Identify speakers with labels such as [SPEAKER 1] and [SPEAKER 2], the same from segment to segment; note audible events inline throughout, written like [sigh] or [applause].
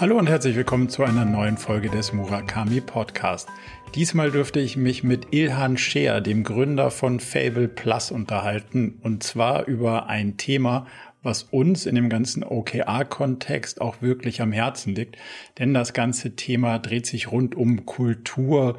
[SPEAKER 1] Hallo und herzlich willkommen zu einer neuen Folge des Murakami Podcast. Diesmal dürfte ich mich mit Ilhan Scheer, dem Gründer von Fable Plus, unterhalten und zwar über ein Thema, was uns in dem ganzen OKR-Kontext auch wirklich am Herzen liegt. Denn das ganze Thema dreht sich rund um Kultur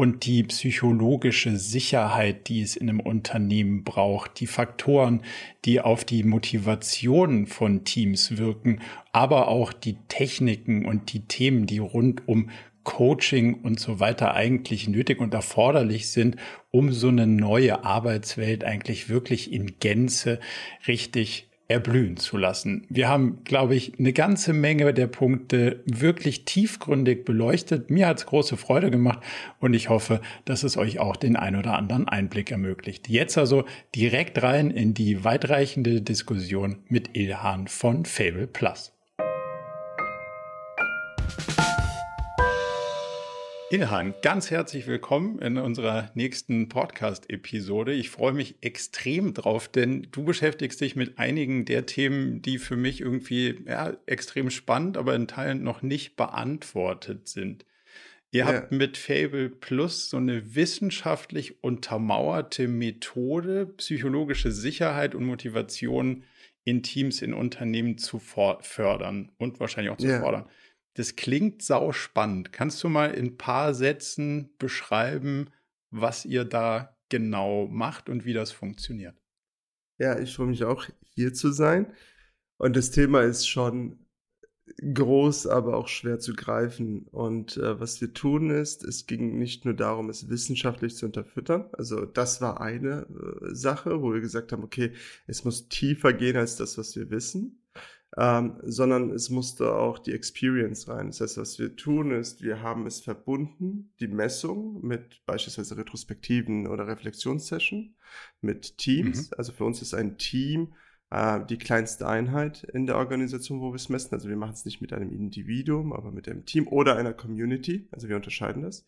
[SPEAKER 1] und die psychologische Sicherheit, die es in einem Unternehmen braucht, die Faktoren, die auf die Motivation von Teams wirken, aber auch die Techniken und die Themen, die rund um Coaching und so weiter eigentlich nötig und erforderlich sind, um so eine neue Arbeitswelt eigentlich wirklich in Gänze richtig erblühen zu lassen. Wir haben, glaube ich, eine ganze Menge der Punkte wirklich tiefgründig beleuchtet. Mir hat es große Freude gemacht und ich hoffe, dass es euch auch den ein oder anderen Einblick ermöglicht. Jetzt also direkt rein in die weitreichende Diskussion mit Ilhan von Fable Plus. Ilhan, ganz herzlich willkommen in unserer nächsten Podcast-Episode. Ich freue mich extrem drauf, denn du beschäftigst dich mit einigen der Themen, die für mich irgendwie ja, extrem spannend, aber in Teilen noch nicht beantwortet sind. Ihr ja. habt mit Fable Plus so eine wissenschaftlich untermauerte Methode, psychologische Sicherheit und Motivation in Teams, in Unternehmen zu fördern und wahrscheinlich auch zu ja. fordern. Das klingt sau spannend. Kannst du mal in ein paar Sätzen beschreiben, was ihr da genau macht und wie das funktioniert?
[SPEAKER 2] Ja, ich freue mich auch hier zu sein. Und das Thema ist schon groß, aber auch schwer zu greifen. Und äh, was wir tun ist, es ging nicht nur darum, es wissenschaftlich zu unterfüttern. Also das war eine äh, Sache, wo wir gesagt haben, okay, es muss tiefer gehen als das, was wir wissen ähm, sondern es musste auch die Experience rein. Das heißt, was wir tun ist, wir haben es verbunden, die Messung mit beispielsweise Retrospektiven oder Reflexionssession mit Teams. Mhm. Also für uns ist ein Team äh, die kleinste Einheit in der Organisation, wo wir es messen. Also wir machen es nicht mit einem Individuum, aber mit einem Team oder einer Community. Also wir unterscheiden das.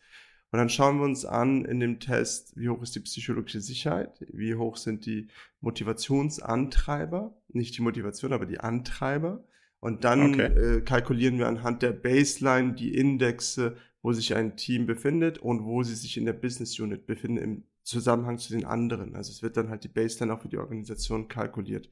[SPEAKER 2] Und dann schauen wir uns an in dem Test, wie hoch ist die psychologische Sicherheit, wie hoch sind die Motivationsantreiber, nicht die Motivation, aber die Antreiber. Und dann okay. äh, kalkulieren wir anhand der Baseline die Indexe, wo sich ein Team befindet und wo sie sich in der Business Unit befinden im Zusammenhang zu den anderen. Also es wird dann halt die Baseline auch für die Organisation kalkuliert.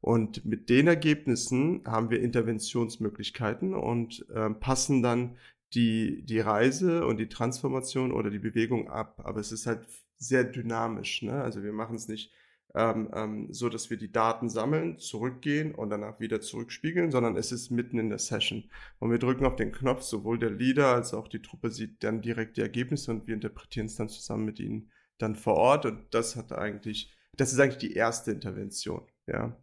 [SPEAKER 2] Und mit den Ergebnissen haben wir Interventionsmöglichkeiten und äh, passen dann die, die Reise und die Transformation oder die Bewegung ab. Aber es ist halt sehr dynamisch. Ne? Also wir machen es nicht ähm, ähm, so, dass wir die Daten sammeln, zurückgehen und danach wieder zurückspiegeln, sondern es ist mitten in der Session. Und wir drücken auf den Knopf, sowohl der Leader als auch die Truppe sieht dann direkt die Ergebnisse und wir interpretieren es dann zusammen mit ihnen dann vor Ort. Und das hat eigentlich, das ist eigentlich die erste Intervention. Ja.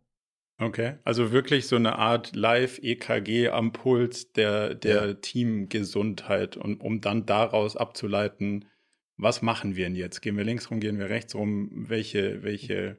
[SPEAKER 1] Okay, also wirklich so eine Art Live-EKG am Puls der, der ja. Teamgesundheit und um dann daraus abzuleiten, was machen wir denn jetzt? Gehen wir links rum, gehen wir rechts rum? Welche, welche,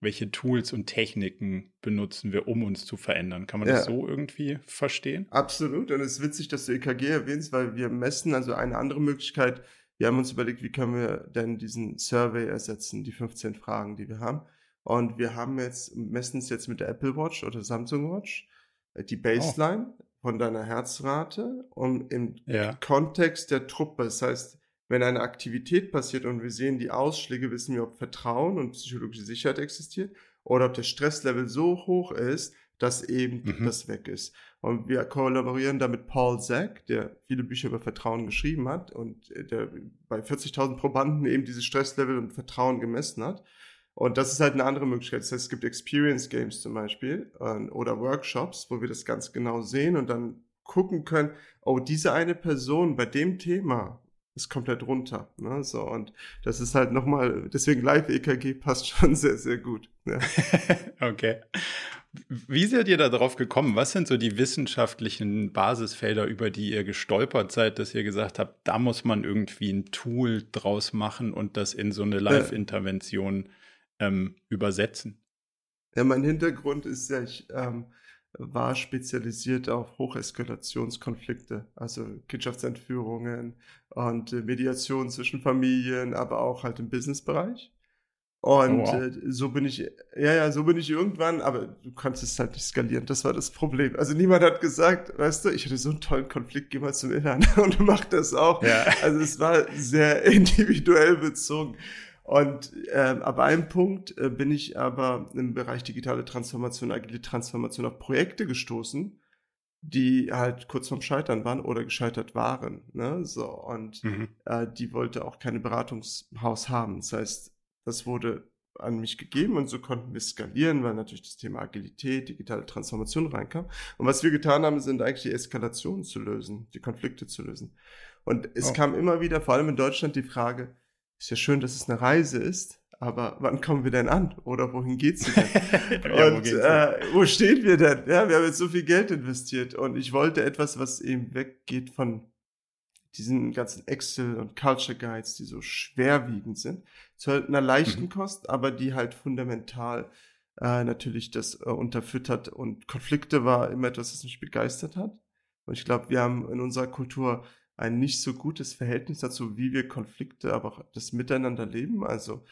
[SPEAKER 1] welche Tools und Techniken benutzen wir, um uns zu verändern? Kann man ja. das so irgendwie verstehen?
[SPEAKER 2] Absolut. Und es ist witzig, dass du EKG erwähnst, weil wir messen, also eine andere Möglichkeit, wir haben uns überlegt, wie können wir denn diesen Survey ersetzen, die 15 Fragen, die wir haben. Und wir haben jetzt, messen es jetzt mit der Apple Watch oder Samsung Watch, äh, die Baseline oh. von deiner Herzrate und im ja. Kontext der Truppe. Das heißt, wenn eine Aktivität passiert und wir sehen die Ausschläge, wissen wir, ob Vertrauen und psychologische Sicherheit existiert oder ob der Stresslevel so hoch ist, dass eben mhm. das weg ist. Und wir kollaborieren da mit Paul Zack, der viele Bücher über Vertrauen geschrieben hat und äh, der bei 40.000 Probanden eben dieses Stresslevel und Vertrauen gemessen hat. Und das ist halt eine andere Möglichkeit. Das heißt, es gibt Experience Games zum Beispiel äh, oder Workshops, wo wir das ganz genau sehen und dann gucken können, oh, diese eine Person bei dem Thema ist komplett runter. Ne? So, und das ist halt nochmal, deswegen Live-EKG [laughs] passt schon sehr, sehr gut. Ja. [laughs]
[SPEAKER 1] okay. Wie seid ihr da drauf gekommen? Was sind so die wissenschaftlichen Basisfelder, über die ihr gestolpert seid, dass ihr gesagt habt, da muss man irgendwie ein Tool draus machen und das in so eine Live-Intervention ähm, übersetzen?
[SPEAKER 2] Ja, mein Hintergrund ist ja, ich ähm, war spezialisiert auf Hocheskalationskonflikte, also Kindschaftsentführungen und äh, Mediation zwischen Familien, aber auch halt im Businessbereich. Und oh, wow. äh, so bin ich, ja, ja, so bin ich irgendwann, aber du kannst es halt nicht skalieren. Das war das Problem. Also niemand hat gesagt, weißt du, ich hatte so einen tollen Konflikt, geh mal zum Innern [laughs] und mach das auch. Ja. Also es war sehr [laughs] individuell bezogen. Und äh, ab einem Punkt äh, bin ich aber im Bereich digitale Transformation, agile Transformation auf Projekte gestoßen, die halt kurz vorm Scheitern waren oder gescheitert waren. Ne? So, und mhm. äh, die wollte auch keine Beratungshaus haben. Das heißt, das wurde an mich gegeben und so konnten wir skalieren, weil natürlich das Thema Agilität, digitale Transformation reinkam. Und was wir getan haben, sind eigentlich die Eskalationen zu lösen, die Konflikte zu lösen. Und es oh. kam immer wieder, vor allem in Deutschland, die Frage, ist ja schön, dass es eine Reise ist, aber wann kommen wir denn an? Oder wohin geht's denn? [laughs] ja, und wo, äh, wo stehen wir denn? Ja, wir haben jetzt so viel Geld investiert und ich wollte etwas, was eben weggeht von diesen ganzen Excel und Culture Guides, die so schwerwiegend sind, zu halt einer leichten mhm. Kost, aber die halt fundamental äh, natürlich das äh, unterfüttert und Konflikte war immer etwas, das mich begeistert hat. Und ich glaube, wir haben in unserer Kultur ein nicht so gutes Verhältnis dazu, wie wir Konflikte, aber auch das Miteinander leben. Also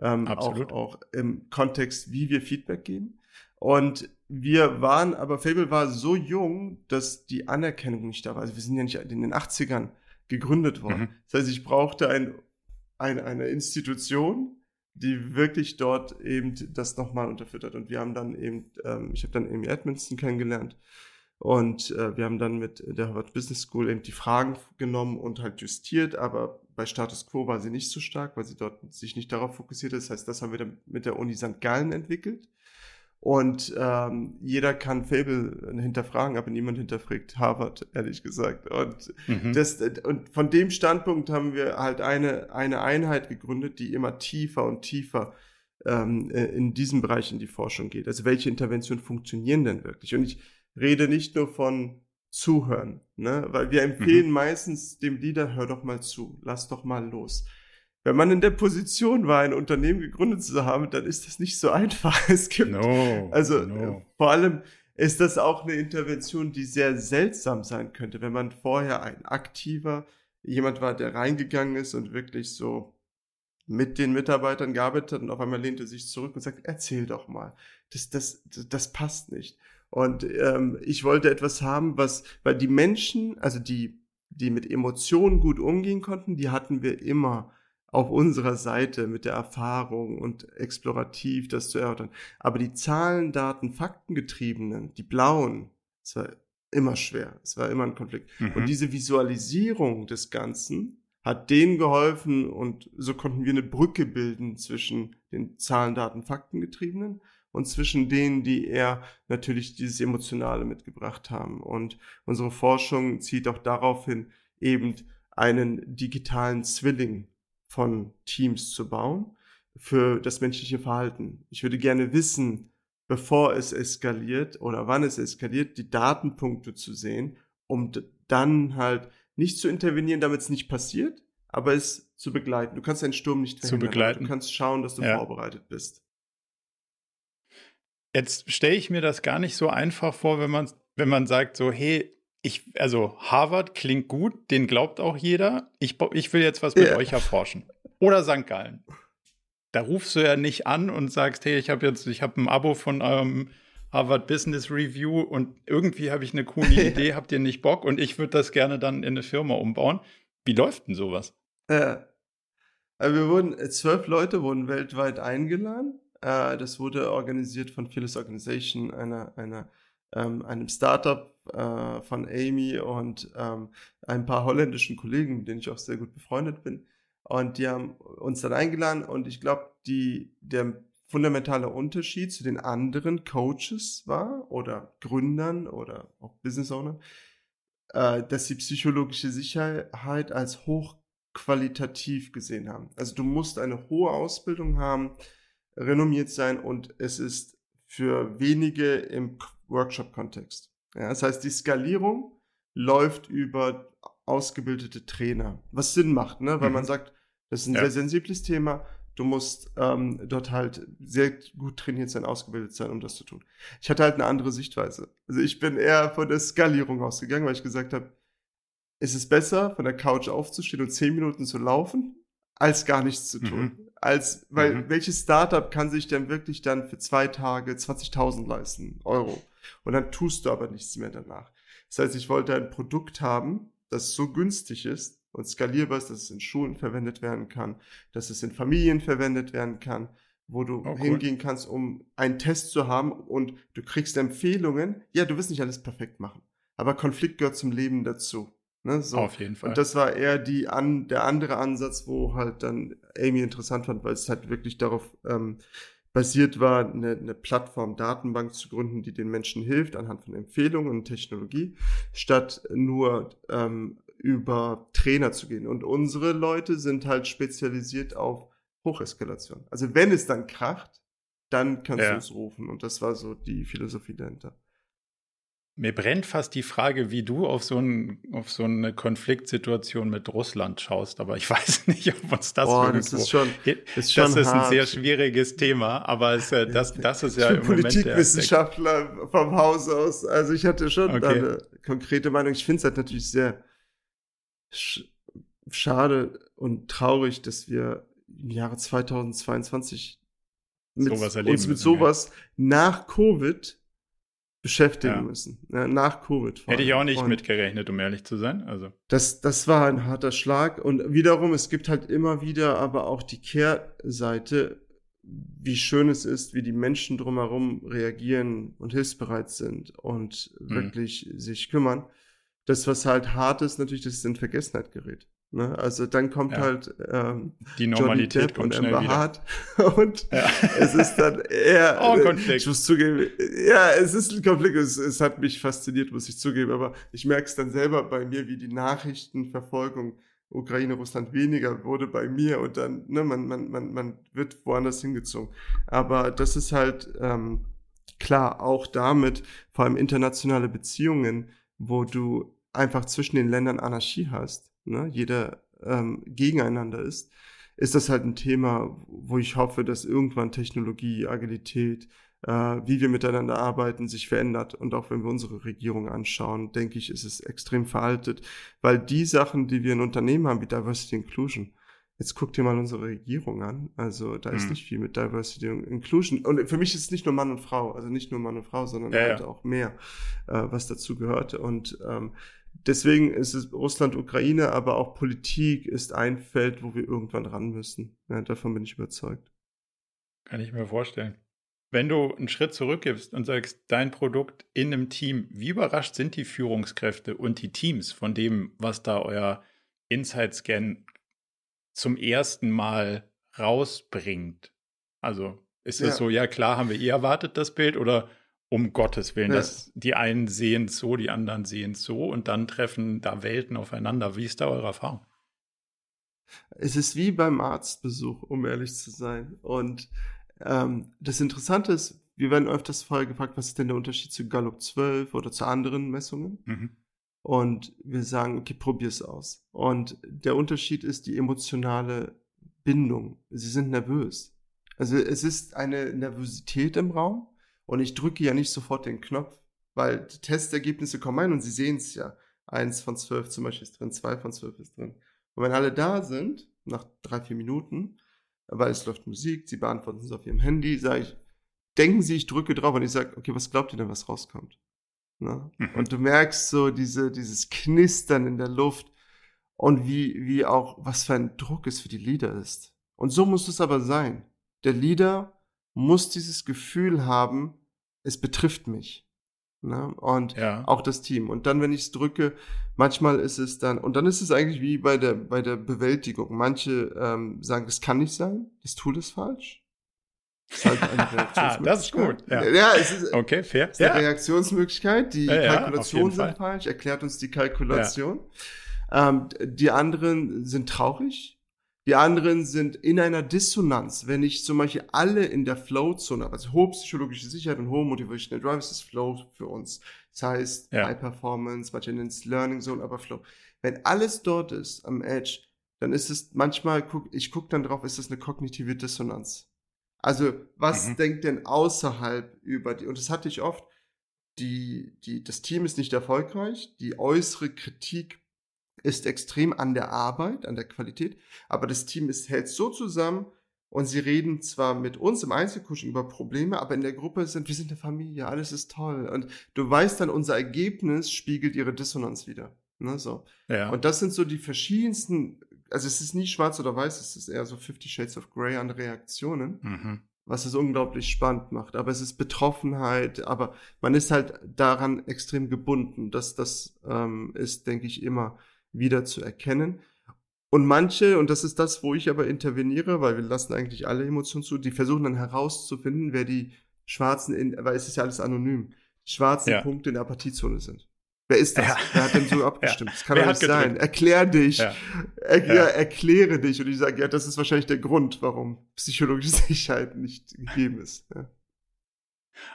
[SPEAKER 2] ähm, auch, auch im Kontext, wie wir Feedback geben. Und wir waren, aber Fable war so jung, dass die Anerkennung nicht da war. Also wir sind ja nicht in den 80ern gegründet worden. Mhm. Das heißt, ich brauchte ein, ein, eine Institution, die wirklich dort eben das nochmal unterfüttert. Und wir haben dann eben, ähm, ich habe dann Amy Edmondson kennengelernt und äh, wir haben dann mit der Harvard Business School eben die Fragen genommen und halt justiert, aber bei Status Quo war sie nicht so stark, weil sie dort sich nicht darauf fokussiert. Das heißt, das haben wir dann mit der Uni St. Gallen entwickelt. Und ähm, jeder kann Fable hinterfragen, aber niemand hinterfragt Harvard, ehrlich gesagt. Und, mhm. das, und von dem Standpunkt haben wir halt eine, eine Einheit gegründet, die immer tiefer und tiefer ähm, äh, in diesem Bereich in die Forschung geht. Also welche Interventionen funktionieren denn wirklich? Und ich rede nicht nur von Zuhören, ne? weil wir empfehlen mhm. meistens dem Leader, hör doch mal zu, lass doch mal los wenn man in der Position war, ein Unternehmen gegründet zu haben, dann ist das nicht so [laughs] einfach. Es gibt, no, also no. vor allem ist das auch eine Intervention, die sehr seltsam sein könnte, wenn man vorher ein aktiver jemand war, der reingegangen ist und wirklich so mit den Mitarbeitern gearbeitet hat und auf einmal lehnt er sich zurück und sagt, erzähl doch mal. Das, das, das passt nicht. Und ähm, ich wollte etwas haben, was, weil die Menschen, also die, die mit Emotionen gut umgehen konnten, die hatten wir immer auf unserer Seite mit der Erfahrung und explorativ das zu erörtern. Aber die Zahlen, Daten, Faktengetriebenen, die blauen, es war immer schwer. Es war immer ein Konflikt. Mhm. Und diese Visualisierung des Ganzen hat denen geholfen und so konnten wir eine Brücke bilden zwischen den Zahlen, Daten, Faktengetriebenen und zwischen denen, die eher natürlich dieses Emotionale mitgebracht haben. Und unsere Forschung zieht auch darauf hin, eben einen digitalen Zwilling von Teams zu bauen für das menschliche Verhalten. Ich würde gerne wissen, bevor es eskaliert oder wann es eskaliert, die Datenpunkte zu sehen, um dann halt nicht zu intervenieren, damit es nicht passiert, aber es zu begleiten. Du kannst einen Sturm nicht
[SPEAKER 1] verhindern. Zu begleiten.
[SPEAKER 2] Du kannst schauen, dass du ja. vorbereitet bist.
[SPEAKER 1] Jetzt stelle ich mir das gar nicht so einfach vor, wenn man, wenn man sagt so, hey, ich, also Harvard klingt gut, den glaubt auch jeder. Ich, ich will jetzt was mit ja. euch erforschen. Oder St. Gallen. Da rufst du ja nicht an und sagst, hey, ich habe jetzt, ich habe ein Abo von eurem Harvard Business Review und irgendwie habe ich eine coole [laughs] Idee, habt ihr nicht Bock? Und ich würde das gerne dann in eine Firma umbauen. Wie läuft denn sowas?
[SPEAKER 2] Ja. Also wir wurden, äh, zwölf Leute wurden weltweit eingeladen. Äh, das wurde organisiert von Phyllis Organization, einer, einer ähm, einem Startup äh, von Amy und ähm, ein paar holländischen Kollegen, mit denen ich auch sehr gut befreundet bin. Und die haben uns dann eingeladen und ich glaube, der fundamentale Unterschied zu den anderen Coaches war oder Gründern oder auch Business Ownern, äh, dass sie psychologische Sicherheit als hochqualitativ gesehen haben. Also du musst eine hohe Ausbildung haben, renommiert sein und es ist für wenige im Workshop-Kontext. Ja, das heißt, die Skalierung läuft über ausgebildete Trainer, was Sinn macht, ne? weil mhm. man sagt, das ist ein ja. sehr sensibles Thema. Du musst ähm, dort halt sehr gut trainiert sein, ausgebildet sein, um das zu tun. Ich hatte halt eine andere Sichtweise. Also ich bin eher von der Skalierung ausgegangen, weil ich gesagt habe, es ist besser, von der Couch aufzustehen und zehn Minuten zu laufen, als gar nichts zu tun. Mhm. Als, weil mhm. welches Startup kann sich denn wirklich dann für zwei Tage 20.000 leisten, Euro? Und dann tust du aber nichts mehr danach. Das heißt, ich wollte ein Produkt haben, das so günstig ist und skalierbar ist, dass es in Schulen verwendet werden kann, dass es in Familien verwendet werden kann, wo du oh, cool. hingehen kannst, um einen Test zu haben und du kriegst Empfehlungen. Ja, du wirst nicht alles perfekt machen, aber Konflikt gehört zum Leben dazu. Ne, so.
[SPEAKER 1] Auf jeden Fall.
[SPEAKER 2] Und das war eher die an, der andere Ansatz, wo halt dann Amy interessant fand, weil es halt wirklich darauf ähm, basiert war, eine, eine Plattform, Datenbank zu gründen, die den Menschen hilft anhand von Empfehlungen und Technologie, statt nur ähm, über Trainer zu gehen. Und unsere Leute sind halt spezialisiert auf Hocheskalation. Also wenn es dann kracht, dann kannst ja. du es rufen. Und das war so die Philosophie dahinter.
[SPEAKER 1] Mir brennt fast die Frage, wie du auf so, ein, auf so eine Konfliktsituation mit Russland schaust, aber ich [laughs] weiß nicht, ob uns das
[SPEAKER 2] oh, das ist schon,
[SPEAKER 1] ist schon Das ist hart. ein sehr schwieriges Thema, aber es, äh, das, das ist ja
[SPEAKER 2] ich bin im Politikwissenschaftler der, vom Haus aus. Also ich hatte schon okay. eine konkrete Meinung. Ich finde es halt natürlich sehr sch schade und traurig, dass wir im Jahre 2022 mit, sowas uns mit sowas ja. nach Covid beschäftigen ja. müssen. Ja, nach Covid.
[SPEAKER 1] Hätte ich auch nicht und mitgerechnet, um ehrlich zu sein. Also.
[SPEAKER 2] Das, das war ein harter Schlag. Und wiederum, es gibt halt immer wieder aber auch die Kehrseite, wie schön es ist, wie die Menschen drumherum reagieren und hilfsbereit sind und mhm. wirklich sich kümmern. Das, was halt hart ist, natürlich, dass es in Vergessenheit gerät. Ne? Also dann kommt ja. halt ähm,
[SPEAKER 1] die Normalität
[SPEAKER 2] und Amber Hart [laughs] und ja. es ist dann eher [laughs]
[SPEAKER 1] oh, ein Konflikt.
[SPEAKER 2] ich muss zugeben, ja, es ist ein Konflikt, es, es hat mich fasziniert, muss ich zugeben, aber ich merke es dann selber bei mir, wie die Nachrichtenverfolgung Ukraine, Russland weniger wurde bei mir und dann, ne, man, man, man, man wird woanders hingezogen. Aber das ist halt ähm, klar, auch damit, vor allem internationale Beziehungen, wo du einfach zwischen den Ländern Anarchie hast ne, jeder ähm, gegeneinander ist, ist das halt ein Thema, wo ich hoffe, dass irgendwann Technologie, Agilität, äh, wie wir miteinander arbeiten, sich verändert. Und auch wenn wir unsere Regierung anschauen, denke ich, ist es extrem veraltet, weil die Sachen, die wir in Unternehmen haben, wie Diversity Inclusion, Jetzt guck dir mal unsere Regierung an. Also da ist hm. nicht viel mit Diversity und Inclusion. Und für mich ist es nicht nur Mann und Frau, also nicht nur Mann und Frau, sondern ja, halt ja. auch mehr, äh, was dazu gehört. Und ähm, deswegen ist es Russland, Ukraine, aber auch Politik ist ein Feld, wo wir irgendwann ran müssen. Ja, davon bin ich überzeugt.
[SPEAKER 1] Kann ich mir vorstellen. Wenn du einen Schritt zurückgibst und sagst, dein Produkt in einem Team, wie überrascht sind die Führungskräfte und die Teams von dem, was da euer Inside Scan zum ersten Mal rausbringt? Also ist es ja. so, ja klar, haben wir eh erwartet das Bild oder um Gottes Willen. Ja. Das, die einen sehen es so, die anderen sehen es so und dann treffen da Welten aufeinander. Wie ist da eure Erfahrung?
[SPEAKER 2] Es ist wie beim Arztbesuch, um ehrlich zu sein. Und ähm, das Interessante ist, wir werden öfters vorher gefragt, was ist denn der Unterschied zu Gallup 12 oder zu anderen Messungen? Mhm. Und wir sagen, okay, probier's aus. Und der Unterschied ist die emotionale Bindung. Sie sind nervös. Also es ist eine Nervosität im Raum, und ich drücke ja nicht sofort den Knopf, weil die Testergebnisse kommen ein und Sie sehen es ja. Eins von zwölf zum Beispiel ist drin, zwei von zwölf ist drin. Und wenn alle da sind, nach drei, vier Minuten, weil es läuft Musik, Sie beantworten es auf Ihrem Handy, sage ich, denken Sie, ich drücke drauf und ich sage, okay, was glaubt ihr denn, was rauskommt? Ne? Mhm. Und du merkst so diese, dieses Knistern in der Luft und wie, wie auch, was für ein Druck es für die Leader ist. Und so muss es aber sein. Der Leader muss dieses Gefühl haben, es betrifft mich. Ne? Und ja. auch das Team. Und dann, wenn ich es drücke, manchmal ist es dann, und dann ist es eigentlich wie bei der, bei der Bewältigung. Manche ähm, sagen, das kann nicht sein, das Tool ist falsch.
[SPEAKER 1] Das ist, halt [laughs] das ist gut.
[SPEAKER 2] Ja, ja es ist, okay, fair. Ist eine Reaktionsmöglichkeit. Die ja, Kalkulationen sind Fall. falsch, erklärt uns die Kalkulation. Ähm, die anderen sind traurig, die anderen sind in einer Dissonanz. Wenn ich zum Beispiel alle in der Flow-Zone habe, also hohe psychologische Sicherheit und hohe Motivational Drive, ist das Flow für uns. Das heißt, ja. High Performance, es Learning Zone, aber Flow. Wenn alles dort ist am Edge, dann ist es manchmal, ich gucke dann drauf, ist das eine kognitive Dissonanz. Also, was mhm. denkt denn außerhalb über die, und das hatte ich oft, die, die, das Team ist nicht erfolgreich, die äußere Kritik ist extrem an der Arbeit, an der Qualität, aber das Team ist, hält so zusammen, und sie reden zwar mit uns im Einzelcoaching über Probleme, aber in der Gruppe sind wir sind eine Familie, alles ist toll und du weißt dann, unser Ergebnis spiegelt ihre Dissonanz wieder. Ne, so. Ja. Und das sind so die verschiedensten, also es ist nie schwarz oder weiß, es ist eher so 50 Shades of Grey an Reaktionen. Mhm was es unglaublich spannend macht. Aber es ist Betroffenheit, aber man ist halt daran extrem gebunden. Das, das ähm, ist, denke ich, immer wieder zu erkennen. Und manche, und das ist das, wo ich aber interveniere, weil wir lassen eigentlich alle Emotionen zu, die versuchen dann herauszufinden, wer die schwarzen, in, weil es ist ja alles anonym, die schwarzen ja. Punkte in der Apathiezone sind. Wer ist das? Ja. Wer hat denn so [laughs] abgestimmt? Ja. Das kann doch nicht sein. Erklär dich. Ja. Er, ja. erkläre dich. Und ich sage, ja, das ist wahrscheinlich der Grund, warum psychologische [laughs] Sicherheit nicht gegeben ist.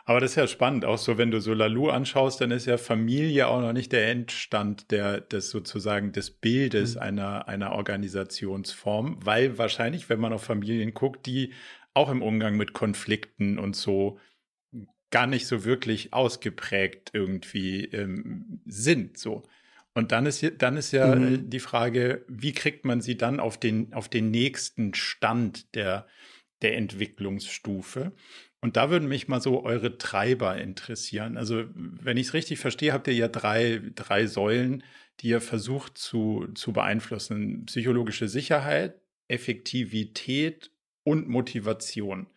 [SPEAKER 1] Aber das ist ja spannend, auch so, wenn du so Lalu anschaust, dann ist ja Familie auch noch nicht der Endstand der, des sozusagen des Bildes mhm. einer, einer Organisationsform, weil wahrscheinlich, wenn man auf Familien guckt, die auch im Umgang mit Konflikten und so gar nicht so wirklich ausgeprägt irgendwie ähm, sind, so. Und dann ist, dann ist ja mhm. die Frage, wie kriegt man sie dann auf den, auf den nächsten Stand der, der Entwicklungsstufe? Und da würden mich mal so eure Treiber interessieren. Also, wenn ich es richtig verstehe, habt ihr ja drei, drei Säulen, die ihr versucht zu, zu beeinflussen. Psychologische Sicherheit, Effektivität und Motivation.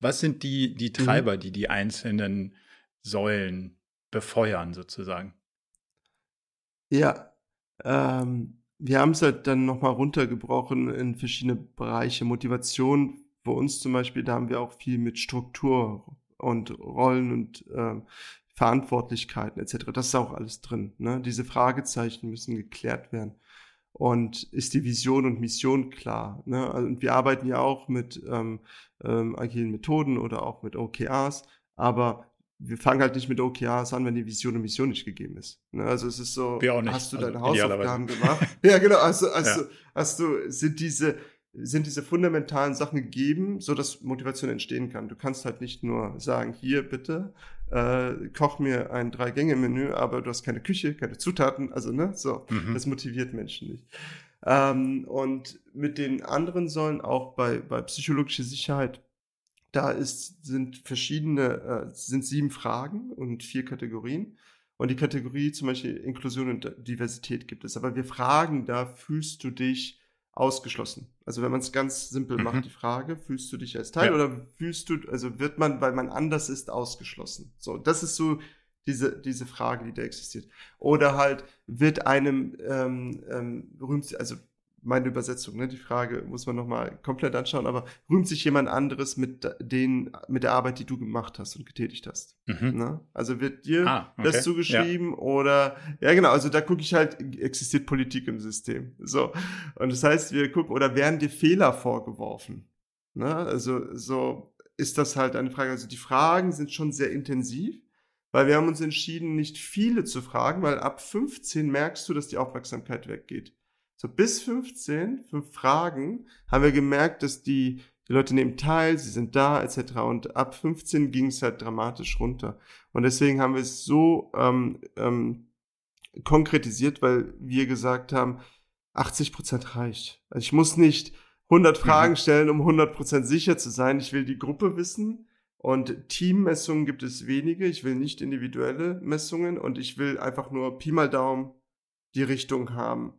[SPEAKER 1] Was sind die, die mhm. Treiber, mhm. die die einzelnen Säulen befeuern, sozusagen?
[SPEAKER 2] Ja, ähm, wir haben es halt dann nochmal runtergebrochen in verschiedene Bereiche. Motivation bei uns zum Beispiel, da haben wir auch viel mit Struktur und Rollen und äh, Verantwortlichkeiten etc. Das ist auch alles drin. Ne? Diese Fragezeichen müssen geklärt werden. Und ist die Vision und Mission klar? Ne? Also, und wir arbeiten ja auch mit ähm, ähm, agilen Methoden oder auch mit OKRs, aber wir fangen halt nicht mit OKRs an, wenn die Vision und Mission nicht gegeben ist. Ne? Also es ist so, hast du also deine Hausaufgaben gemacht? [laughs] ja, genau. Also, also ja. hast du, sind diese sind diese fundamentalen Sachen gegeben, so dass Motivation entstehen kann. Du kannst halt nicht nur sagen, hier bitte, äh, koch mir ein Drei-Gänge-Menü, aber du hast keine Küche, keine Zutaten, also ne, so, mhm. das motiviert Menschen nicht. Ähm, und mit den anderen Säulen auch bei, bei psychologischer Sicherheit, da ist, sind verschiedene, äh, sind sieben Fragen und vier Kategorien. Und die Kategorie zum Beispiel Inklusion und Diversität gibt es. Aber wir fragen da, fühlst du dich ausgeschlossen. Also wenn man es ganz simpel mhm. macht, die Frage, fühlst du dich als Teil ja. oder fühlst du, also wird man, weil man anders ist, ausgeschlossen? So, das ist so diese, diese Frage, die da existiert. Oder halt, wird einem ähm, ähm, berühmt, also meine Übersetzung, ne? Die Frage muss man nochmal komplett anschauen, aber rühmt sich jemand anderes mit den, mit der Arbeit, die du gemacht hast und getätigt hast? Mhm. Ne? Also wird dir ah, okay. das zugeschrieben ja. oder, ja genau, also da gucke ich halt, existiert Politik im System. So. Und das heißt, wir gucken, oder werden dir Fehler vorgeworfen? Ne? Also, so ist das halt eine Frage. Also die Fragen sind schon sehr intensiv, weil wir haben uns entschieden, nicht viele zu fragen, weil ab 15 merkst du, dass die Aufmerksamkeit weggeht. So bis 15, fünf Fragen, haben wir gemerkt, dass die, die Leute nehmen teil, sie sind da, etc. Und ab 15 ging es halt dramatisch runter. Und deswegen haben wir es so ähm, ähm, konkretisiert, weil wir gesagt haben, 80 Prozent reicht. Also ich muss nicht 100 mhm. Fragen stellen, um 100 Prozent sicher zu sein. Ich will die Gruppe wissen. Und Teammessungen gibt es wenige. Ich will nicht individuelle Messungen und ich will einfach nur Pi mal Daumen die Richtung haben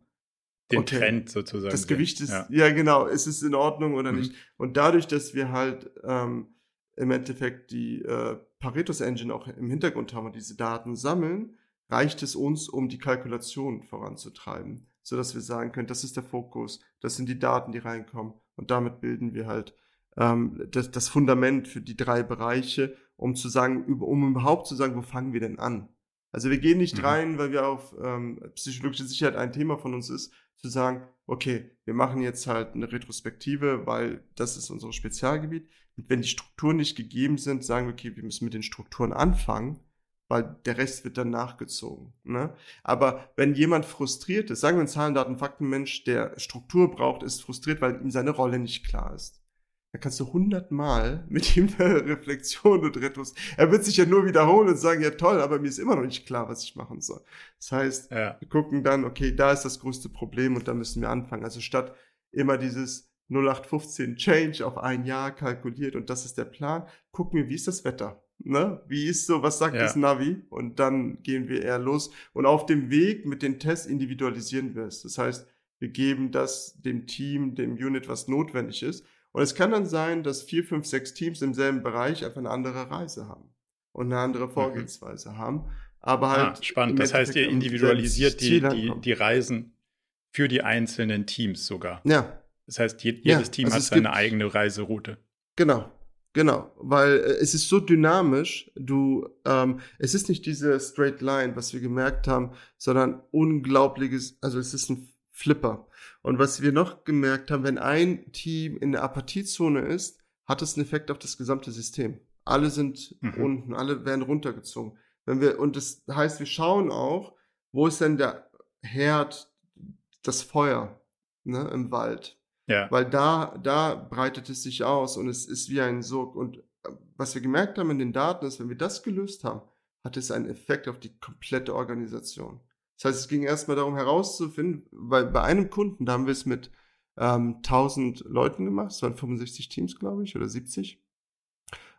[SPEAKER 1] den okay. Trend sozusagen.
[SPEAKER 2] Das Gewicht ist, ja. ja. genau, ist es in Ordnung oder mhm. nicht? Und dadurch, dass wir halt ähm, im Endeffekt die äh, Paretos Engine auch im Hintergrund haben und diese Daten sammeln, reicht es uns, um die Kalkulation voranzutreiben, so dass wir sagen können, das ist der Fokus, das sind die Daten, die reinkommen und damit bilden wir halt ähm, das, das Fundament für die drei Bereiche, um zu sagen, um überhaupt zu sagen, wo fangen wir denn an? Also wir gehen nicht mhm. rein, weil wir auf ähm, psychologische Sicherheit ein Thema von uns ist, zu sagen, okay, wir machen jetzt halt eine Retrospektive, weil das ist unser Spezialgebiet. Und wenn die Strukturen nicht gegeben sind, sagen wir, okay, wir müssen mit den Strukturen anfangen, weil der Rest wird dann nachgezogen. Ne? Aber wenn jemand frustriert ist, sagen wir ein Zahlen, Daten, Faktenmensch, der Struktur braucht, ist frustriert, weil ihm seine Rolle nicht klar ist da kannst du hundertmal mit ihm eine Reflexion und Retros. Er wird sich ja nur wiederholen und sagen, ja toll, aber mir ist immer noch nicht klar, was ich machen soll. Das heißt, ja. wir gucken dann, okay, da ist das größte Problem und da müssen wir anfangen. Also statt immer dieses 0815 Change auf ein Jahr kalkuliert und das ist der Plan. Gucken wir, wie ist das Wetter? Ne? Wie ist so, was sagt ja. das Navi? Und dann gehen wir eher los. Und auf dem Weg mit den Tests individualisieren wir es. Das heißt, wir geben das dem Team, dem Unit, was notwendig ist. Und es kann dann sein, dass vier, fünf, sechs Teams im selben Bereich einfach eine andere Reise haben und eine andere mhm. Vorgehensweise mhm. haben. Aber ah, halt.
[SPEAKER 1] Ah, spannend. Das heißt, ihr individualisiert die, die, die Reisen für die einzelnen Teams sogar.
[SPEAKER 2] Ja.
[SPEAKER 1] Das heißt, jedes ja, Team also hat seine eigene Reiseroute.
[SPEAKER 2] Genau, Genau, weil äh, es ist so dynamisch, du, ähm, es ist nicht diese straight line, was wir gemerkt haben, sondern unglaubliches, also es ist ein Flipper. Und was wir noch gemerkt haben, wenn ein Team in der Apathiezone ist, hat es einen Effekt auf das gesamte System. Alle sind mhm. unten, alle werden runtergezogen. Wenn wir, und das heißt, wir schauen auch, wo ist denn der Herd, das Feuer ne, im Wald. Ja. Weil da, da breitet es sich aus und es ist wie ein Sog. Und äh, was wir gemerkt haben in den Daten ist, wenn wir das gelöst haben, hat es einen Effekt auf die komplette Organisation. Das heißt, es ging erstmal darum herauszufinden, weil bei einem Kunden, da haben wir es mit ähm, 1000 Leuten gemacht, es waren 65 Teams, glaube ich, oder 70.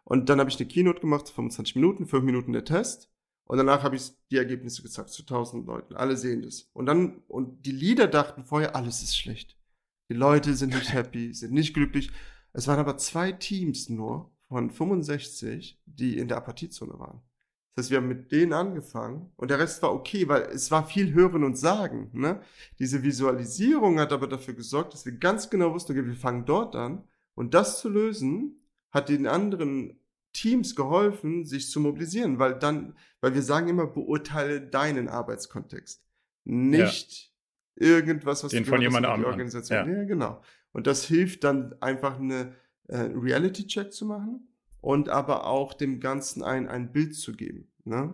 [SPEAKER 2] Und dann habe ich eine Keynote gemacht, 25 Minuten, 5 Minuten der Test. Und danach habe ich die Ergebnisse gezeigt zu 1000 Leuten. Alle sehen das. Und dann, und die Leader dachten vorher, alles ist schlecht. Die Leute sind nicht happy, [laughs] sind nicht glücklich. Es waren aber zwei Teams nur von 65, die in der Apathiezone waren. Das heißt, wir haben mit denen angefangen und der Rest war okay, weil es war viel Hören und Sagen. Ne? Diese Visualisierung hat aber dafür gesorgt, dass wir ganz genau wussten, okay, wir fangen dort an und das zu lösen hat den anderen Teams geholfen, sich zu mobilisieren, weil dann, weil wir sagen immer, beurteile deinen Arbeitskontext. Nicht irgendwas, was
[SPEAKER 1] Den von jemand anderem.
[SPEAKER 2] Organisation. Ja. ja, genau. Und das hilft dann einfach eine äh, Reality-Check zu machen und aber auch dem Ganzen ein, ein Bild zu geben. Ne?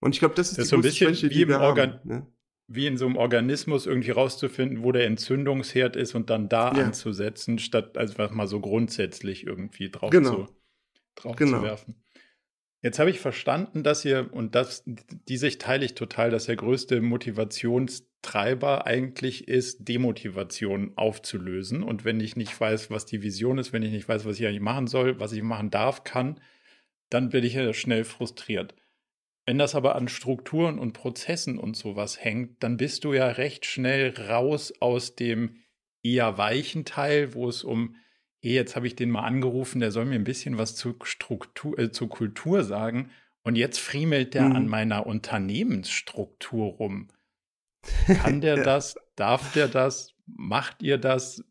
[SPEAKER 2] Und ich glaube, das ist,
[SPEAKER 1] das ist so ein bisschen Schwäche, wie, im Organ haben, ne? wie in so einem Organismus irgendwie rauszufinden, wo der Entzündungsherd ist und dann da ja. anzusetzen, statt einfach mal so grundsätzlich irgendwie drauf, genau. zu, drauf genau. zu werfen. Jetzt habe ich verstanden, dass ihr, und das, die Sicht teile ich total, dass der größte Motivationstreiber eigentlich ist, Demotivation aufzulösen. Und wenn ich nicht weiß, was die Vision ist, wenn ich nicht weiß, was ich eigentlich machen soll, was ich machen darf, kann, dann werde ich ja schnell frustriert. Wenn das aber an Strukturen und Prozessen und sowas hängt, dann bist du ja recht schnell raus aus dem eher weichen Teil, wo es um hey, jetzt habe ich den mal angerufen, der soll mir ein bisschen was zu Struktur, äh, zu Kultur sagen. Und jetzt friemelt der mhm. an meiner Unternehmensstruktur rum. Kann der [laughs] das? Darf der das? Macht ihr das?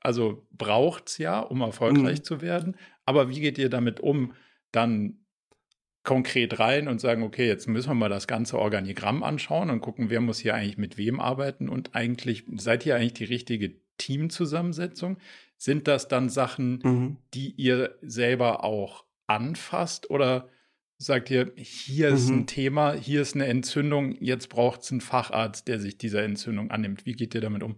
[SPEAKER 1] Also braucht es ja, um erfolgreich mhm. zu werden. Aber wie geht ihr damit um, dann konkret rein und sagen, okay, jetzt müssen wir mal das ganze Organigramm anschauen und gucken, wer muss hier eigentlich mit wem arbeiten und eigentlich, seid ihr eigentlich die richtige Teamzusammensetzung? Sind das dann Sachen, mhm. die ihr selber auch anfasst oder sagt ihr, hier ist mhm. ein Thema, hier ist eine Entzündung, jetzt braucht es einen Facharzt, der sich dieser Entzündung annimmt. Wie geht ihr damit um?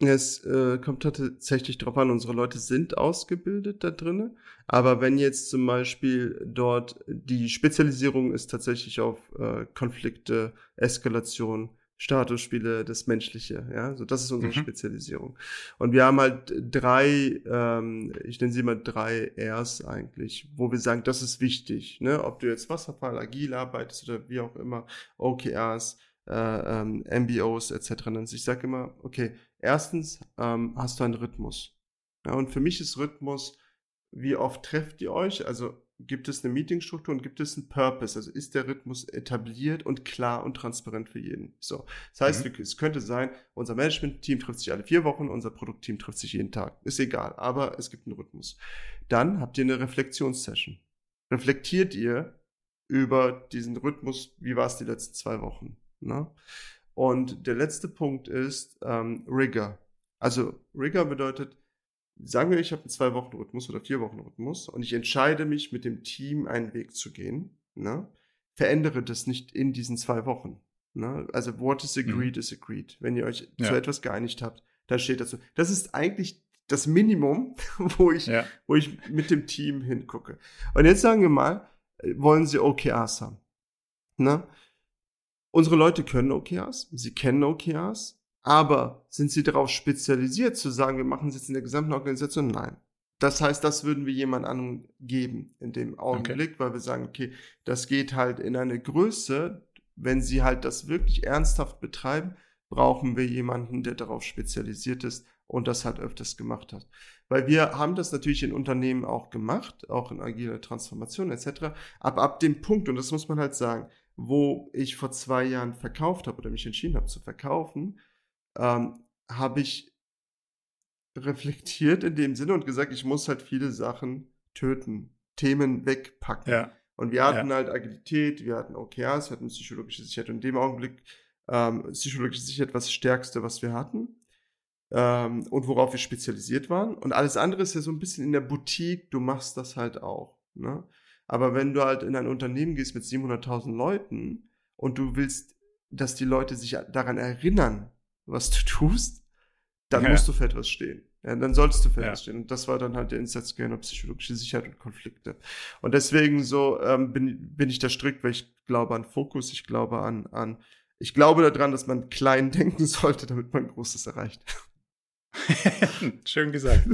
[SPEAKER 2] Es äh, kommt tatsächlich darauf an, unsere Leute sind ausgebildet da drinne. Aber wenn jetzt zum Beispiel dort die Spezialisierung ist tatsächlich auf äh, Konflikte, Eskalation, Statusspiele, das Menschliche, ja, so das ist unsere mhm. Spezialisierung. Und wir haben halt drei, ähm, ich nenne sie mal drei Rs eigentlich, wo wir sagen, das ist wichtig, ne, ob du jetzt Wasserfall, agil arbeitest oder wie auch immer, OKRs, äh, ähm, MBOs etc. nennst. Ich sage immer, okay, erstens ähm, hast du einen Rhythmus. Ja, und für mich ist Rhythmus, wie oft trefft ihr euch? Also gibt es eine Meetingstruktur und gibt es einen Purpose? Also ist der Rhythmus etabliert und klar und transparent für jeden? So. Das heißt, mhm. es könnte sein, unser Management-Team trifft sich alle vier Wochen, unser Produktteam trifft sich jeden Tag. Ist egal, aber es gibt einen Rhythmus. Dann habt ihr eine Reflexionssession. Reflektiert ihr über diesen Rhythmus, wie war es die letzten zwei Wochen? Ne? Und der letzte Punkt ist ähm, Rigor. Also Rigor bedeutet, sagen wir, ich habe einen zwei Wochen Rhythmus oder vier Wochen Rhythmus und ich entscheide mich mit dem Team einen Weg zu gehen, ne? verändere das nicht in diesen zwei Wochen. Ne? Also what is agreed mhm. is agreed. Wenn ihr euch ja. zu etwas geeinigt habt, dann steht dazu. Das ist eigentlich das Minimum, [laughs] wo ich, ja. wo ich mit dem Team hingucke. Und jetzt sagen wir mal, wollen sie OKRs haben. Ne? Unsere Leute können OKRs, sie kennen OKRs, Aber sind sie darauf spezialisiert zu sagen, wir machen es jetzt in der gesamten Organisation? Nein. Das heißt, das würden wir jemand anderem geben in dem Augenblick, okay. weil wir sagen, okay, das geht halt in eine Größe, wenn sie halt das wirklich ernsthaft betreiben, brauchen wir jemanden, der darauf spezialisiert ist und das halt öfters gemacht hat. Weil wir haben das natürlich in Unternehmen auch gemacht, auch in agile Transformation etc. Aber ab dem Punkt, und das muss man halt sagen, wo ich vor zwei Jahren verkauft habe oder mich entschieden habe zu verkaufen, ähm, habe ich reflektiert in dem Sinne und gesagt, ich muss halt viele Sachen töten, Themen wegpacken. Ja. Und wir hatten ja. halt Agilität, wir hatten OKRs, wir hatten psychologische Sicherheit. Und in dem Augenblick ähm, psychologische Sicherheit was das Stärkste, was wir hatten. Ähm, und worauf wir spezialisiert waren. Und alles andere ist ja so ein bisschen in der Boutique, du machst das halt auch. Ne? Aber wenn du halt in ein Unternehmen gehst mit 700.000 Leuten und du willst, dass die Leute sich daran erinnern, was du [laughs] tust, dann ja. musst du für etwas stehen. Ja, dann solltest du für etwas stehen. Und das war dann halt der Insatzscan auf psychologische Sicherheit und Konflikte. Und deswegen so ähm, bin, bin ich da strikt, weil ich glaube an Fokus, ich glaube an, an ich glaube daran, dass man klein [laughs] denken sollte, damit man Großes erreicht. [laughs]
[SPEAKER 1] Schön gesagt.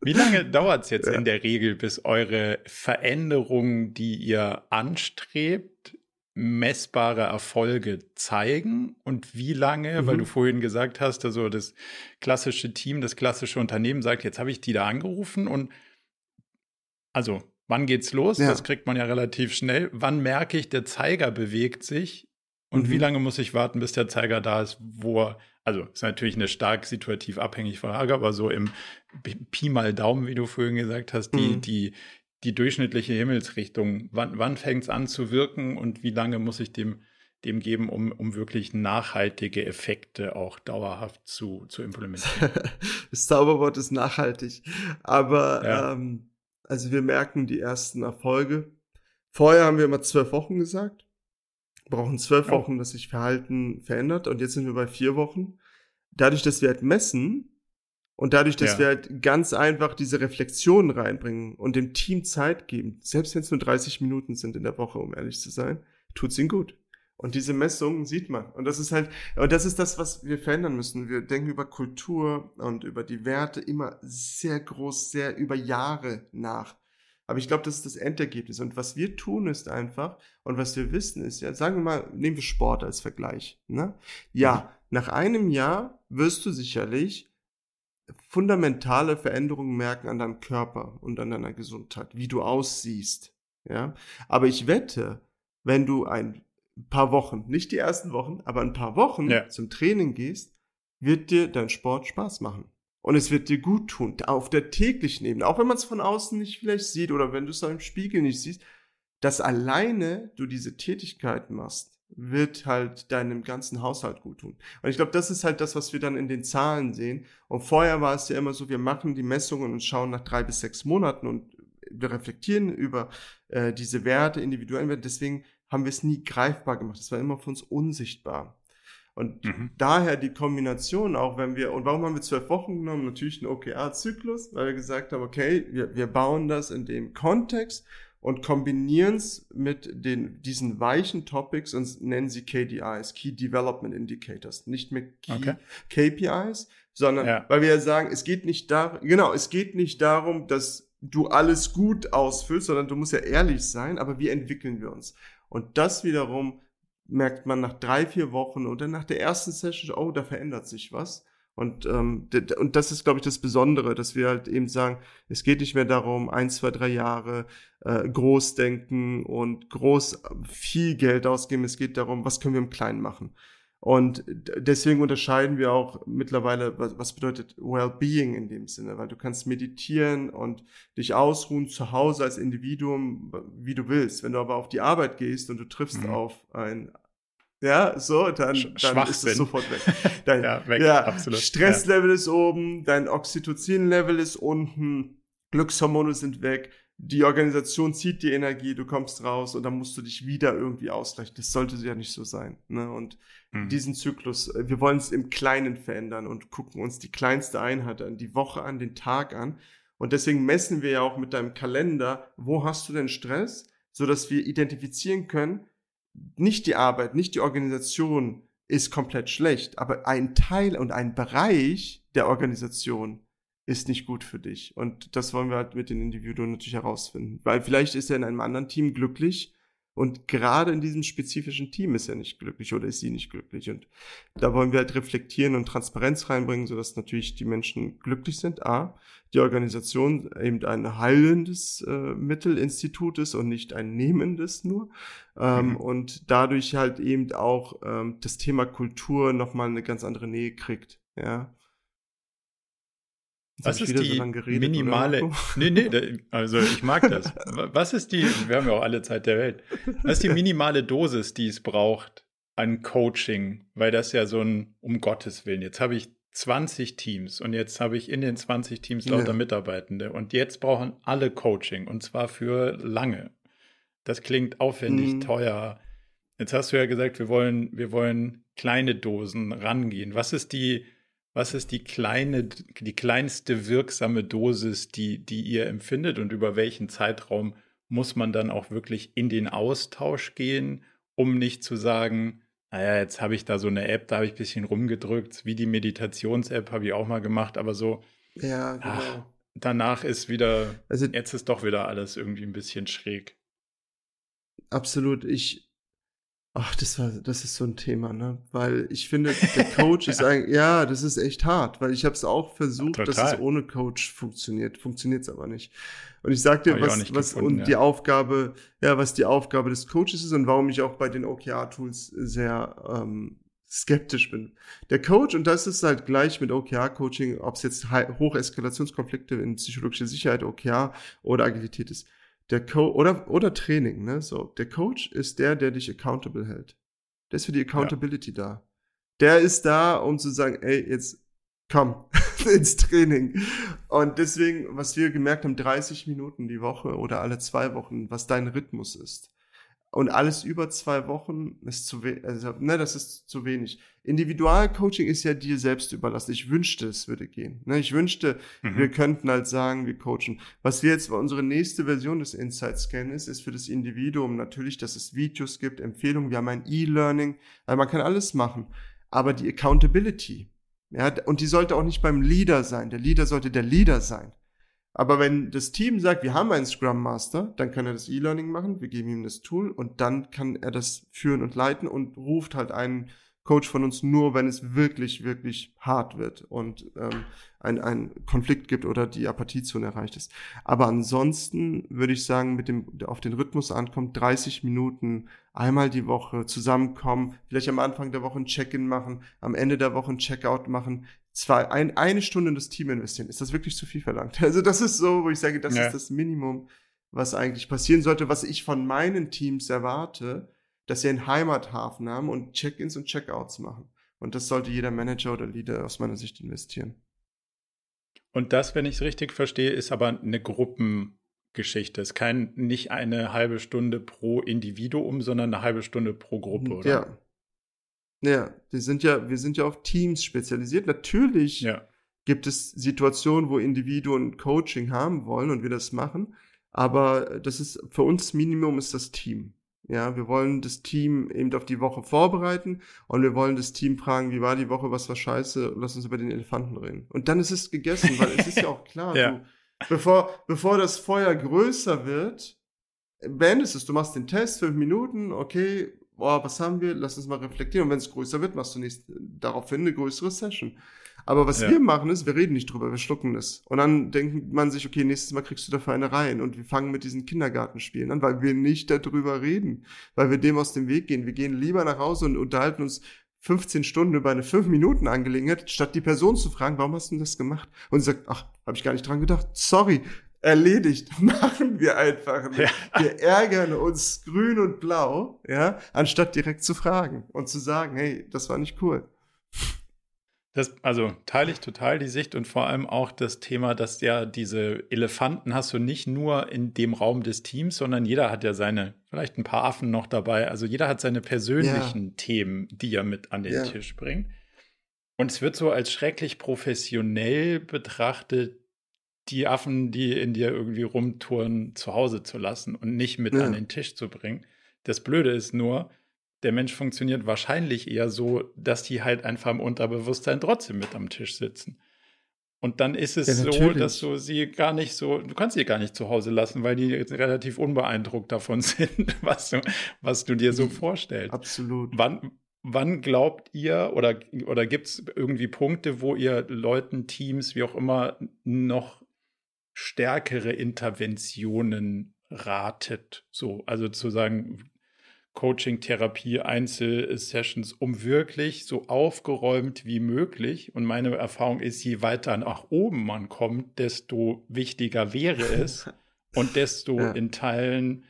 [SPEAKER 1] Wie lange dauert es jetzt ja. in der Regel, bis eure Veränderungen, die ihr anstrebt, messbare Erfolge zeigen? Und wie lange, mhm. weil du vorhin gesagt hast, also das klassische Team, das klassische Unternehmen sagt, jetzt habe ich die da angerufen und also wann geht's los? Ja. Das kriegt man ja relativ schnell. Wann merke ich, der Zeiger bewegt sich? Und mhm. wie lange muss ich warten, bis der Zeiger da ist, wo er, also ist natürlich eine stark situativ abhängige Frage, aber so im Pi mal Daumen, wie du vorhin gesagt hast, die, mhm. die, die durchschnittliche Himmelsrichtung, wann, wann fängt es an zu wirken und wie lange muss ich dem, dem geben, um, um wirklich nachhaltige Effekte auch dauerhaft zu, zu implementieren? [laughs]
[SPEAKER 2] das Zauberwort ist nachhaltig. Aber ja. ähm, also wir merken die ersten Erfolge. Vorher haben wir immer zwölf Wochen gesagt brauchen zwölf Wochen, dass sich Verhalten verändert und jetzt sind wir bei vier Wochen. Dadurch, dass wir halt messen und dadurch, dass ja. wir halt ganz einfach diese Reflexion reinbringen und dem Team Zeit geben, selbst wenn es nur 30 Minuten sind in der Woche, um ehrlich zu sein, tut's ihnen gut. Und diese Messungen sieht man. Und das ist halt, und das ist das, was wir verändern müssen. Wir denken über Kultur und über die Werte immer sehr groß, sehr über Jahre nach. Aber ich glaube, das ist das Endergebnis. Und was wir tun, ist einfach, und was wir wissen, ist ja, sagen wir mal, nehmen wir Sport als Vergleich. Ne? Ja, mhm. nach einem Jahr wirst du sicherlich fundamentale Veränderungen merken an deinem Körper und an deiner Gesundheit, wie du aussiehst. Ja, aber ich wette, wenn du ein paar Wochen, nicht die ersten Wochen, aber ein paar Wochen ja. zum Training gehst, wird dir dein Sport Spaß machen und es wird dir gut tun, auf der täglichen Ebene, auch wenn man es von außen nicht vielleicht sieht oder wenn du es im Spiegel nicht siehst, dass alleine du diese Tätigkeit machst, wird halt deinem ganzen Haushalt gut tun. Und ich glaube, das ist halt das, was wir dann in den Zahlen sehen. Und vorher war es ja immer so, wir machen die Messungen und schauen nach drei bis sechs Monaten und wir reflektieren über äh, diese Werte, individuellen Werte. Deswegen haben wir es nie greifbar gemacht. Es war immer für uns unsichtbar. Und mhm. daher die Kombination, auch wenn wir, und warum haben wir zwölf Wochen genommen? Natürlich ein OKR-Zyklus, weil wir gesagt haben, okay, wir, wir bauen das in dem Kontext und kombinieren es mit den, diesen weichen Topics und nennen sie KDIs, Key Development Indicators, nicht mehr Key, okay. KPIs, sondern ja. weil wir ja sagen, es geht nicht darum, genau, es geht nicht darum, dass du alles gut ausfüllst, sondern du musst ja ehrlich sein, aber wie entwickeln wir uns? Und das wiederum merkt man nach drei, vier Wochen oder nach der ersten Session, oh, da verändert sich was. Und, ähm, und das ist, glaube ich, das Besondere, dass wir halt eben sagen, es geht nicht mehr darum, ein, zwei, drei Jahre äh, groß denken und groß äh, viel Geld ausgeben. Es geht darum, was können wir im Kleinen machen. Und deswegen unterscheiden wir auch mittlerweile, was, was bedeutet Well-being in dem Sinne, weil du kannst meditieren und dich ausruhen zu Hause als Individuum, wie du willst. Wenn du aber auf die Arbeit gehst und du triffst mhm. auf ein ja, so, dann, dann ist es sofort weg. [laughs] Dein ja, weg, ja, absolut. Stresslevel ja. ist oben, dein Oxytocin-Level ist unten, Glückshormone sind weg, die Organisation zieht die Energie, du kommst raus und dann musst du dich wieder irgendwie ausgleichen. Das sollte ja nicht so sein. Ne? Und mhm. diesen Zyklus, äh, wir wollen es im Kleinen verändern und gucken uns die kleinste Einheit an, die Woche an, den Tag an. Und deswegen messen wir ja auch mit deinem Kalender, wo hast du denn Stress, so dass wir identifizieren können, nicht die Arbeit, nicht die Organisation ist komplett schlecht, aber ein Teil und ein Bereich der Organisation ist nicht gut für dich. Und das wollen wir halt mit den Individuen natürlich herausfinden. Weil vielleicht ist er in einem anderen Team glücklich und gerade in diesem spezifischen Team ist er nicht glücklich oder ist sie nicht glücklich. Und da wollen wir halt reflektieren und Transparenz reinbringen, sodass natürlich die Menschen glücklich sind. A, die Organisation eben ein heilendes äh, Mittelinstitut ist und nicht ein nehmendes nur. Ähm, mhm. Und dadurch halt eben auch ähm, das Thema Kultur nochmal eine ganz andere Nähe kriegt. Ja.
[SPEAKER 1] Was ist die so geredet, minimale? [laughs] Nee, nee, also ich mag [laughs] das. Was ist die, wir haben ja auch alle Zeit der Welt. Was ist die minimale Dosis, die es braucht an Coaching? Weil das ja so ein, um Gottes Willen, jetzt habe ich 20 Teams und jetzt habe ich in den 20 Teams lauter ja. Mitarbeitende und jetzt brauchen alle Coaching und zwar für lange. Das klingt aufwendig, mhm. teuer. Jetzt hast du ja gesagt, wir wollen, wir wollen kleine Dosen rangehen. Was ist die, was ist die kleine, die kleinste wirksame Dosis, die, die ihr empfindet und über welchen Zeitraum muss man dann auch wirklich in den Austausch gehen, um nicht zu sagen, naja, jetzt habe ich da so eine App, da habe ich ein bisschen rumgedrückt, wie die Meditations-App habe ich auch mal gemacht, aber so,
[SPEAKER 2] ja, genau.
[SPEAKER 1] ach, danach ist wieder, also, jetzt ist doch wieder alles irgendwie ein bisschen schräg.
[SPEAKER 2] Absolut. Ich, Ach, das war, das ist so ein Thema, ne? Weil ich finde, der Coach [laughs] ist eigentlich, ja, das ist echt hart, weil ich habe es auch versucht, Total. dass es ohne Coach funktioniert. Funktioniert es aber nicht. Und ich sag dir, was, was gefunden, und ja. die Aufgabe, ja, was die Aufgabe des Coaches ist und warum ich auch bei den OKR-Tools sehr ähm, skeptisch bin. Der Coach, und das ist halt gleich mit OKR-Coaching, ob es jetzt Hocheskalationskonflikte in psychologischer Sicherheit, OKR oder Agilität ist der Co oder, oder Training, ne? So, der Coach ist der, der dich accountable hält. Der ist für die Accountability ja. da. Der ist da, um zu sagen, ey, jetzt komm [laughs] ins Training. Und deswegen, was wir gemerkt haben, 30 Minuten die Woche oder alle zwei Wochen, was dein Rhythmus ist. Und alles über zwei Wochen ist zu wenig, also, ne, das ist zu wenig. Individualcoaching ist ja dir selbst überlassen. Ich wünschte, es würde gehen. Ne, ich wünschte, mhm. wir könnten halt sagen, wir coachen. Was wir jetzt, unsere nächste Version des Insight Scan ist, ist für das Individuum natürlich, dass es Videos gibt, Empfehlungen. Wir haben ein E-Learning. Also man kann alles machen. Aber die Accountability, ja, und die sollte auch nicht beim Leader sein. Der Leader sollte der Leader sein. Aber wenn das Team sagt, wir haben einen Scrum Master, dann kann er das E-Learning machen, wir geben ihm das Tool und dann kann er das führen und leiten und ruft halt einen Coach von uns nur, wenn es wirklich, wirklich hart wird und ähm, ein, ein Konflikt gibt oder die Apathiezone erreicht ist. Aber ansonsten würde ich sagen, mit dem auf den Rhythmus ankommt, 30 Minuten einmal die Woche zusammenkommen, vielleicht am Anfang der Woche ein Check-in machen, am Ende der Woche ein Checkout machen, zwei, ein, eine Stunde in das Team investieren. Ist das wirklich zu viel verlangt? [laughs] Also das ist so, wo ich sage, das ja. ist das Minimum, was eigentlich passieren sollte, was ich von meinen Teams erwarte, dass sie einen Heimathafen haben und Check-ins und Check-outs machen. Und das sollte jeder Manager oder Leader aus meiner Sicht investieren.
[SPEAKER 1] Und das, wenn ich es richtig verstehe, ist aber eine Gruppengeschichte. Es ist kein, nicht eine halbe Stunde pro Individuum, sondern eine halbe Stunde pro Gruppe, oder?
[SPEAKER 2] Ja. Ja, wir sind ja, wir sind ja auf Teams spezialisiert. Natürlich ja. gibt es Situationen, wo Individuen Coaching haben wollen und wir das machen. Aber das ist, für uns Minimum ist das Team. Ja, wir wollen das Team eben auf die Woche vorbereiten und wir wollen das Team fragen, wie war die Woche, was war scheiße, lass uns über den Elefanten reden. Und dann ist es gegessen, weil es ist ja auch klar, [laughs] ja. du, bevor, bevor das Feuer größer wird, beendest es, du machst den Test, fünf Minuten, okay, boah, was haben wir, lass uns mal reflektieren und wenn es größer wird, machst du nächst, daraufhin eine größere Session. Aber was ja. wir machen ist, wir reden nicht drüber, wir schlucken es. Und dann denkt man sich, okay, nächstes Mal kriegst du dafür eine rein. Und wir fangen mit diesen Kindergartenspielen an, weil wir nicht darüber reden, weil wir dem aus dem Weg gehen. Wir gehen lieber nach Hause und unterhalten uns 15 Stunden über eine 5 Minuten Angelegenheit, statt die Person zu fragen, warum hast du das gemacht? Und sie sagt, ach, habe ich gar nicht dran gedacht. Sorry, erledigt. [laughs] Machen wir einfach. Ja. Wir ärgern uns grün und blau, ja, anstatt direkt zu fragen und zu sagen, hey, das war nicht cool.
[SPEAKER 1] Das, also teile ich total die Sicht und vor allem auch das Thema, dass ja diese Elefanten hast du nicht nur in dem Raum des Teams, sondern jeder hat ja seine, vielleicht ein paar Affen noch dabei. Also jeder hat seine persönlichen ja. Themen, die er mit an den ja. Tisch bringt. Und es wird so als schrecklich professionell betrachtet, die Affen, die in dir irgendwie rumtouren, zu Hause zu lassen und nicht mit ja. an den Tisch zu bringen. Das Blöde ist nur, der Mensch funktioniert wahrscheinlich eher so, dass die halt einfach im Unterbewusstsein trotzdem mit am Tisch sitzen. Und dann ist es ja, so, dass du sie gar nicht so, du kannst sie gar nicht zu Hause lassen, weil die relativ unbeeindruckt davon [laughs] sind, was du, was du dir so mhm. vorstellst.
[SPEAKER 2] Absolut.
[SPEAKER 1] Wann, wann glaubt ihr oder, oder gibt es irgendwie Punkte, wo ihr Leuten, Teams, wie auch immer, noch stärkere Interventionen ratet? So, also zu sagen, Coaching, Therapie, Einzelsessions, um wirklich so aufgeräumt wie möglich. Und meine Erfahrung ist, je weiter nach oben man kommt, desto wichtiger wäre es [laughs] und desto ja. in Teilen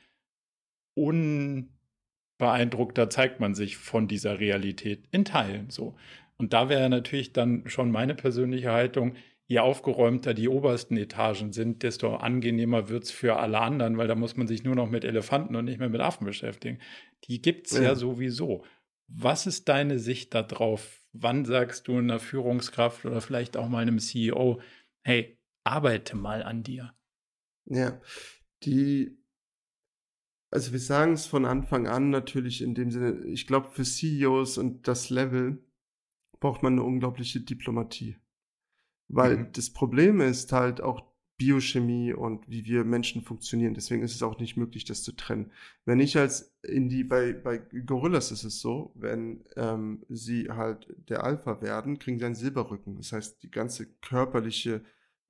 [SPEAKER 1] unbeeindruckter zeigt man sich von dieser Realität. In Teilen so. Und da wäre natürlich dann schon meine persönliche Haltung, je aufgeräumter die obersten Etagen sind, desto angenehmer wird es für alle anderen, weil da muss man sich nur noch mit Elefanten und nicht mehr mit Affen beschäftigen. Die gibt es ja. ja sowieso. Was ist deine Sicht darauf? Wann sagst du einer Führungskraft oder vielleicht auch mal einem CEO, hey, arbeite mal an dir?
[SPEAKER 2] Ja, die, also wir sagen es von Anfang an natürlich in dem Sinne, ich glaube, für CEOs und das Level braucht man eine unglaubliche Diplomatie. Weil mhm. das Problem ist halt auch Biochemie und wie wir Menschen funktionieren. Deswegen ist es auch nicht möglich, das zu trennen. Wenn ich als in die, bei, bei Gorillas ist es so, wenn ähm, sie halt der Alpha werden, kriegen sie einen Silberrücken. Das heißt, die ganze körperliche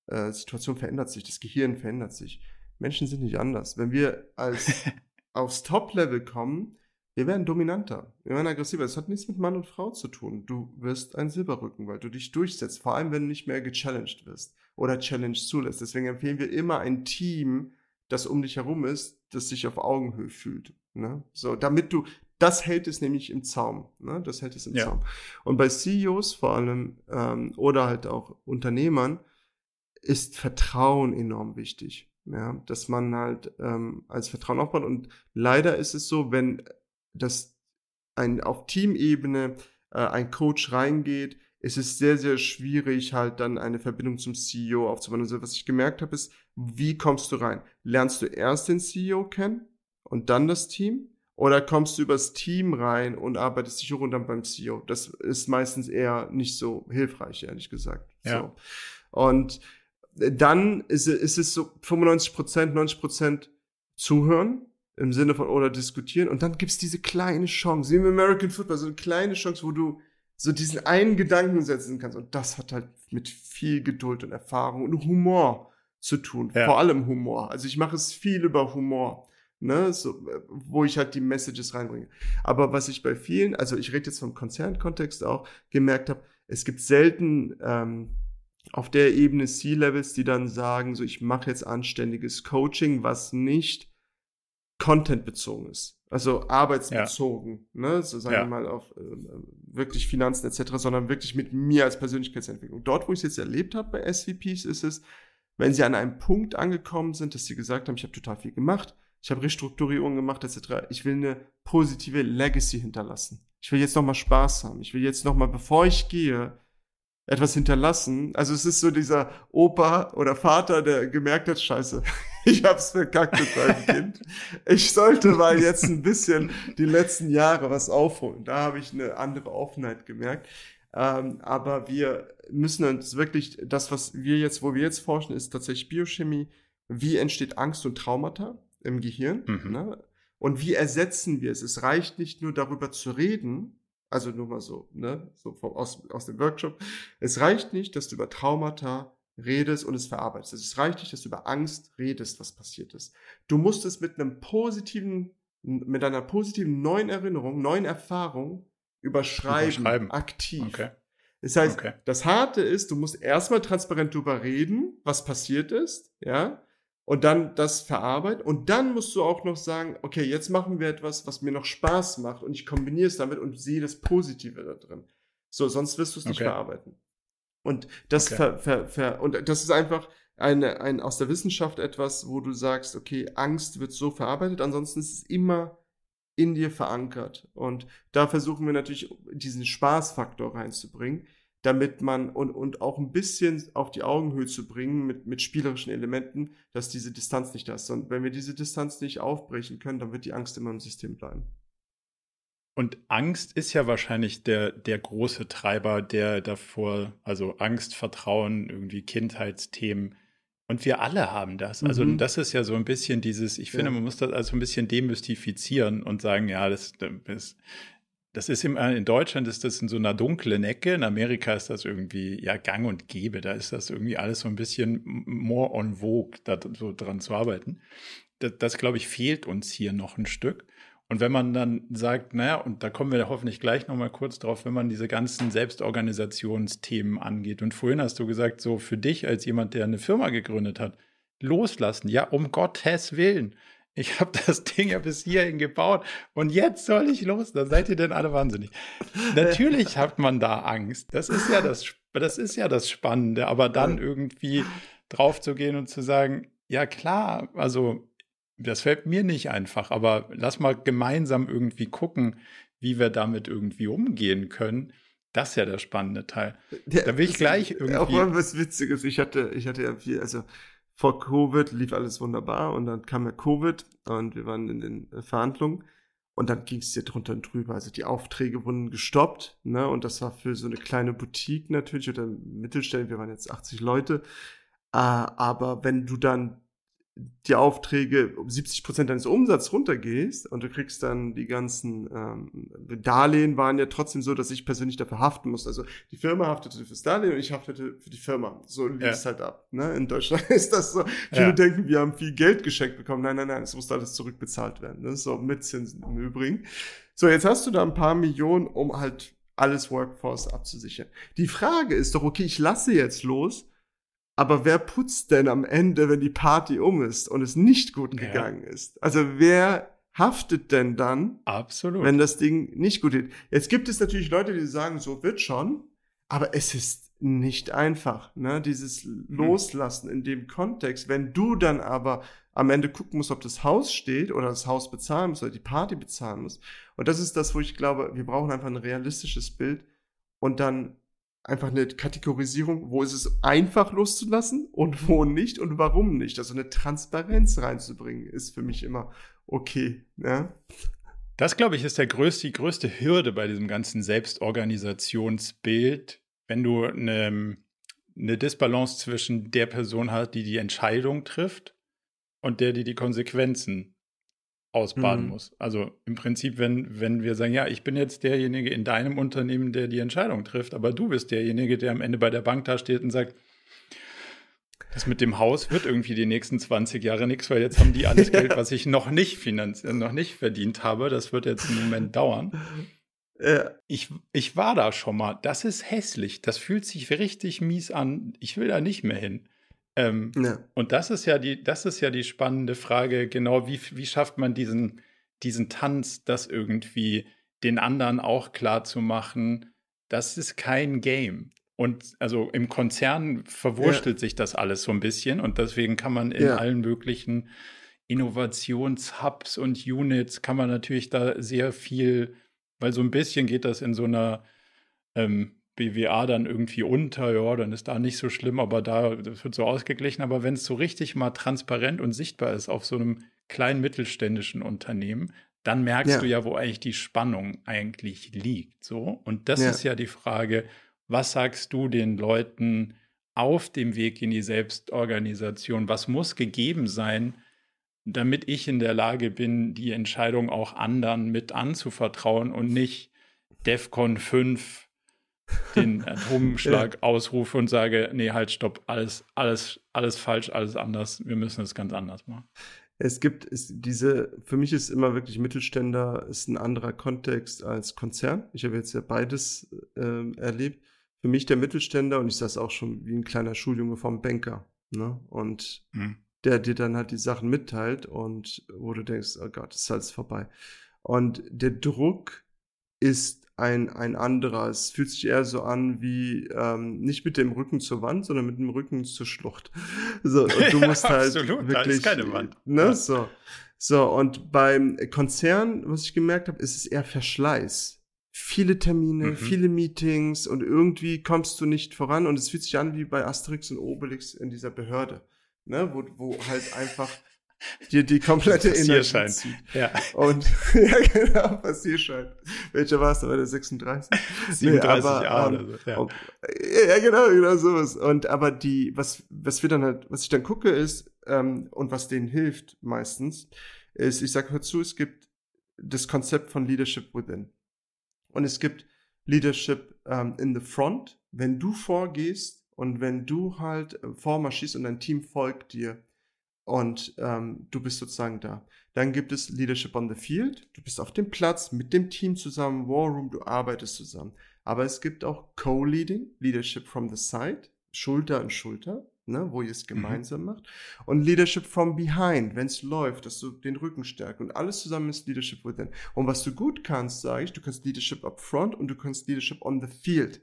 [SPEAKER 2] äh, Situation verändert sich, das Gehirn verändert sich. Menschen sind nicht anders. Wenn wir als [laughs] aufs Top-Level kommen, wir werden dominanter, wir werden aggressiver. Das hat nichts mit Mann und Frau zu tun. Du wirst ein Silberrücken, weil du dich durchsetzt, vor allem wenn du nicht mehr gechallenged wirst oder Challenge zulässt. Deswegen empfehlen wir immer ein Team, das um dich herum ist, das sich auf Augenhöhe fühlt. Ne? So, damit du, das hält es nämlich im Zaum. Ne? Das hält es im ja. Zaum. Und bei CEOs vor allem ähm, oder halt auch Unternehmern ist Vertrauen enorm wichtig. Ja, dass man halt ähm, als Vertrauen aufbaut. Und leider ist es so, wenn dass ein, auf Teamebene äh, ein Coach reingeht, es ist sehr, sehr schwierig, halt dann eine Verbindung zum CEO aufzubauen. Also was ich gemerkt habe, ist, wie kommst du rein? Lernst du erst den CEO kennen und dann das Team? Oder kommst du übers Team rein und arbeitest dich dann beim CEO? Das ist meistens eher nicht so hilfreich, ehrlich gesagt. Ja. So. Und dann ist, ist es so 95 Prozent, 90 Prozent zuhören, im Sinne von oder diskutieren und dann gibt's diese kleine Chance, wie im American Football, so eine kleine Chance, wo du so diesen einen Gedanken setzen kannst und das hat halt mit viel Geduld und Erfahrung und Humor zu tun, ja. vor allem Humor. Also ich mache es viel über Humor, ne, so, wo ich halt die Messages reinbringe. Aber was ich bei vielen, also ich rede jetzt vom Konzernkontext auch, gemerkt habe, es gibt selten ähm, auf der Ebene C-Levels, die dann sagen, so ich mache jetzt anständiges Coaching, was nicht Content-bezogen ist. Also arbeitsbezogen, ja. ne? So sagen ja. wir mal auf äh, wirklich Finanzen etc., sondern wirklich mit mir als Persönlichkeitsentwicklung. Dort, wo ich es jetzt erlebt habe bei SVPs, ist es, wenn sie an einem Punkt angekommen sind, dass sie gesagt haben, ich habe total viel gemacht, ich habe Restrukturierung gemacht etc. Ich will eine positive Legacy hinterlassen. Ich will jetzt noch mal Spaß haben. Ich will jetzt noch mal, bevor ich gehe, etwas hinterlassen. Also es ist so dieser Opa oder Vater, der gemerkt hat, scheiße, ich hab's verkackt mit meinem Kind. Ich sollte mal jetzt ein bisschen die letzten Jahre was aufholen. Da habe ich eine andere Offenheit gemerkt. Ähm, aber wir müssen uns wirklich, das, was wir jetzt, wo wir jetzt forschen, ist tatsächlich Biochemie. Wie entsteht Angst und Traumata im Gehirn? Mhm. Ne? Und wie ersetzen wir es? Es reicht nicht nur darüber zu reden, also nur mal so, ne, so vom, aus, aus dem Workshop. Es reicht nicht, dass du über Traumata redest und es verarbeitest. Es reicht nicht, dass du über Angst redest, was passiert ist. Du musst es mit einem positiven, mit einer positiven neuen Erinnerung, neuen Erfahrung überschreiben, überschreiben. aktiv. Okay. Das heißt, okay. das Harte ist, du musst erstmal transparent darüber reden, was passiert ist, ja, und dann das verarbeiten und dann musst du auch noch sagen, okay, jetzt machen wir etwas, was mir noch Spaß macht und ich kombiniere es damit und sehe das Positive da drin. So, sonst wirst du es nicht okay. verarbeiten. Und das okay. ver, ver, ver, und das ist einfach eine, ein, aus der Wissenschaft etwas, wo du sagst, okay, Angst wird so verarbeitet, ansonsten ist es immer in dir verankert. Und da versuchen wir natürlich diesen Spaßfaktor reinzubringen damit man und, und auch ein bisschen auf die Augenhöhe zu bringen mit, mit spielerischen Elementen, dass diese Distanz nicht da ist. Und wenn wir diese Distanz nicht aufbrechen können, dann wird die Angst immer im System bleiben.
[SPEAKER 1] Und Angst ist ja wahrscheinlich der, der große Treiber, der davor, also Angst, Vertrauen, irgendwie Kindheitsthemen. Und wir alle haben das. Also mhm. das ist ja so ein bisschen dieses, ich finde, ja. man muss das also ein bisschen demystifizieren und sagen, ja, das, das, das ist im, in Deutschland ist das in so einer dunklen Ecke. In Amerika ist das irgendwie ja gang und gäbe. Da ist das irgendwie alles so ein bisschen more on vogue, da so dran zu arbeiten. Das, das glaube ich, fehlt uns hier noch ein Stück. Und wenn man dann sagt, naja, und da kommen wir hoffentlich gleich nochmal kurz drauf, wenn man diese ganzen Selbstorganisationsthemen angeht. Und vorhin hast du gesagt, so für dich als jemand, der eine Firma gegründet hat, loslassen. Ja, um Gottes Willen. Ich habe das Ding ja bis hierhin gebaut und jetzt soll ich los. Da seid ihr denn alle wahnsinnig. Natürlich hat man da Angst. Das ist ja das, das ist ja das Spannende. Aber dann irgendwie drauf zu gehen und zu sagen, ja klar, also das fällt mir nicht einfach, aber lass mal gemeinsam irgendwie gucken, wie wir damit irgendwie umgehen können. Das ist ja der spannende Teil. Ja, da will ich gleich irgendwie.
[SPEAKER 2] Auch mal was Witziges. Ich hatte, ich hatte ja viel, also vor Covid lief alles wunderbar und dann kam ja Covid und wir waren in den Verhandlungen und dann ging es dir drunter und drüber. Also die Aufträge wurden gestoppt, ne? Und das war für so eine kleine Boutique natürlich oder Mittelstellen, wir waren jetzt 80 Leute. Äh, aber wenn du dann die Aufträge um 70 Prozent deines Umsatzes runtergehst und du kriegst dann die ganzen ähm, Darlehen waren ja trotzdem so, dass ich persönlich dafür haften muss. Also die Firma haftete fürs Darlehen und ich haftete für die Firma. So lief es ja. halt ab. Ne? In Deutschland [laughs] ist das so. Viele ja. denken, wir haben viel Geld geschenkt bekommen. Nein, nein, nein, es muss alles zurückbezahlt werden. Ne? So mit Zinsen im Übrigen. So, jetzt hast du da ein paar Millionen, um halt alles Workforce abzusichern. Die Frage ist doch, okay, ich lasse jetzt los aber wer putzt denn am Ende, wenn die Party um ist und es nicht gut gegangen ja. ist? Also wer haftet denn dann,
[SPEAKER 1] Absolut.
[SPEAKER 2] wenn das Ding nicht gut geht? Jetzt gibt es natürlich Leute, die sagen, so wird schon, aber es ist nicht einfach, ne? Dieses hm. Loslassen in dem Kontext. Wenn du dann aber am Ende gucken musst, ob das Haus steht oder das Haus bezahlen muss oder die Party bezahlen muss. Und das ist das, wo ich glaube, wir brauchen einfach ein realistisches Bild und dann einfach eine Kategorisierung, wo ist es einfach loszulassen und wo nicht und warum nicht. Also eine Transparenz reinzubringen, ist für mich immer okay. Ja?
[SPEAKER 1] Das, glaube ich, ist der größte, die größte Hürde bei diesem ganzen Selbstorganisationsbild, wenn du eine, eine Disbalance zwischen der Person hast, die die Entscheidung trifft und der, die die Konsequenzen ausbaden mhm. muss. Also im Prinzip, wenn, wenn wir sagen, ja, ich bin jetzt derjenige in deinem Unternehmen, der die Entscheidung trifft, aber du bist derjenige, der am Ende bei der Bank da steht und sagt, das mit dem Haus wird irgendwie die nächsten 20 Jahre nichts, weil jetzt haben die alles [laughs] Geld, was ich noch nicht finanziert, noch nicht verdient habe. Das wird jetzt einen Moment dauern. Ja. Ich, ich war da schon mal. Das ist hässlich. Das fühlt sich richtig mies an. Ich will da nicht mehr hin. Ähm, ja. Und das ist ja die, das ist ja die spannende Frage, genau, wie, wie schafft man diesen, diesen Tanz, das irgendwie den anderen auch klar zu machen, das ist kein Game. Und also im Konzern verwurstelt ja. sich das alles so ein bisschen und deswegen kann man in ja. allen möglichen Innovationshubs und Units kann man natürlich da sehr viel, weil so ein bisschen geht das in so einer ähm, BWA dann irgendwie unter, ja, dann ist da nicht so schlimm, aber da das wird so ausgeglichen. Aber wenn es so richtig mal transparent und sichtbar ist auf so einem kleinen mittelständischen Unternehmen, dann merkst ja. du ja, wo eigentlich die Spannung eigentlich liegt. So. Und das ja. ist ja die Frage, was sagst du den Leuten auf dem Weg in die Selbstorganisation? Was muss gegeben sein, damit ich in der Lage bin, die Entscheidung auch anderen mit anzuvertrauen und nicht DEFCON 5 den [laughs] Atomschlag ausrufe und sage, nee, halt, stopp, alles, alles, alles falsch, alles anders, wir müssen es ganz anders machen.
[SPEAKER 2] Es gibt ist diese, für mich ist immer wirklich Mittelständler ist ein anderer Kontext als Konzern. Ich habe jetzt ja beides äh, erlebt. Für mich der Mittelständler, und ich es auch schon wie ein kleiner Schuljunge vom Banker. Ne? Und hm. der dir dann halt die Sachen mitteilt und wo du denkst, oh Gott, ist alles vorbei. Und der Druck ist ein, ein anderer. Es fühlt sich eher so an wie ähm, nicht mit dem Rücken zur Wand, sondern mit dem Rücken zur Schlucht. [laughs] So, und du musst halt Absolut, wirklich, da ist keine Wand. Ne, ja. so. So, und beim Konzern, was ich gemerkt habe, ist es eher Verschleiß. Viele Termine, mhm. viele Meetings und irgendwie kommst du nicht voran und es fühlt sich an wie bei Asterix und Obelix in dieser Behörde, ne, wo, wo halt einfach die die komplette Energie
[SPEAKER 1] zieht. Ja.
[SPEAKER 2] Und [laughs] ja, genau, Passierschein. Welcher war es? Da war der 36?
[SPEAKER 1] 37 nee, aber, A oder so. Ja.
[SPEAKER 2] ja, genau, genau sowas. Und aber die, was, was wir dann halt, was ich dann gucke, ist, ähm, und was denen hilft meistens, ist, ich sage, hör zu, es gibt das Konzept von Leadership Within. Und es gibt Leadership ähm, in the Front, wenn du vorgehst und wenn du halt äh, vormarschierst und dein Team folgt dir und ähm, du bist sozusagen da. Dann gibt es Leadership on the Field. Du bist auf dem Platz mit dem Team zusammen, War Room, du arbeitest zusammen. Aber es gibt auch Co-Leading, Leadership from the Side, Schulter an Schulter ne, wo ihr es mhm. gemeinsam mhm. macht. Und Leadership from behind, wenn es läuft, dass du den Rücken stärkst. Und alles zusammen ist Leadership within. Und was du gut kannst, sage ich, du kannst Leadership up front und du kannst Leadership on the field.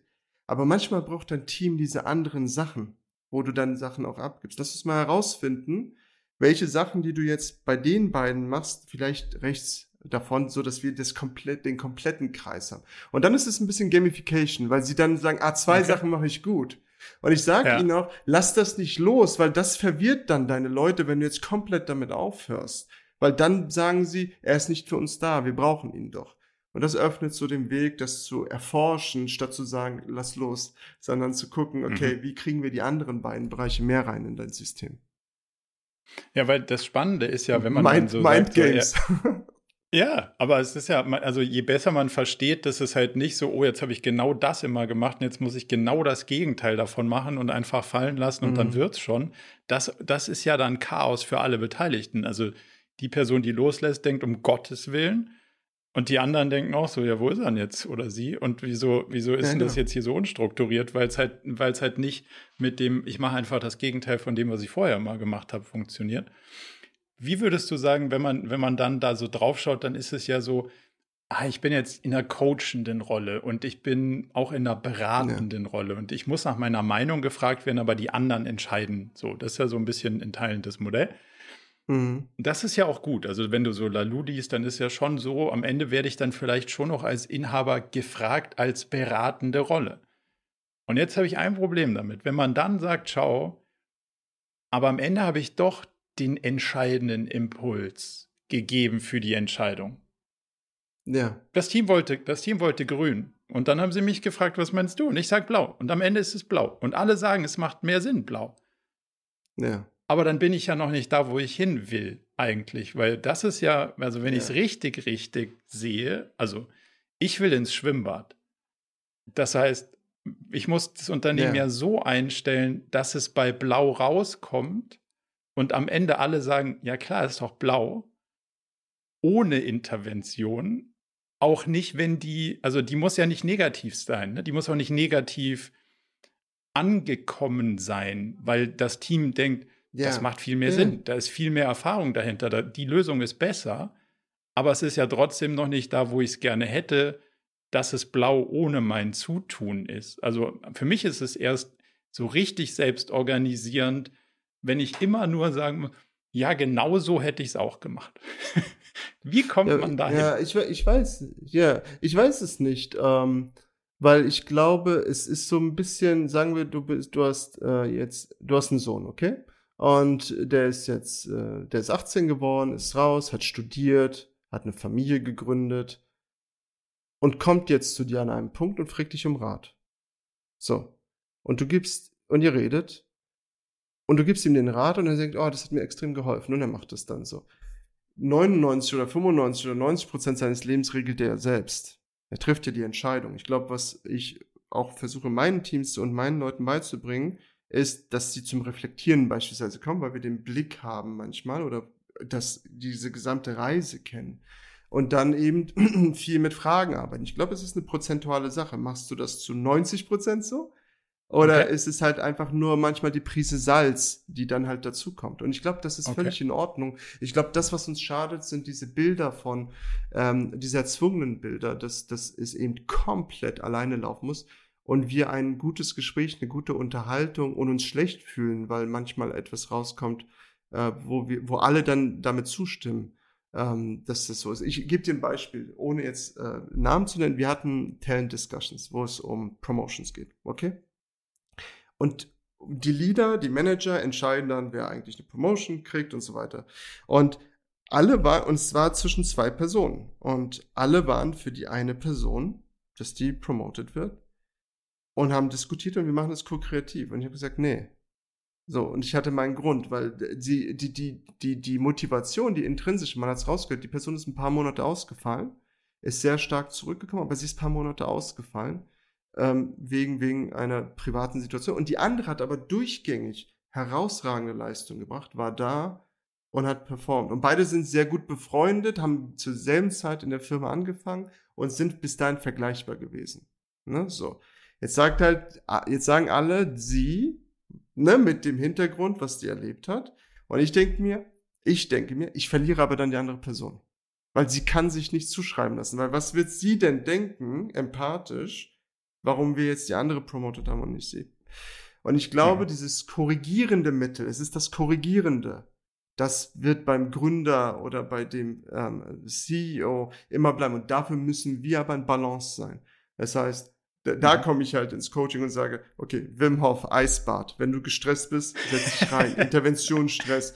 [SPEAKER 2] Aber manchmal braucht dein Team diese anderen Sachen, wo du dann Sachen auch abgibst. Lass uns mal herausfinden, welche Sachen, die du jetzt bei den beiden machst, vielleicht rechts davon, so dass wir das komplett, den kompletten Kreis haben. Und dann ist es ein bisschen Gamification, weil sie dann sagen, ah, zwei okay. Sachen mache ich gut. Und ich sage ja. ihnen auch, lass das nicht los, weil das verwirrt dann deine Leute, wenn du jetzt komplett damit aufhörst. Weil dann sagen sie, er ist nicht für uns da, wir brauchen ihn doch. Und das öffnet so den Weg, das zu erforschen, statt zu sagen, lass los, sondern zu gucken, okay, mhm. wie kriegen wir die anderen beiden Bereiche mehr rein in dein System?
[SPEAKER 1] Ja, weil das Spannende ist ja, wenn man
[SPEAKER 2] Mind,
[SPEAKER 1] so
[SPEAKER 2] Mind sagt, Games.
[SPEAKER 1] So, ja, [laughs] Ja, aber es ist ja, also je besser man versteht, dass es halt nicht so, oh, jetzt habe ich genau das immer gemacht und jetzt muss ich genau das Gegenteil davon machen und einfach fallen lassen und mhm. dann wird's schon. Das, das ist ja dann Chaos für alle Beteiligten. Also die Person, die loslässt, denkt um Gottes Willen und die anderen denken auch so, ja, wo ist er denn jetzt oder sie? Und wieso, wieso ist ja, genau. das jetzt hier so unstrukturiert? Weil es halt, weil es halt nicht mit dem, ich mache einfach das Gegenteil von dem, was ich vorher mal gemacht habe, funktioniert. Wie würdest du sagen, wenn man, wenn man dann da so draufschaut, dann ist es ja so, ah, ich bin jetzt in einer coachenden Rolle und ich bin auch in einer beratenden ja. Rolle und ich muss nach meiner Meinung gefragt werden, aber die anderen entscheiden. So, das ist ja so ein bisschen ein Teil des Modell. Mhm. Das ist ja auch gut. Also, wenn du so Lalu liest, dann ist ja schon so, am Ende werde ich dann vielleicht schon noch als Inhaber gefragt als beratende Rolle. Und jetzt habe ich ein Problem damit. Wenn man dann sagt, schau, aber am Ende habe ich doch den entscheidenden Impuls gegeben für die Entscheidung.
[SPEAKER 2] Ja.
[SPEAKER 1] Das Team wollte, das Team wollte grün. Und dann haben sie mich gefragt, was meinst du? Und ich sage blau. Und am Ende ist es blau. Und alle sagen, es macht mehr Sinn, blau.
[SPEAKER 2] Ja.
[SPEAKER 1] Aber dann bin ich ja noch nicht da, wo ich hin will, eigentlich. Weil das ist ja, also wenn ja. ich es richtig, richtig sehe, also ich will ins Schwimmbad. Das heißt, ich muss das Unternehmen ja, ja so einstellen, dass es bei blau rauskommt und am Ende alle sagen, ja klar, ist doch blau, ohne Intervention, auch nicht, wenn die, also die muss ja nicht negativ sein, ne? die muss auch nicht negativ angekommen sein, weil das Team denkt, ja. das macht viel mehr ja. Sinn, da ist viel mehr Erfahrung dahinter, da, die Lösung ist besser, aber es ist ja trotzdem noch nicht da, wo ich es gerne hätte, dass es blau ohne mein Zutun ist. Also für mich ist es erst so richtig selbstorganisierend, wenn ich immer nur sagen muss, ja, genau so hätte ich es auch gemacht. [laughs] Wie kommt
[SPEAKER 2] ja,
[SPEAKER 1] man dahin?
[SPEAKER 2] Ja, ich, ich weiß, ja, ich weiß es nicht, ähm, weil ich glaube, es ist so ein bisschen, sagen wir, du bist, du hast äh, jetzt, du hast einen Sohn, okay? Und der ist jetzt, äh, der ist 18 geworden, ist raus, hat studiert, hat eine Familie gegründet und kommt jetzt zu dir an einem Punkt und fragt dich um Rat. So. Und du gibst, und ihr redet und du gibst ihm den Rat und er denkt, oh, das hat mir extrem geholfen und er macht es dann so. 99 oder 95 oder 90 Prozent seines Lebens regelt er selbst. Er trifft ja die Entscheidung. Ich glaube, was ich auch versuche, meinen Teams und meinen Leuten beizubringen, ist, dass sie zum Reflektieren beispielsweise kommen, weil wir den Blick haben manchmal oder dass diese gesamte Reise kennen und dann eben [clears throat] viel mit Fragen arbeiten. Ich glaube, es ist eine prozentuale Sache. Machst du das zu 90 Prozent so? Oder okay. ist es halt einfach nur manchmal die Prise Salz, die dann halt dazukommt? Und ich glaube, das ist okay. völlig in Ordnung. Ich glaube, das, was uns schadet, sind diese Bilder von, ähm, diese erzwungenen Bilder, dass, dass es eben komplett alleine laufen muss und wir ein gutes Gespräch, eine gute Unterhaltung und uns schlecht fühlen, weil manchmal etwas rauskommt, äh, wo wir, wo alle dann damit zustimmen, ähm, dass das so ist. Ich gebe dir ein Beispiel, ohne jetzt äh, Namen zu nennen. Wir hatten Talent Discussions, wo es um Promotions geht, okay? Und die Leader, die Manager entscheiden dann, wer eigentlich eine Promotion kriegt und so weiter. Und alle waren, und es war zwischen zwei Personen. Und alle waren für die eine Person, dass die promoted wird. Und haben diskutiert und wir machen das ko-kreativ. Und ich habe gesagt, nee. So, und ich hatte meinen Grund, weil die, die, die, die, die Motivation, die intrinsische, man hat es rausgehört, die Person ist ein paar Monate ausgefallen, ist sehr stark zurückgekommen, aber sie ist ein paar Monate ausgefallen ähm, wegen, wegen einer privaten Situation. Und die andere hat aber durchgängig herausragende Leistung gebracht, war da und hat performt. Und beide sind sehr gut befreundet, haben zur selben Zeit in der Firma angefangen und sind bis dahin vergleichbar gewesen. Ne? So. Jetzt sagt halt, jetzt sagen alle, sie, ne, mit dem Hintergrund, was die erlebt hat. Und ich denke mir, ich denke mir, ich verliere aber dann die andere Person. Weil sie kann sich nicht zuschreiben lassen. Weil was wird sie denn denken, empathisch, warum wir jetzt die andere promoted haben und nicht sie. Und ich glaube, mhm. dieses korrigierende Mittel, es ist das Korrigierende, das wird beim Gründer oder bei dem ähm, CEO immer bleiben. Und dafür müssen wir aber in Balance sein. Das heißt, da, da mhm. komme ich halt ins Coaching und sage, okay, Wim Hof, Eisbad. Wenn du gestresst bist, setz dich rein. [laughs] Interventionsstress.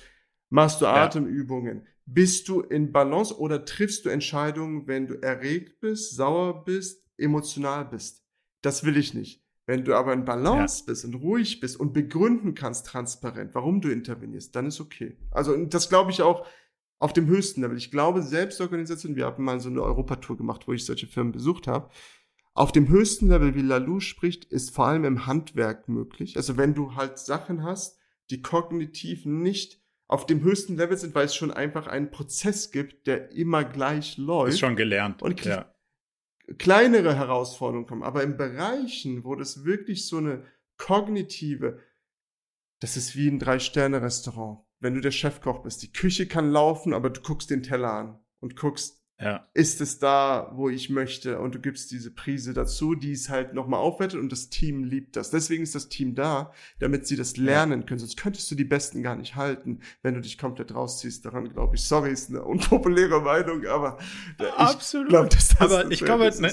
[SPEAKER 2] Machst du Atemübungen? Ja. Bist du in Balance oder triffst du Entscheidungen, wenn du erregt bist, sauer bist, emotional bist? Das will ich nicht. Wenn du aber in Balance ja. bist und ruhig bist und begründen kannst transparent, warum du intervenierst, dann ist okay. Also das glaube ich auch auf dem höchsten Level. Ich glaube, Selbstorganisation, wir haben mal so eine Europatour gemacht, wo ich solche Firmen besucht habe. Auf dem höchsten Level, wie Lalou spricht, ist vor allem im Handwerk möglich. Also wenn du halt Sachen hast, die kognitiv nicht auf dem höchsten Level sind, weil es schon einfach einen Prozess gibt, der immer gleich läuft.
[SPEAKER 1] Ist schon gelernt.
[SPEAKER 2] Und ja kleinere Herausforderungen kommen. Aber in Bereichen, wo das wirklich so eine kognitive, das ist wie ein Drei-Sterne-Restaurant. Wenn du der Chefkoch bist, die Küche kann laufen, aber du guckst den Teller an und guckst, ja. ist es da, wo ich möchte und du gibst diese Prise dazu, die es halt nochmal aufwertet und das Team liebt das. Deswegen ist das Team da, damit sie das lernen können. Sonst könntest du die Besten gar nicht halten, wenn du dich komplett rausziehst. Daran glaube ich. Sorry, ist eine unpopuläre Meinung, aber
[SPEAKER 1] Absolut. ich glaube, dass das aber ich glaube, ne,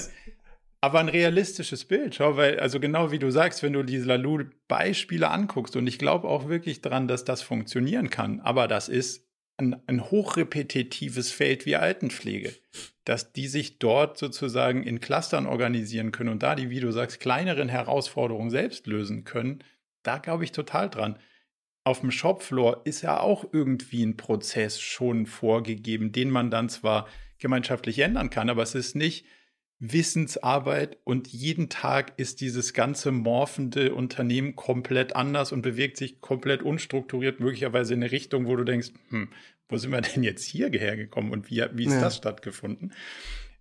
[SPEAKER 1] aber ein realistisches Bild, schau, weil, also genau wie du sagst, wenn du diese Lalou-Beispiele anguckst, und ich glaube auch wirklich dran, dass das funktionieren kann, aber das ist ein, ein hochrepetitives Feld wie Altenpflege, dass die sich dort sozusagen in Clustern organisieren können und da die, wie du sagst, kleineren Herausforderungen selbst lösen können, da glaube ich total dran. Auf dem Shopfloor ist ja auch irgendwie ein Prozess schon vorgegeben, den man dann zwar gemeinschaftlich ändern kann, aber es ist nicht, Wissensarbeit und jeden Tag ist dieses ganze morphende Unternehmen komplett anders und bewegt sich komplett unstrukturiert, möglicherweise in eine Richtung, wo du denkst, hm, wo sind wir denn jetzt hier hergekommen und wie, wie ist ja. das stattgefunden?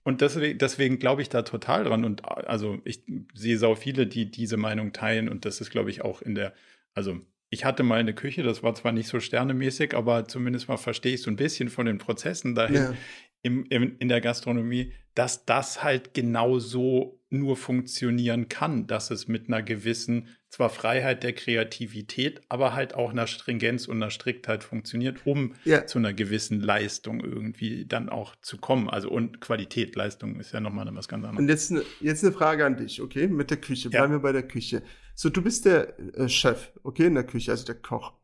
[SPEAKER 1] Und deswegen, deswegen glaube ich da total dran. Und also ich sehe sau viele, die diese Meinung teilen. Und das ist, glaube ich, auch in der, also ich hatte mal eine Küche, das war zwar nicht so sternemäßig, aber zumindest mal verstehe ich so ein bisschen von den Prozessen dahin. Ja im, im, in der Gastronomie, dass das halt genau so nur funktionieren kann, dass es mit einer gewissen, zwar Freiheit der Kreativität, aber halt auch einer Stringenz und einer Striktheit funktioniert, um ja. zu einer gewissen Leistung irgendwie dann auch zu kommen. Also und Qualität, Leistung ist ja nochmal was ganz anderes.
[SPEAKER 2] Und jetzt, ne, jetzt eine Frage an dich, okay, mit der Küche. Bleiben ja. wir bei der Küche. So, du bist der äh, Chef, okay, in der Küche, also der Koch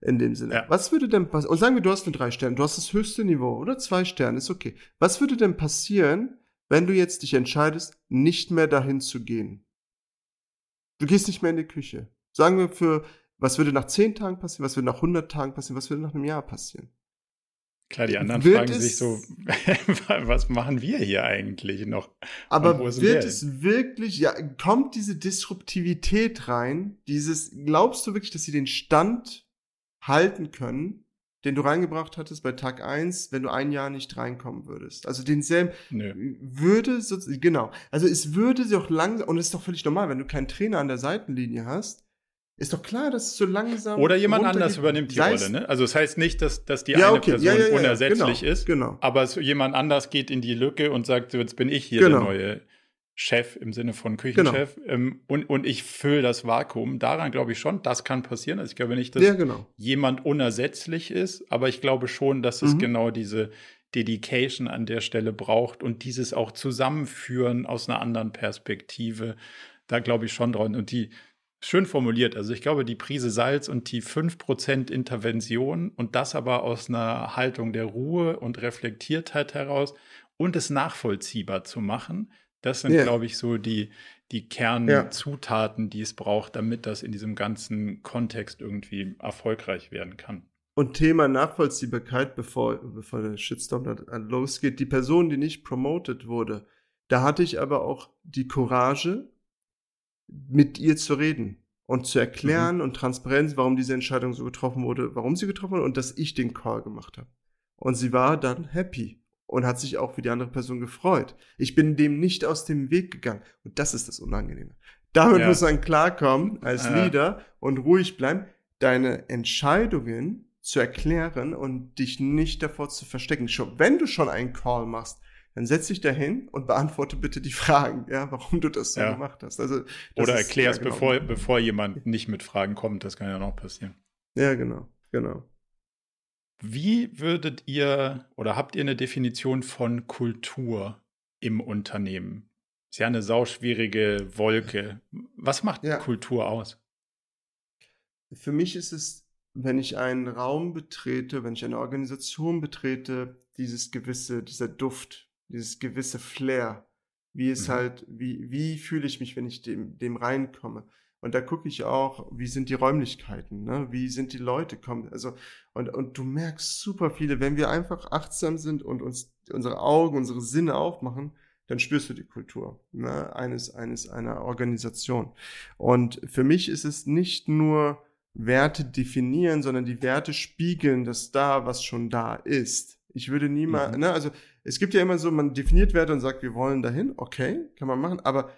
[SPEAKER 2] in dem Sinne. Ja. Was würde denn passieren? Und sagen wir, du hast eine drei Sterne, du hast das höchste Niveau oder zwei Sterne, ist okay. Was würde denn passieren, wenn du jetzt dich entscheidest, nicht mehr dahin zu gehen? Du gehst nicht mehr in die Küche. Sagen wir für, was würde nach zehn Tagen passieren, was würde nach 100 Tagen passieren, was würde nach einem Jahr passieren?
[SPEAKER 1] Klar, die anderen wird fragen sich so, [laughs] was machen wir hier eigentlich noch?
[SPEAKER 2] Aber wird es wirklich, ja, kommt diese Disruptivität rein? Dieses, glaubst du wirklich, dass sie den Stand halten können, den du reingebracht hattest bei Tag 1, wenn du ein Jahr nicht reinkommen würdest. Also denselben Nö. würde so, genau. Also es würde sich auch langsam, und es ist doch völlig normal, wenn du keinen Trainer an der Seitenlinie hast, ist doch klar, dass es so langsam.
[SPEAKER 1] Oder jemand anders übernimmt die Rolle, ne? Also es das heißt nicht, dass, dass die ja, eine okay. Person ja, ja, unersetzlich
[SPEAKER 2] genau,
[SPEAKER 1] ist,
[SPEAKER 2] genau.
[SPEAKER 1] aber es, jemand anders geht in die Lücke und sagt, jetzt bin ich hier genau. der neue Chef im Sinne von Küchenchef genau. ähm, und, und ich fülle das Vakuum. Daran glaube ich schon, das kann passieren. Also ich glaube nicht, dass
[SPEAKER 2] ja, genau.
[SPEAKER 1] jemand unersetzlich ist, aber ich glaube schon, dass es mhm. genau diese Dedication an der Stelle braucht und dieses auch Zusammenführen aus einer anderen Perspektive. Da glaube ich schon dran. Und die, Schön formuliert. Also ich glaube, die Prise Salz und die 5% Intervention und das aber aus einer Haltung der Ruhe und Reflektiertheit heraus und es nachvollziehbar zu machen, das sind, yeah. glaube ich, so die, die Kernzutaten, ja. die es braucht, damit das in diesem ganzen Kontext irgendwie erfolgreich werden kann.
[SPEAKER 2] Und Thema Nachvollziehbarkeit, bevor, bevor der Shitstorm da losgeht, die Person, die nicht promoted wurde, da hatte ich aber auch die Courage, mit ihr zu reden und zu erklären mhm. und Transparenz, warum diese Entscheidung so getroffen wurde, warum sie getroffen wurde und dass ich den Call gemacht habe. Und sie war dann happy und hat sich auch für die andere Person gefreut. Ich bin dem nicht aus dem Weg gegangen. Und das ist das Unangenehme. Damit ja. muss man klarkommen als ja. Leader und ruhig bleiben, deine Entscheidungen zu erklären und dich nicht davor zu verstecken. Schon, wenn du schon einen Call machst, dann setz dich dahin und beantworte bitte die Fragen, ja, warum du das so ja. gemacht hast. Also,
[SPEAKER 1] Oder erklär's, genau. bevor, bevor jemand nicht mit Fragen kommt. Das kann ja noch passieren.
[SPEAKER 2] Ja, genau, genau.
[SPEAKER 1] Wie würdet ihr oder habt ihr eine Definition von Kultur im Unternehmen? Ist ja eine sauschwierige Wolke. Was macht ja. Kultur aus?
[SPEAKER 2] Für mich ist es, wenn ich einen Raum betrete, wenn ich eine Organisation betrete, dieses gewisse, dieser Duft, dieses gewisse Flair, wie es mhm. halt, wie, wie fühle ich mich, wenn ich dem, dem reinkomme. Und da gucke ich auch, wie sind die Räumlichkeiten, ne? wie sind die Leute kommen. Also, und, und du merkst super viele, wenn wir einfach achtsam sind und uns unsere Augen, unsere Sinne aufmachen, dann spürst du die Kultur ne? eines, eines einer Organisation. Und für mich ist es nicht nur Werte definieren, sondern die Werte spiegeln das da, was schon da ist. Ich würde niemals, mhm. ne, also es gibt ja immer so, man definiert Werte und sagt, wir wollen dahin, okay, kann man machen, aber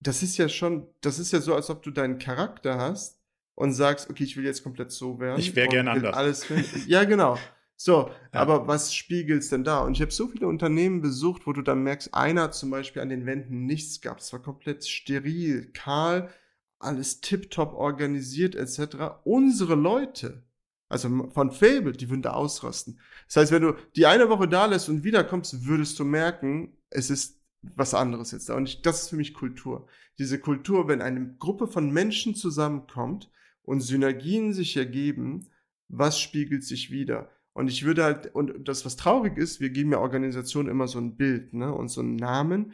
[SPEAKER 2] das ist ja schon, das ist ja so, als ob du deinen Charakter hast und sagst, okay, ich will jetzt komplett so werden.
[SPEAKER 1] Ich wäre gerne anders.
[SPEAKER 2] Alles ja, genau. So, ja. aber was spiegelt's denn da? Und ich habe so viele Unternehmen besucht, wo du dann merkst, einer zum Beispiel an den Wänden nichts gab. Es war komplett steril, kahl, alles tiptop organisiert etc. Unsere Leute, also von Fable, die würden da ausrasten. Das heißt, wenn du die eine Woche da lässt und wiederkommst, würdest du merken, es ist was anderes jetzt da. Und ich, das ist für mich Kultur. Diese Kultur, wenn eine Gruppe von Menschen zusammenkommt und Synergien sich ergeben, was spiegelt sich wieder? Und ich würde halt, und das, was traurig ist, wir geben ja Organisationen immer so ein Bild, ne, und so einen Namen.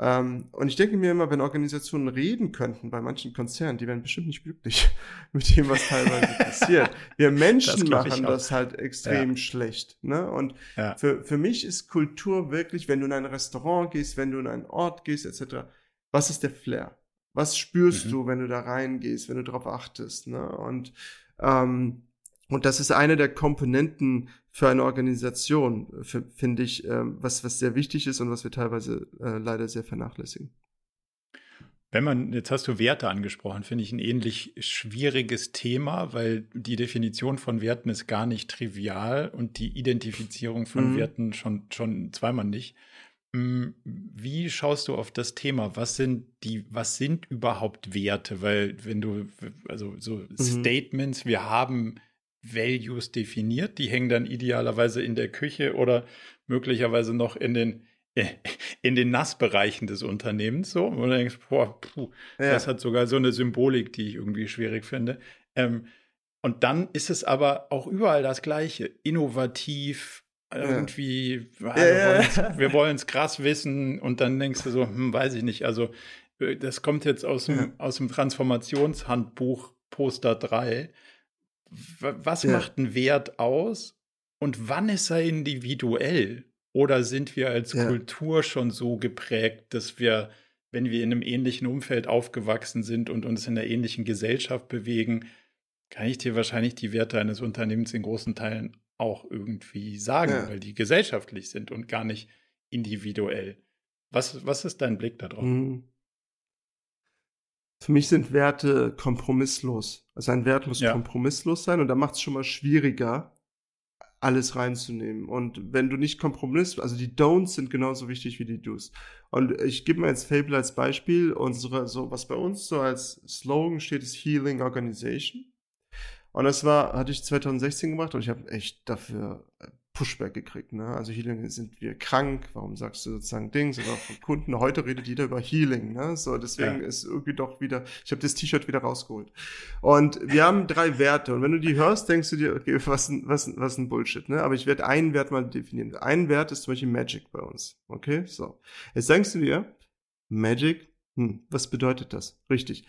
[SPEAKER 2] Ähm, und ich denke mir immer, wenn Organisationen reden könnten bei manchen Konzernen, die wären bestimmt nicht glücklich [laughs] mit dem, was teilweise [laughs] passiert. Wir Menschen das machen das halt extrem ja. schlecht. Ne? Und ja. für, für mich ist Kultur wirklich, wenn du in ein Restaurant gehst, wenn du in einen Ort gehst, etc., was ist der Flair? Was spürst mhm. du, wenn du da reingehst, wenn du darauf achtest? Ne? Und ähm, und das ist eine der Komponenten für eine Organisation, finde ich, äh, was, was sehr wichtig ist und was wir teilweise äh, leider sehr vernachlässigen.
[SPEAKER 1] Wenn man, jetzt hast du Werte angesprochen, finde ich ein ähnlich schwieriges Thema, weil die Definition von Werten ist gar nicht trivial und die Identifizierung von mhm. Werten schon, schon zweimal nicht. Mm, wie schaust du auf das Thema? Was sind die, was sind überhaupt Werte? Weil wenn du, also so mhm. Statements, wir haben Values definiert. Die hängen dann idealerweise in der Küche oder möglicherweise noch in den [laughs] in den Nassbereichen des Unternehmens so. Und du denkst, boah, puh, ja. das hat sogar so eine Symbolik, die ich irgendwie schwierig finde. Ähm, und dann ist es aber auch überall das Gleiche. Innovativ, irgendwie, ja. Ja, wir wollen es krass wissen und dann denkst du so, hm, weiß ich nicht. Also, äh, das kommt jetzt aus dem, aus dem Transformationshandbuch Poster 3 was ja. macht einen Wert aus und wann ist er individuell? Oder sind wir als ja. Kultur schon so geprägt, dass wir, wenn wir in einem ähnlichen Umfeld aufgewachsen sind und uns in einer ähnlichen Gesellschaft bewegen, kann ich dir wahrscheinlich die Werte eines Unternehmens in großen Teilen auch irgendwie sagen, ja. weil die gesellschaftlich sind und gar nicht individuell. Was, was ist dein Blick darauf? Mhm.
[SPEAKER 2] Für mich sind Werte kompromisslos. Also ein Wert muss ja. kompromisslos sein und da macht es schon mal schwieriger, alles reinzunehmen. Und wenn du nicht Kompromiss, also die Don'ts sind genauso wichtig wie die Do's. Und ich gebe mir jetzt Fable als Beispiel. Unsere, so was bei uns so als Slogan steht, ist Healing Organization. Und das war, hatte ich 2016 gemacht und ich habe echt dafür Pushback gekriegt. Ne? Also Healing sind wir krank, warum sagst du sozusagen Dings oder von Kunden? Heute redet jeder über Healing. Ne? So, deswegen ja. ist irgendwie doch wieder, ich habe das T-Shirt wieder rausgeholt. Und wir haben drei Werte und wenn du die hörst, denkst du dir, okay, was, was, was ein Bullshit. Ne? Aber ich werde einen Wert mal definieren. Ein Wert ist zum Beispiel Magic bei uns. Okay, so. Jetzt denkst du dir, Magic, hm, was bedeutet das? Richtig.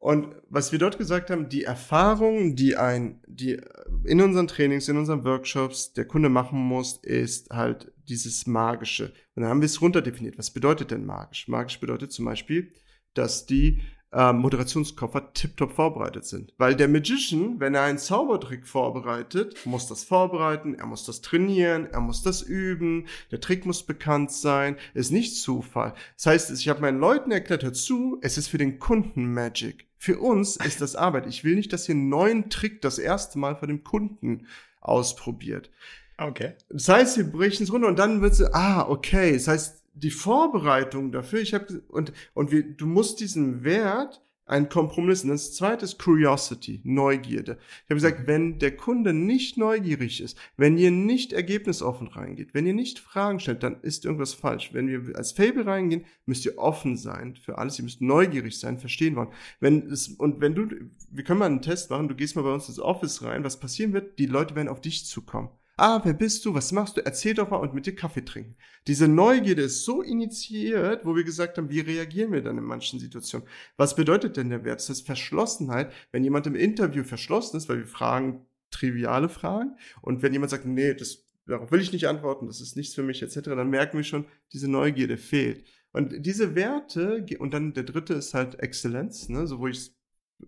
[SPEAKER 2] Und was wir dort gesagt haben, die Erfahrung, die ein, die in unseren Trainings, in unseren Workshops der Kunde machen muss, ist halt dieses Magische. Und dann haben wir es runterdefiniert. Was bedeutet denn magisch? Magisch bedeutet zum Beispiel, dass die äh, Moderationskoffer tiptop vorbereitet sind. Weil der Magician, wenn er einen Zaubertrick vorbereitet, muss das vorbereiten, er muss das trainieren, er muss das üben, der Trick muss bekannt sein, ist nicht Zufall. Das heißt, ich habe meinen Leuten erklärt, hör zu, es ist für den Kunden Magic. Für uns ist das Arbeit. Ich will nicht, dass ihr einen neuen Trick das erste Mal von dem Kunden ausprobiert.
[SPEAKER 1] Okay.
[SPEAKER 2] Das heißt, wir brechen es runter und dann wird es, ah, okay. Das heißt, die Vorbereitung dafür, ich habe und und wir, du musst diesen Wert ein Kompromiss. Und das zweite ist Curiosity, Neugierde. Ich habe gesagt, wenn der Kunde nicht neugierig ist, wenn ihr nicht ergebnisoffen reingeht, wenn ihr nicht Fragen stellt, dann ist irgendwas falsch. Wenn wir als Fable reingehen, müsst ihr offen sein für alles. Ihr müsst neugierig sein, verstehen wollen. Wenn es, und wenn du, wir können mal einen Test machen, du gehst mal bei uns ins Office rein, was passieren wird, die Leute werden auf dich zukommen. Ah, wer bist du? Was machst du? Erzähl doch mal und mit dir Kaffee trinken. Diese Neugierde ist so initiiert, wo wir gesagt haben, wie reagieren wir dann in manchen Situationen? Was bedeutet denn der Wert? Das ist Verschlossenheit. Wenn jemand im Interview verschlossen ist, weil wir fragen triviale Fragen und wenn jemand sagt, nee, das, darauf will ich nicht antworten, das ist nichts für mich, etc., dann merken wir schon, diese Neugierde fehlt. Und diese Werte, und dann der dritte ist halt Exzellenz, ne, so wo ich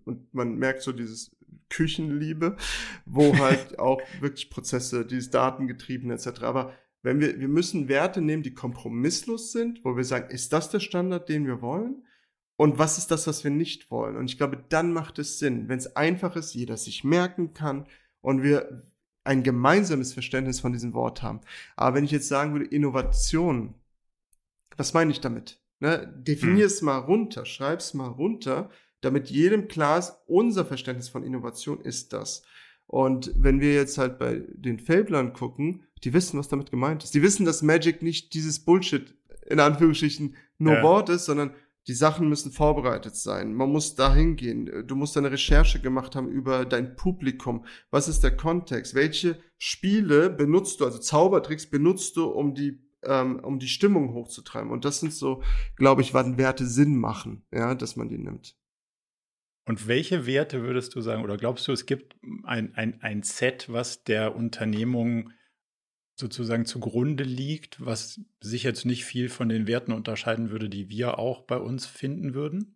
[SPEAKER 2] und man merkt so dieses Küchenliebe, wo halt [laughs] auch wirklich Prozesse, dieses Datengetriebene etc. Aber wenn wir, wir müssen Werte nehmen, die kompromisslos sind, wo wir sagen, ist das der Standard, den wir wollen? Und was ist das, was wir nicht wollen? Und ich glaube, dann macht es Sinn, wenn es einfach ist, jeder sich merken kann und wir ein gemeinsames Verständnis von diesem Wort haben. Aber wenn ich jetzt sagen würde, Innovation, was meine ich damit? Ne? Definier hm. es mal runter, schreib es mal runter damit jedem klar ist, unser Verständnis von Innovation ist das. Und wenn wir jetzt halt bei den Fablern gucken, die wissen, was damit gemeint ist. Die wissen, dass Magic nicht dieses Bullshit in Anführungsstrichen nur ja. Wort ist, sondern die Sachen müssen vorbereitet sein. Man muss dahin gehen. Du musst deine Recherche gemacht haben über dein Publikum. Was ist der Kontext? Welche Spiele benutzt du, also Zaubertricks benutzt du, um die ähm, um die Stimmung hochzutreiben? Und das sind so, glaube ich, wann Werte Sinn machen, ja, dass man die nimmt.
[SPEAKER 1] Und welche Werte würdest du sagen, oder glaubst du, es gibt ein, ein, ein Set, was der Unternehmung sozusagen zugrunde liegt, was sich jetzt nicht viel von den Werten unterscheiden würde, die wir auch bei uns finden würden?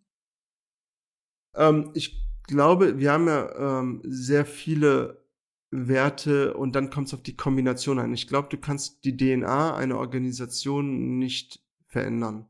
[SPEAKER 2] Ähm, ich glaube, wir haben ja ähm, sehr viele Werte und dann kommt es auf die Kombination ein. Ich glaube, du kannst die DNA einer Organisation nicht verändern.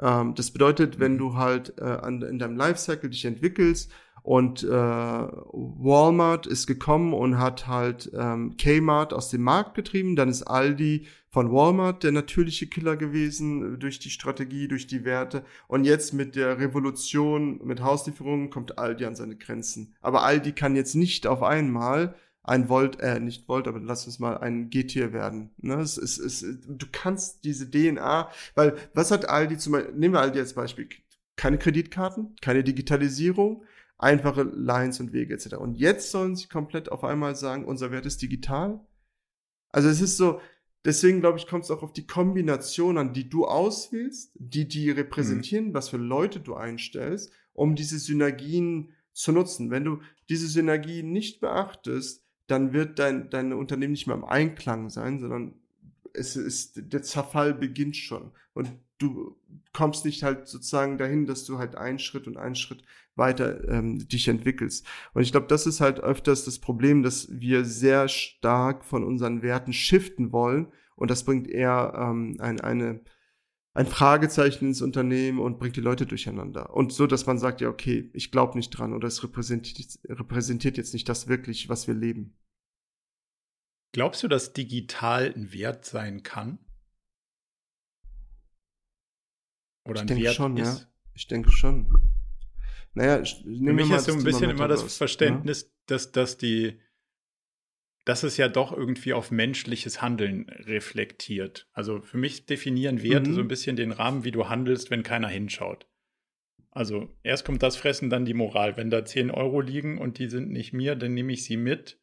[SPEAKER 2] Ähm, das bedeutet, wenn mhm. du halt äh, an, in deinem Lifecycle dich entwickelst und äh, Walmart ist gekommen und hat halt ähm, Kmart aus dem Markt getrieben, dann ist Aldi von Walmart der natürliche Killer gewesen durch die Strategie, durch die Werte. Und jetzt mit der Revolution, mit Hauslieferungen kommt Aldi an seine Grenzen. Aber Aldi kann jetzt nicht auf einmal ein Volt, äh, nicht Volt, aber lass uns mal ein G-Tier werden. Ne? Es, es, es, du kannst diese DNA, weil was hat Aldi zum Beispiel, nehmen wir Aldi als Beispiel, keine Kreditkarten, keine Digitalisierung, einfache Lines und Wege etc. Und jetzt sollen sie komplett auf einmal sagen, unser Wert ist digital. Also es ist so, deswegen glaube ich, kommt es auch auf die Kombination an, die du auswählst, die die repräsentieren, mhm. was für Leute du einstellst, um diese Synergien zu nutzen. Wenn du diese Synergien nicht beachtest, dann wird dein, dein Unternehmen nicht mehr im Einklang sein, sondern es ist, der Zerfall beginnt schon. Und du kommst nicht halt sozusagen dahin, dass du halt einen Schritt und einen Schritt weiter ähm, dich entwickelst. Und ich glaube, das ist halt öfters das Problem, dass wir sehr stark von unseren Werten shiften wollen. Und das bringt eher ähm, ein, eine, ein Fragezeichen ins Unternehmen und bringt die Leute durcheinander. Und so, dass man sagt, ja, okay, ich glaube nicht dran oder es repräsentiert, repräsentiert jetzt nicht das wirklich, was wir leben.
[SPEAKER 1] Glaubst du, dass digital ein Wert sein kann?
[SPEAKER 2] Oder ich ein Wert schon, ist? Ja. Ich denke schon.
[SPEAKER 1] Naja, Für mich ist so ein bisschen immer das Verständnis, ja? dass, dass die dass es ja doch irgendwie auf menschliches Handeln reflektiert. Also für mich definieren Werte mhm. so ein bisschen den Rahmen, wie du handelst, wenn keiner hinschaut. Also erst kommt das Fressen, dann die Moral. Wenn da 10 Euro liegen und die sind nicht mir, dann nehme ich sie mit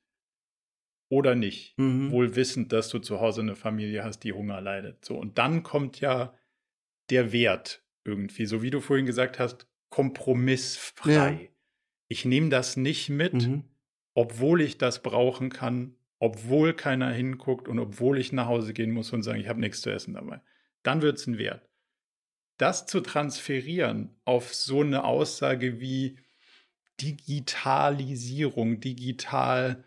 [SPEAKER 1] oder nicht. Mhm. Wohl wissend, dass du zu Hause eine Familie hast, die Hunger leidet. So, und dann kommt ja der Wert irgendwie, so wie du vorhin gesagt hast, kompromissfrei. Ja. Ich nehme das nicht mit, mhm. Obwohl ich das brauchen kann, obwohl keiner hinguckt und obwohl ich nach Hause gehen muss und sagen, ich habe nichts zu essen dabei. Dann wird es ein Wert das zu transferieren auf so eine Aussage wie Digitalisierung, digital,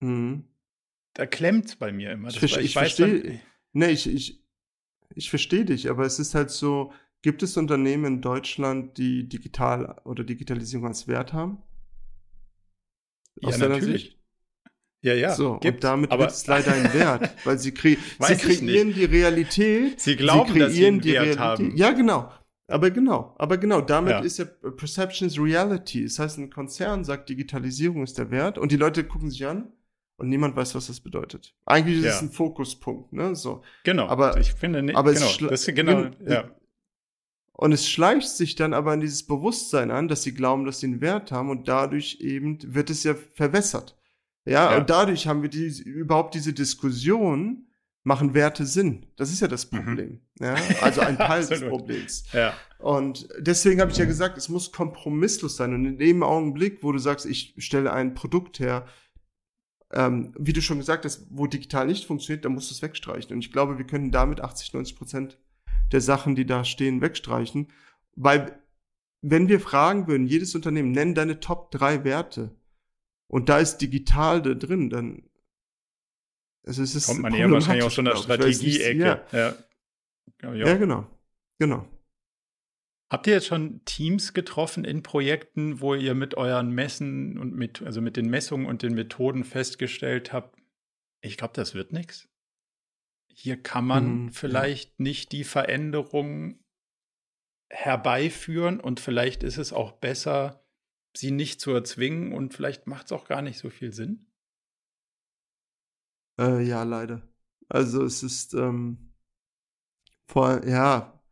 [SPEAKER 1] mhm. da klemmt es bei mir immer.
[SPEAKER 2] Das, ich, ich, ich verstehe, nee, ich, ich, ich verstehe dich, aber es ist halt so, gibt es Unternehmen in Deutschland, die digital oder Digitalisierung als Wert haben?
[SPEAKER 1] Aus ja, natürlich. Sicht? Ja, ja.
[SPEAKER 2] So, gibt, und damit wird es leider ein Wert, [laughs] weil sie, kre sie kreieren die Realität.
[SPEAKER 1] Sie glauben, sie dass sie einen Wert haben.
[SPEAKER 2] Ja, genau. Aber genau, aber genau, damit ja. ist ja Perception is Reality. Das heißt, ein Konzern sagt, Digitalisierung ist der Wert und die Leute gucken sich an und niemand weiß, was das bedeutet. Eigentlich ist ja. es ein Fokuspunkt, ne? So.
[SPEAKER 1] Genau.
[SPEAKER 2] Aber
[SPEAKER 1] ich finde nicht,
[SPEAKER 2] aber
[SPEAKER 1] genau,
[SPEAKER 2] das ist genau, ja. Und es schleicht sich dann aber in dieses Bewusstsein an, dass sie glauben, dass sie einen Wert haben und dadurch eben wird es ja verwässert. Ja, ja, und dadurch haben wir die, überhaupt diese Diskussion, machen Werte Sinn. Das ist ja das mhm. Problem. Mhm. Ja, also ein [laughs] Teil des Problems.
[SPEAKER 1] Ja.
[SPEAKER 2] Und deswegen habe ich ja gesagt, es muss kompromisslos sein. Und in dem Augenblick, wo du sagst, ich stelle ein Produkt her, ähm, wie du schon gesagt hast, wo digital nicht funktioniert, dann musst du es wegstreichen. Und ich glaube, wir können damit 80, 90 Prozent der Sachen, die da stehen, wegstreichen. Weil, wenn wir fragen würden, jedes Unternehmen, nenn deine Top drei Werte, und da ist digital da drin, dann
[SPEAKER 1] also es ist kommt man eher wahrscheinlich aus so einer Strategie-Ecke.
[SPEAKER 2] Ja. Ja. Ja, ja. genau. Genau.
[SPEAKER 1] Habt ihr jetzt schon Teams getroffen in Projekten, wo ihr mit euren Messen und mit, also mit den Messungen und den Methoden festgestellt habt, ich glaube, das wird nichts? Hier kann man mhm, vielleicht ja. nicht die Veränderung herbeiführen und vielleicht ist es auch besser, sie nicht zu erzwingen und vielleicht macht es auch gar nicht so viel Sinn?
[SPEAKER 2] Äh, ja, leider. Also es ist ähm, vor, ja,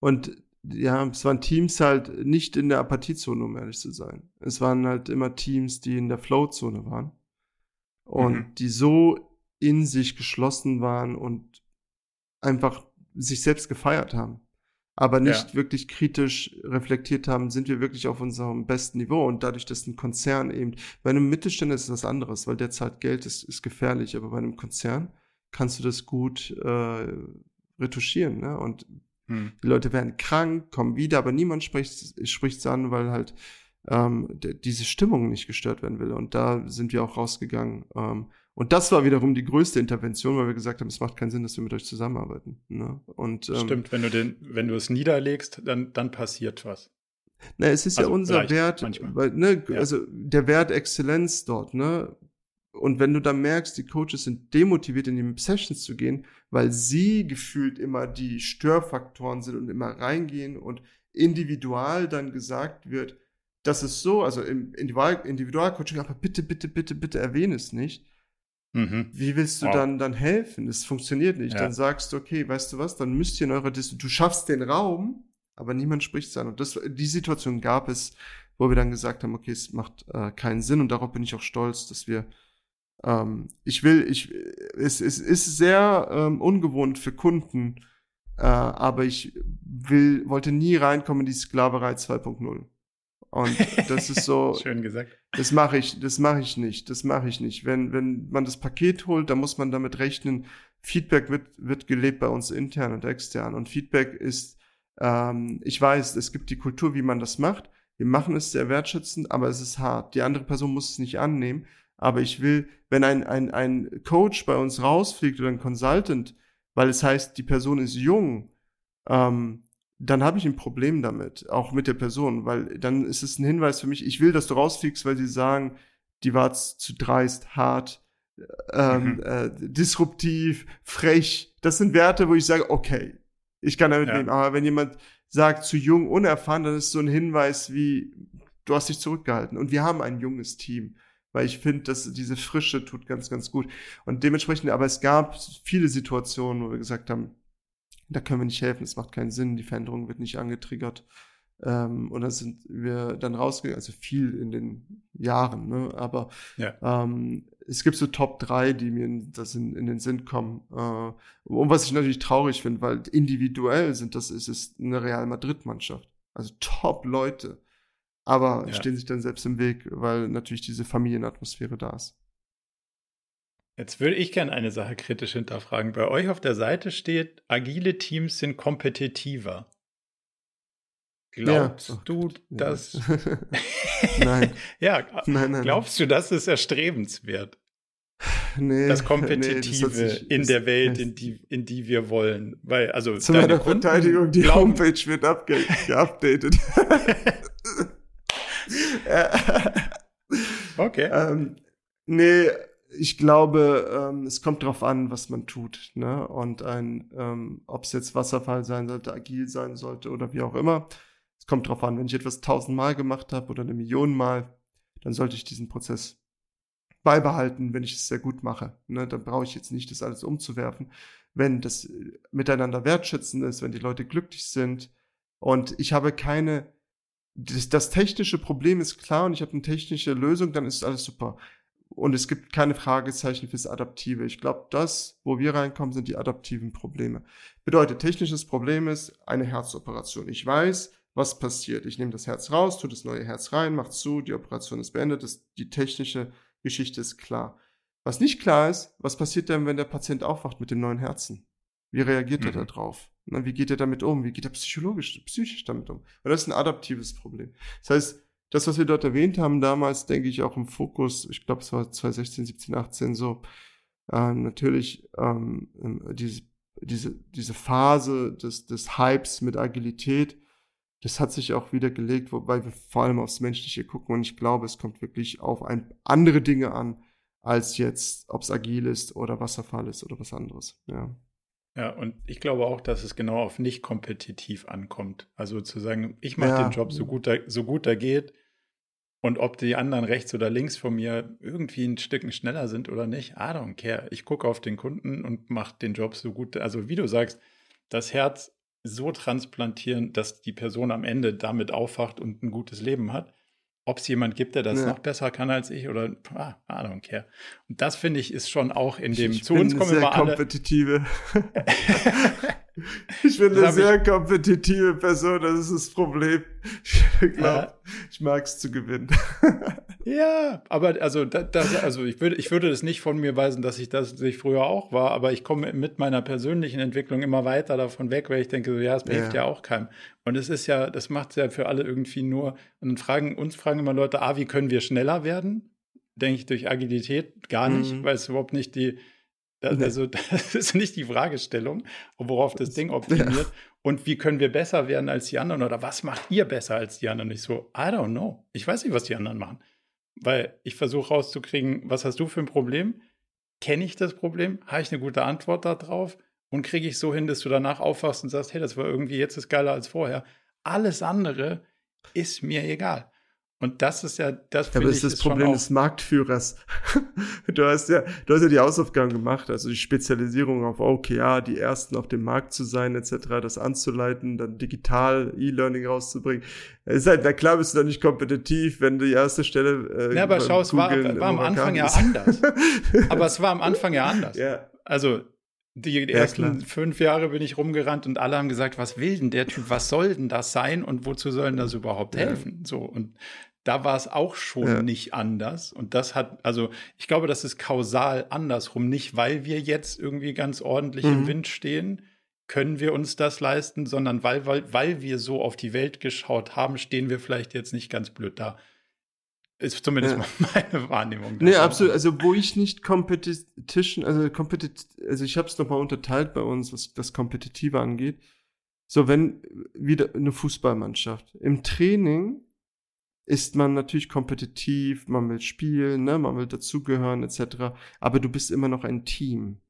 [SPEAKER 2] und ja, es waren Teams halt nicht in der Apathiezone, um ehrlich zu sein. Es waren halt immer Teams, die in der Flow-Zone waren und mhm. die so in sich geschlossen waren und einfach sich selbst gefeiert haben aber nicht ja. wirklich kritisch reflektiert haben, sind wir wirklich auf unserem besten Niveau. Und dadurch, dass ein Konzern eben, bei einem Mittelständler ist es was anderes, weil der zahlt Geld, ist, ist gefährlich, aber bei einem Konzern kannst du das gut äh, retuschieren. Ne? Und hm. die Leute werden krank, kommen wieder, aber niemand spricht es an, weil halt ähm, diese Stimmung nicht gestört werden will. Und da sind wir auch rausgegangen. Ähm, und das war wiederum die größte Intervention, weil wir gesagt haben, es macht keinen Sinn, dass wir mit euch zusammenarbeiten. Ne? Und,
[SPEAKER 1] ähm, Stimmt, wenn du, den, wenn du es niederlegst, dann, dann passiert was.
[SPEAKER 2] Na, es ist also ja unser Wert, weil, ne, ja. also der Wert Exzellenz dort, ne? Und wenn du dann merkst, die Coaches sind demotiviert, in die Sessions zu gehen, weil sie gefühlt immer die Störfaktoren sind und immer reingehen und individual dann gesagt wird, das ist so, also im Individual Individualcoaching, aber bitte, bitte, bitte, bitte erwähne es nicht. Mhm. Wie willst du wow. dann, dann helfen? Es funktioniert nicht. Ja. Dann sagst du, okay, weißt du was, dann müsst ihr in eurer Dis du schaffst den Raum, aber niemand spricht es an. Und das, die Situation gab es, wo wir dann gesagt haben, okay, es macht äh, keinen Sinn und darauf bin ich auch stolz, dass wir ähm, ich will, ich, es, es ist sehr ähm, ungewohnt für Kunden, äh, aber ich will, wollte nie reinkommen in die Sklaverei 2.0. Und das ist so. [laughs]
[SPEAKER 1] Schön gesagt.
[SPEAKER 2] Das mache ich, das mache ich nicht. Das mache ich nicht. Wenn, wenn man das Paket holt, dann muss man damit rechnen. Feedback wird, wird gelebt bei uns intern und extern. Und Feedback ist, ähm, ich weiß, es gibt die Kultur, wie man das macht. Wir machen es sehr wertschätzend, aber es ist hart. Die andere Person muss es nicht annehmen. Aber ich will, wenn ein, ein, ein Coach bei uns rausfliegt oder ein Consultant, weil es heißt, die Person ist jung, ähm, dann habe ich ein Problem damit, auch mit der Person, weil dann ist es ein Hinweis für mich, ich will, dass du rausfliegst, weil sie sagen, die war zu dreist, hart, ähm, mhm. äh, disruptiv, frech. Das sind Werte, wo ich sage, okay, ich kann damit ja. leben. Aber wenn jemand sagt, zu jung, unerfahren, dann ist so ein Hinweis wie, du hast dich zurückgehalten. Und wir haben ein junges Team. weil ich finde, dass diese Frische tut ganz, ganz gut. Und dementsprechend, aber es gab viele Situationen, wo wir gesagt haben, da können wir nicht helfen, es macht keinen Sinn, die Veränderung wird nicht angetriggert. Ähm, und dann sind wir dann rausgegangen, also viel in den Jahren, ne? aber ja. ähm, es gibt so Top 3, die mir in, das in, in den Sinn kommen. Äh, und was ich natürlich traurig finde, weil individuell sind das ist es eine Real Madrid-Mannschaft. Also Top-Leute. Aber ja. stehen sich dann selbst im Weg, weil natürlich diese Familienatmosphäre da ist.
[SPEAKER 1] Jetzt würde ich gerne eine Sache kritisch hinterfragen. Bei euch auf der Seite steht, agile Teams sind kompetitiver. Glaubst ja. du, dass. [laughs]
[SPEAKER 2] nein. [laughs]
[SPEAKER 1] ja, nein, nein, glaubst du, das ist erstrebenswert? Nee, das Kompetitive nee, das sich, in der Welt, in die, in die wir wollen. Weil, also.
[SPEAKER 2] Zu meiner Kunden Verteidigung, die glauben, Homepage wird geupdatet. [laughs]
[SPEAKER 1] okay.
[SPEAKER 2] Ähm, nee, ich glaube, ähm, es kommt darauf an, was man tut. Ne? Und ein, ähm, ob es jetzt Wasserfall sein sollte, agil sein sollte oder wie auch immer. Es kommt darauf an, wenn ich etwas tausendmal gemacht habe oder eine Million Mal, dann sollte ich diesen Prozess beibehalten, wenn ich es sehr gut mache. Ne? Dann brauche ich jetzt nicht das alles umzuwerfen. Wenn das äh, miteinander wertschätzend ist, wenn die Leute glücklich sind und ich habe keine, das, das technische Problem ist klar und ich habe eine technische Lösung, dann ist alles super. Und es gibt keine Fragezeichen fürs Adaptive. Ich glaube, das, wo wir reinkommen, sind die adaptiven Probleme. Bedeutet, technisches Problem ist eine Herzoperation. Ich weiß, was passiert. Ich nehme das Herz raus, tue das neue Herz rein, mache zu, die Operation ist beendet, das, die technische Geschichte ist klar. Was nicht klar ist, was passiert denn, wenn der Patient aufwacht mit dem neuen Herzen? Wie reagiert mhm. er darauf? Wie geht er damit um? Wie geht er psychologisch, psychisch damit um? Und das ist ein adaptives Problem. Das heißt, das, was wir dort erwähnt haben, damals, denke ich, auch im Fokus, ich glaube, es war 2016, 17, 18 so, äh, natürlich ähm, diese, diese, diese Phase des, des Hypes mit Agilität, das hat sich auch wieder gelegt, wobei wir vor allem aufs Menschliche gucken und ich glaube, es kommt wirklich auf ein, andere Dinge an, als jetzt, ob es agil ist oder Wasserfall ist oder was anderes. Ja.
[SPEAKER 1] Ja, und ich glaube auch, dass es genau auf nicht kompetitiv ankommt. Also zu sagen, ich mache ja. den Job so gut, er, so gut er geht und ob die anderen rechts oder links von mir irgendwie ein Stück schneller sind oder nicht, I don't care. Ich gucke auf den Kunden und mache den Job so gut. Also wie du sagst, das Herz so transplantieren, dass die Person am Ende damit aufwacht und ein gutes Leben hat ob es jemand gibt, der das ja. noch besser kann als ich oder ah, I don't care. Und das finde ich ist schon auch in dem
[SPEAKER 2] ich zu uns kommen immer alle kompetitive. [laughs] [laughs] ich bin eine sehr ich, kompetitive Person, das ist das Problem. Ich glaube, äh, ich mag es zu gewinnen.
[SPEAKER 1] ja, aber also das, also ich würde ich würde das nicht von mir weisen, dass ich das ich früher auch war, aber ich komme mit meiner persönlichen Entwicklung immer weiter davon weg, weil ich denke so ja, es hilft ja. ja auch keinem. Und es ist ja, das macht es ja für alle irgendwie nur. Und dann fragen uns fragen immer Leute, ah, wie können wir schneller werden? Denke ich durch Agilität gar nicht, mhm. weil es überhaupt nicht die also [laughs] das ist nicht die Fragestellung, worauf das Ding optimiert. Ja. [laughs] Und wie können wir besser werden als die anderen? Oder was macht ihr besser als die anderen? Ich so, I don't know. Ich weiß nicht, was die anderen machen. Weil ich versuche rauszukriegen, was hast du für ein Problem? Kenne ich das Problem? Habe ich eine gute Antwort darauf? Und kriege ich so hin, dass du danach aufwachst und sagst, hey, das war irgendwie jetzt ist geiler als vorher. Alles andere ist mir egal. Und das ist ja, das
[SPEAKER 2] aber ist das ist Problem des Marktführers. [laughs] du hast ja, du hast ja die Hausaufgaben gemacht, also die Spezialisierung auf OKR, die ersten auf dem Markt zu sein, etc., das anzuleiten, dann digital E-Learning rauszubringen. Ist halt, na klar bist du da nicht kompetitiv, wenn du die erste Stelle.
[SPEAKER 1] Äh, ja, aber schau, es war, war am Anfang ja anders. aber es war am Anfang ja anders. Ja. Also, die, die ja, ersten klar. fünf Jahre bin ich rumgerannt und alle haben gesagt, was will denn der Typ, was soll denn das sein und wozu soll denn das überhaupt helfen? Ja. So, und da war es auch schon ja. nicht anders. Und das hat, also ich glaube, das ist kausal andersrum. Nicht, weil wir jetzt irgendwie ganz ordentlich mhm. im Wind stehen, können wir uns das leisten, sondern weil, weil, weil wir so auf die Welt geschaut haben, stehen wir vielleicht jetzt nicht ganz blöd da. Ist zumindest ja. [laughs] meine Wahrnehmung.
[SPEAKER 2] Nee, absolut. Also, wo ich nicht Competition, also, competit also ich habe es nochmal unterteilt bei uns, was das Kompetitive angeht. So, wenn wieder eine Fußballmannschaft im Training ist man natürlich kompetitiv, man will spielen, ne, man will dazugehören, etc. Aber du bist immer noch ein Team.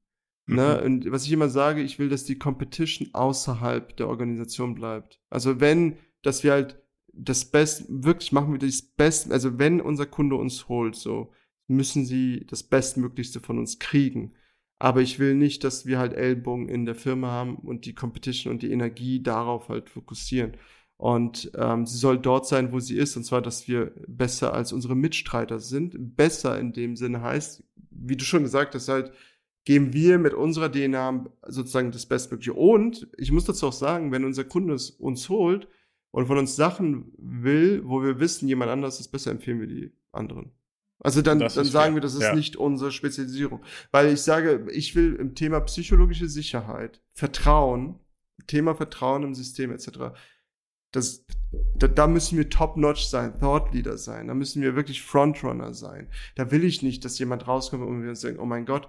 [SPEAKER 2] Ne? Mhm. Ne? Und was ich immer sage, ich will, dass die Competition außerhalb der Organisation bleibt. Also wenn, dass wir halt das Beste, wirklich machen wir das Beste, also wenn unser Kunde uns holt, so, müssen sie das Bestmöglichste von uns kriegen. Aber ich will nicht, dass wir halt Ellbogen in der Firma haben und die Competition und die Energie darauf halt fokussieren. Und ähm, sie soll dort sein, wo sie ist, und zwar, dass wir besser als unsere Mitstreiter sind. Besser in dem Sinne heißt, wie du schon gesagt hast, halt, geben wir mit unserer DNA sozusagen das Bestmögliche. Und ich muss dazu auch sagen, wenn unser Kunde es uns holt und von uns Sachen will, wo wir wissen, jemand anders ist besser, empfehlen wir die anderen. Also dann, dann sagen fair. wir, das ist ja. nicht unsere Spezialisierung. Weil ich sage, ich will im Thema psychologische Sicherheit, Vertrauen, Thema Vertrauen im System etc., das, da, da müssen wir top-notch sein, Thought Leader sein, da müssen wir wirklich Frontrunner sein. Da will ich nicht, dass jemand rauskommt und wir uns denken, oh mein Gott,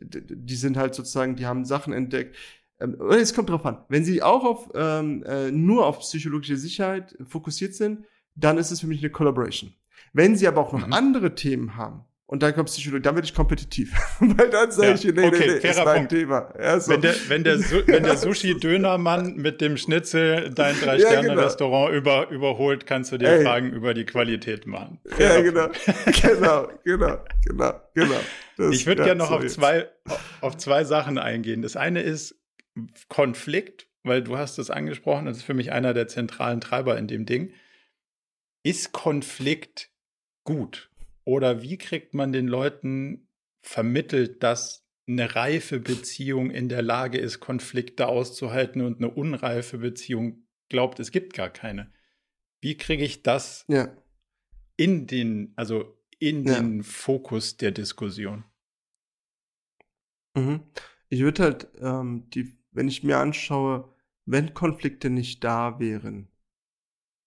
[SPEAKER 2] die sind halt sozusagen, die haben Sachen entdeckt. Ähm, es kommt drauf an. Wenn sie auch auf ähm, äh, nur auf psychologische Sicherheit fokussiert sind, dann ist es für mich eine Collaboration. Wenn sie aber auch noch mhm. andere Themen haben, und dann kommt Psychologie, dann werde ich kompetitiv. [laughs] Weil dann sage ja, ich, nee, okay, nee, nee, ist mein Punkt. Thema.
[SPEAKER 1] Ja, so. Wenn der, wenn der, wenn der [laughs] Sushi-Dönermann mit dem Schnitzel dein Drei-Sterne-Restaurant [laughs] ja, genau. über, überholt, kannst du dir Ey. Fragen über die Qualität machen.
[SPEAKER 2] Fairer ja, genau. genau, genau, genau, genau.
[SPEAKER 1] Das, ich würde ja, gerne noch so auf zwei, auf zwei Sachen eingehen. Das eine ist Konflikt, weil du hast es angesprochen, das ist für mich einer der zentralen Treiber in dem Ding. Ist Konflikt gut? Oder wie kriegt man den Leuten vermittelt, dass eine reife Beziehung in der Lage ist, Konflikte auszuhalten und eine unreife Beziehung glaubt, es gibt gar keine? Wie kriege ich das ja. in den, also in ja. den Fokus der Diskussion?
[SPEAKER 2] Mhm. Ich würde halt, ähm, die, wenn ich mir anschaue, wenn Konflikte nicht da wären,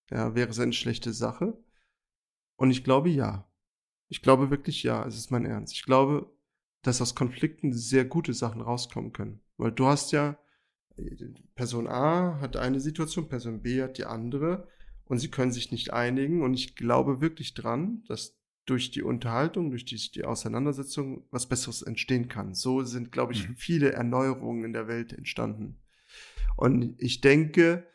[SPEAKER 2] ja, wäre es eine schlechte Sache? Und ich glaube ja. Ich glaube wirklich ja, es ist mein Ernst. Ich glaube, dass aus Konflikten sehr gute Sachen rauskommen können. Weil du hast ja, Person A hat eine Situation, Person B hat die andere und sie können sich nicht einigen. Und ich glaube wirklich dran, dass durch die Unterhaltung, durch die, die Auseinandersetzung was Besseres entstehen kann. So sind, glaube ich, mhm. viele Erneuerungen in der Welt entstanden. Und ich denke,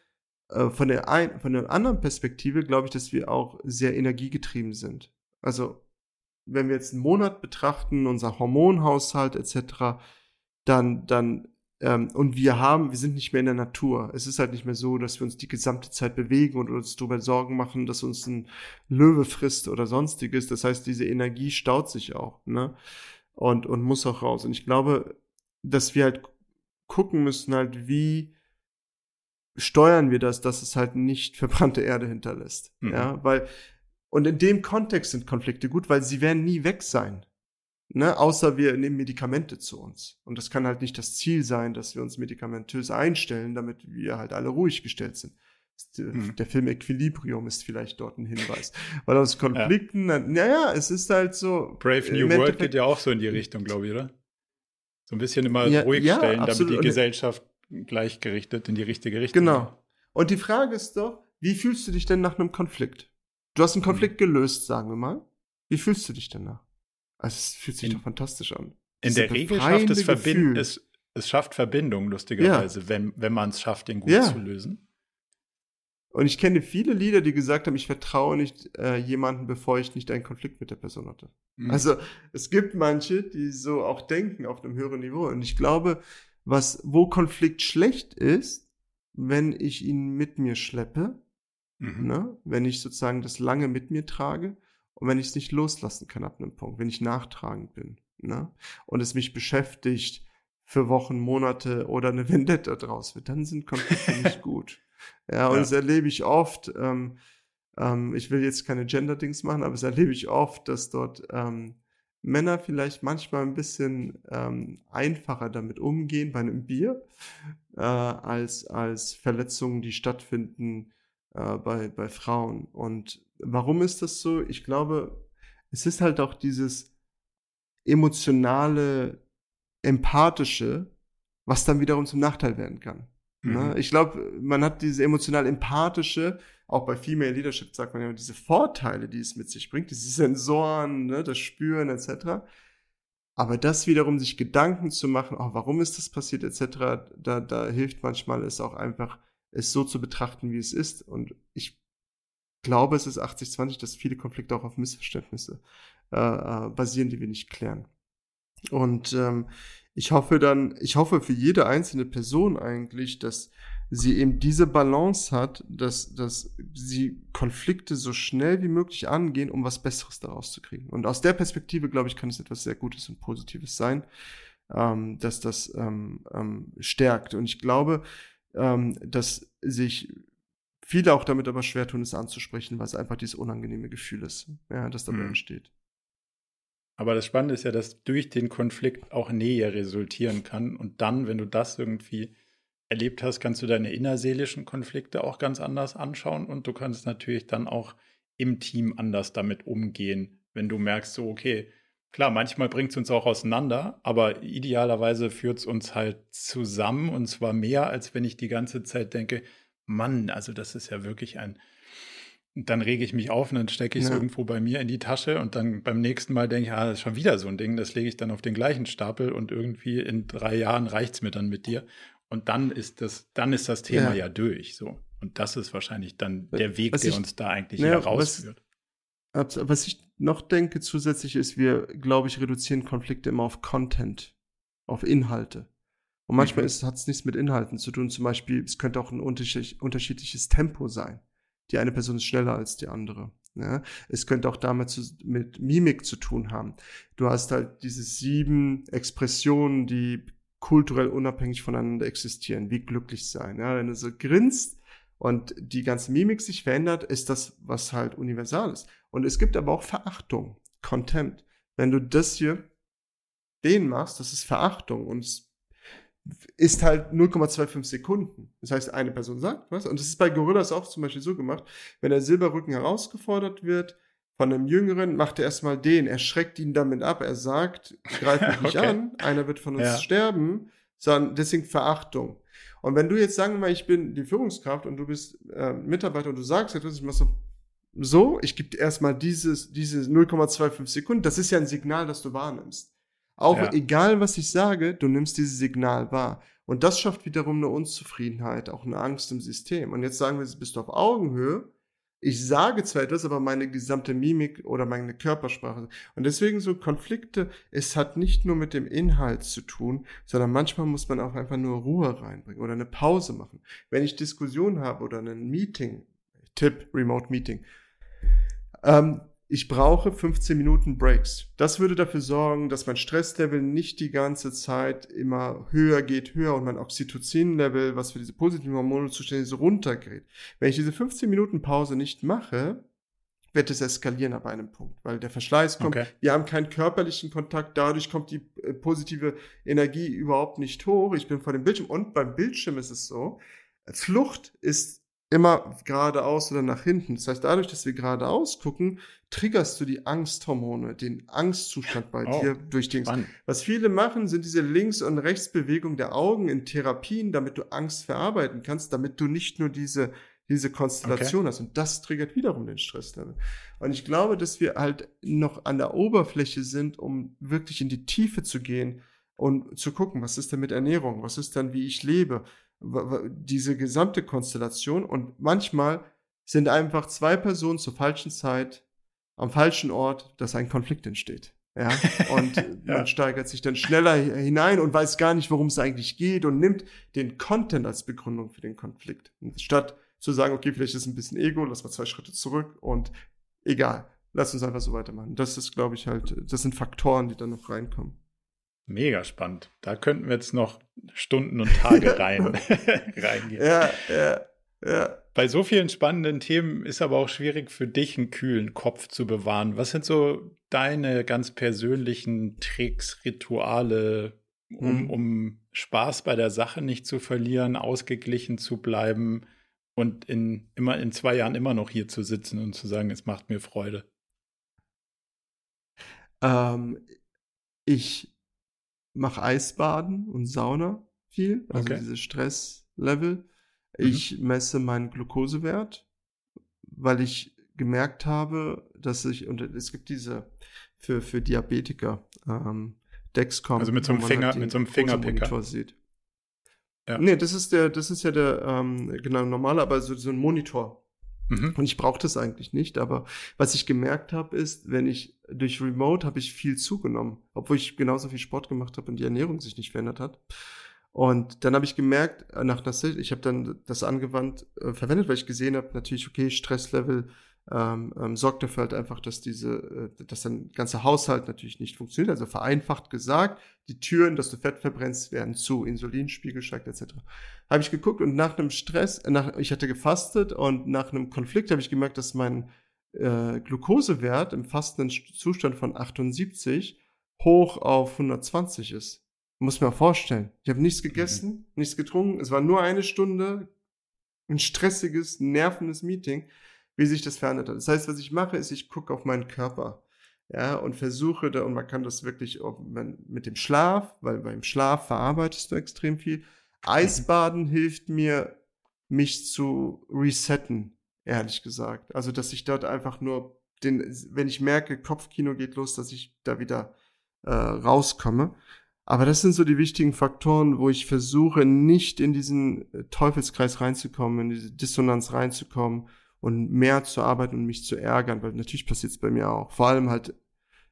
[SPEAKER 2] äh, von der, ein, von der anderen Perspektive glaube ich, dass wir auch sehr energiegetrieben sind. Also, wenn wir jetzt einen Monat betrachten, unser Hormonhaushalt etc., dann, dann, ähm, und wir haben, wir sind nicht mehr in der Natur. Es ist halt nicht mehr so, dass wir uns die gesamte Zeit bewegen und uns darüber Sorgen machen, dass uns ein Löwe frisst oder sonstiges. Das heißt, diese Energie staut sich auch, ne? Und, und muss auch raus. Und ich glaube, dass wir halt gucken müssen, halt, wie, steuern wir das, dass es halt nicht verbrannte Erde hinterlässt. Mhm. Ja, weil, und in dem Kontext sind Konflikte gut, weil sie werden nie weg sein. Ne, außer wir nehmen Medikamente zu uns. Und das kann halt nicht das Ziel sein, dass wir uns medikamentös einstellen, damit wir halt alle ruhig gestellt sind. Mhm. Der Film Equilibrium ist vielleicht dort ein Hinweis. Weil aus Konflikten, ja. naja, es ist halt so.
[SPEAKER 1] Brave New World geht ja auch so in die Richtung, glaube ich, oder? So ein bisschen immer ja, ruhig ja, stellen, absolut. damit die Gesellschaft gleichgerichtet in die richtige Richtung.
[SPEAKER 2] Genau. Und die Frage ist doch, wie fühlst du dich denn nach einem Konflikt? Du hast einen hm. Konflikt gelöst, sagen wir mal. Wie fühlst du dich danach? Also es fühlt sich in, doch fantastisch an.
[SPEAKER 1] in der Regel schafft es, Verbind es, es schafft Verbindung, lustigerweise, ja. wenn, wenn man es schafft, den gut ja. zu lösen.
[SPEAKER 2] Und ich kenne viele Lieder, die gesagt haben, ich vertraue nicht äh, jemanden, bevor ich nicht einen Konflikt mit der Person hatte. Mhm. Also es gibt manche, die so auch denken auf einem höheren Niveau. Und ich glaube, was, wo Konflikt schlecht ist, wenn ich ihn mit mir schleppe, mhm. ne? wenn ich sozusagen das lange mit mir trage und wenn ich es nicht loslassen kann ab einem Punkt, wenn ich nachtragend bin ne? und es mich beschäftigt für Wochen, Monate oder eine [laughs] Vendetta draus wird, dann sind Konflikte nicht [laughs] gut. Ja, und ja. das erlebe ich oft. Ähm, ähm, ich will jetzt keine Gender-Dings machen, aber es erlebe ich oft, dass dort ähm, Männer vielleicht manchmal ein bisschen ähm, einfacher damit umgehen bei einem Bier, äh, als, als Verletzungen, die stattfinden äh, bei, bei Frauen. Und warum ist das so? Ich glaube, es ist halt auch dieses emotionale, empathische, was dann wiederum zum Nachteil werden kann. Ne? Mhm. Ich glaube, man hat diese emotional empathische, auch bei Female Leadership sagt man ja diese Vorteile, die es mit sich bringt, diese Sensoren, ne, das Spüren etc. Aber das wiederum sich Gedanken zu machen, oh, warum ist das passiert etc., da, da hilft manchmal es auch einfach, es so zu betrachten, wie es ist. Und ich glaube, es ist 80-20, dass viele Konflikte auch auf Missverständnisse äh, äh, basieren, die wir nicht klären. Und ähm, ich hoffe dann, ich hoffe für jede einzelne Person eigentlich, dass sie eben diese Balance hat, dass, dass sie Konflikte so schnell wie möglich angehen, um was Besseres daraus zu kriegen. Und aus der Perspektive, glaube ich, kann es etwas sehr Gutes und Positives sein, ähm, dass das ähm, ähm, stärkt. Und ich glaube, ähm, dass sich viele auch damit aber schwer tun, es anzusprechen, weil es einfach dieses unangenehme Gefühl ist, ja, das dabei mhm. entsteht.
[SPEAKER 1] Aber das Spannende ist ja, dass durch den Konflikt auch Nähe resultieren kann. Und dann, wenn du das irgendwie erlebt hast, kannst du deine innerseelischen Konflikte auch ganz anders anschauen. Und du kannst natürlich dann auch im Team anders damit umgehen, wenn du merkst, so, okay, klar, manchmal bringt es uns auch auseinander, aber idealerweise führt es uns halt zusammen und zwar mehr, als wenn ich die ganze Zeit denke, Mann, also das ist ja wirklich ein dann rege ich mich auf und dann stecke ich es ja. irgendwo bei mir in die Tasche und dann beim nächsten Mal denke ich, ah, das ist schon wieder so ein Ding, das lege ich dann auf den gleichen Stapel und irgendwie in drei Jahren reicht es mir dann mit dir. Und dann ist das, dann ist das Thema ja, ja durch. So. Und das ist wahrscheinlich dann der Weg, was der ich, uns da eigentlich ja, herausführt.
[SPEAKER 2] Was, was ich noch denke zusätzlich ist, wir, glaube ich, reduzieren Konflikte immer auf Content, auf Inhalte. Und manchmal mhm. hat es nichts mit Inhalten zu tun. Zum Beispiel, es könnte auch ein unterschiedliches Tempo sein die eine Person ist schneller als die andere. Ja, es könnte auch damit zu, mit Mimik zu tun haben. Du hast halt diese sieben Expressionen, die kulturell unabhängig voneinander existieren, wie glücklich sein. Ja, wenn du so grinst und die ganze Mimik sich verändert, ist das was halt universal ist. Und es gibt aber auch Verachtung, Contempt. Wenn du das hier den machst, das ist Verachtung und es ist halt 0,25 Sekunden. Das heißt, eine Person sagt was. Und das ist bei Gorillas auch zum Beispiel so gemacht. Wenn der Silberrücken herausgefordert wird von einem Jüngeren, macht er erstmal den. Er schreckt ihn damit ab. Er sagt, greif mich [laughs] nicht okay. an. Einer wird von uns ja. sterben. Sondern deswegen Verachtung. Und wenn du jetzt sagen wir mal, ich bin die Führungskraft und du bist äh, Mitarbeiter und du sagst etwas, ich mach so, so, ich gebe dir erstmal dieses, diese 0,25 Sekunden. Das ist ja ein Signal, das du wahrnimmst. Auch ja. egal, was ich sage, du nimmst dieses Signal wahr. Und das schafft wiederum eine Unzufriedenheit, auch eine Angst im System. Und jetzt sagen wir, bist du auf Augenhöhe. Ich sage zwar etwas, aber meine gesamte Mimik oder meine Körpersprache. Und deswegen so Konflikte, es hat nicht nur mit dem Inhalt zu tun, sondern manchmal muss man auch einfach nur Ruhe reinbringen oder eine Pause machen. Wenn ich Diskussion habe oder ein Meeting, Tipp, Remote Meeting, ähm, ich brauche 15 Minuten Breaks. Das würde dafür sorgen, dass mein Stresslevel nicht die ganze Zeit immer höher geht, höher und mein Oxytocin-Level, was für diese positiven Hormone zuständig ist, runtergeht. Wenn ich diese 15 Minuten Pause nicht mache, wird es eskalieren ab einem Punkt, weil der Verschleiß kommt. Okay. Wir haben keinen körperlichen Kontakt, dadurch kommt die äh, positive Energie überhaupt nicht hoch. Ich bin vor dem Bildschirm und beim Bildschirm ist es so, Flucht ist immer geradeaus oder nach hinten. Das heißt, dadurch, dass wir geradeaus gucken, triggerst du die Angsthormone, den Angstzustand bei oh, dir durch den. Was viele machen, sind diese Links- und Rechtsbewegung der Augen in Therapien, damit du Angst verarbeiten kannst, damit du nicht nur diese diese Konstellation okay. hast. Und das triggert wiederum den Stresslevel. Und ich glaube, dass wir halt noch an der Oberfläche sind, um wirklich in die Tiefe zu gehen und zu gucken, was ist denn mit Ernährung, was ist dann, wie ich lebe, diese gesamte Konstellation. Und manchmal sind einfach zwei Personen zur falschen Zeit am falschen Ort, dass ein Konflikt entsteht. Ja, [laughs] und ja. man steigert sich dann schneller hinein und weiß gar nicht, worum es eigentlich geht und nimmt den Content als Begründung für den Konflikt. Statt zu sagen, okay, vielleicht ist es ein bisschen Ego, lass mal zwei Schritte zurück und egal, lass uns einfach so weitermachen. Das ist, glaube ich, halt, das sind Faktoren, die dann noch reinkommen.
[SPEAKER 1] Mega spannend. Da könnten wir jetzt noch Stunden und Tage [laughs] rein, [laughs] reingehen.
[SPEAKER 2] Ja, ja, ja.
[SPEAKER 1] Bei so vielen spannenden Themen ist aber auch schwierig für dich, einen kühlen Kopf zu bewahren. Was sind so deine ganz persönlichen Tricks, Rituale, um, hm. um Spaß bei der Sache nicht zu verlieren, ausgeglichen zu bleiben und in, immer in zwei Jahren immer noch hier zu sitzen und zu sagen, es macht mir Freude?
[SPEAKER 2] Ähm, ich mache Eisbaden und Sauna viel, also okay. diese Stresslevel. Mhm. Ich mhm. messe meinen Glukosewert, weil ich gemerkt habe, dass ich, und es gibt diese für, für Diabetiker, ähm, Dexcom.
[SPEAKER 1] Also mit so einem Finger, halt mit so einem Fingerpicker.
[SPEAKER 2] sieht. Ja. Nee, das ist der, das ist ja der, ähm, genau, normale, aber so, so ein Monitor. Mhm. Und ich brauche das eigentlich nicht, aber was ich gemerkt habe, ist, wenn ich durch Remote habe ich viel zugenommen, obwohl ich genauso viel Sport gemacht habe und die Ernährung sich nicht verändert hat. Und dann habe ich gemerkt, äh, nach das, ich habe dann das angewandt, äh, verwendet, weil ich gesehen habe, natürlich, okay, Stresslevel ähm, ähm, sorgt dafür halt einfach, dass diese, äh, dass dein ganzer Haushalt natürlich nicht funktioniert. Also vereinfacht gesagt, die Türen, dass du Fett verbrennst, werden zu, Insulinspiegel steigt etc. Habe ich geguckt und nach einem Stress, äh, nach, ich hatte gefastet und nach einem Konflikt habe ich gemerkt, dass mein äh, Glukosewert im fastenden Zustand von 78 hoch auf 120 ist. Muss mir vorstellen. Ich habe nichts gegessen, mhm. nichts getrunken. Es war nur eine Stunde, ein stressiges, nervendes Meeting wie sich das verändert hat. Das heißt, was ich mache, ist, ich gucke auf meinen Körper. Ja, und versuche da, und man kann das wirklich mit dem Schlaf, weil beim Schlaf verarbeitest du extrem viel. Eisbaden hilft mir, mich zu resetten, ehrlich gesagt. Also, dass ich dort einfach nur den, wenn ich merke, Kopfkino geht los, dass ich da wieder äh, rauskomme. Aber das sind so die wichtigen Faktoren, wo ich versuche, nicht in diesen äh, Teufelskreis reinzukommen, in diese Dissonanz reinzukommen und mehr zu arbeiten und mich zu ärgern, weil natürlich passiert es bei mir auch. Vor allem halt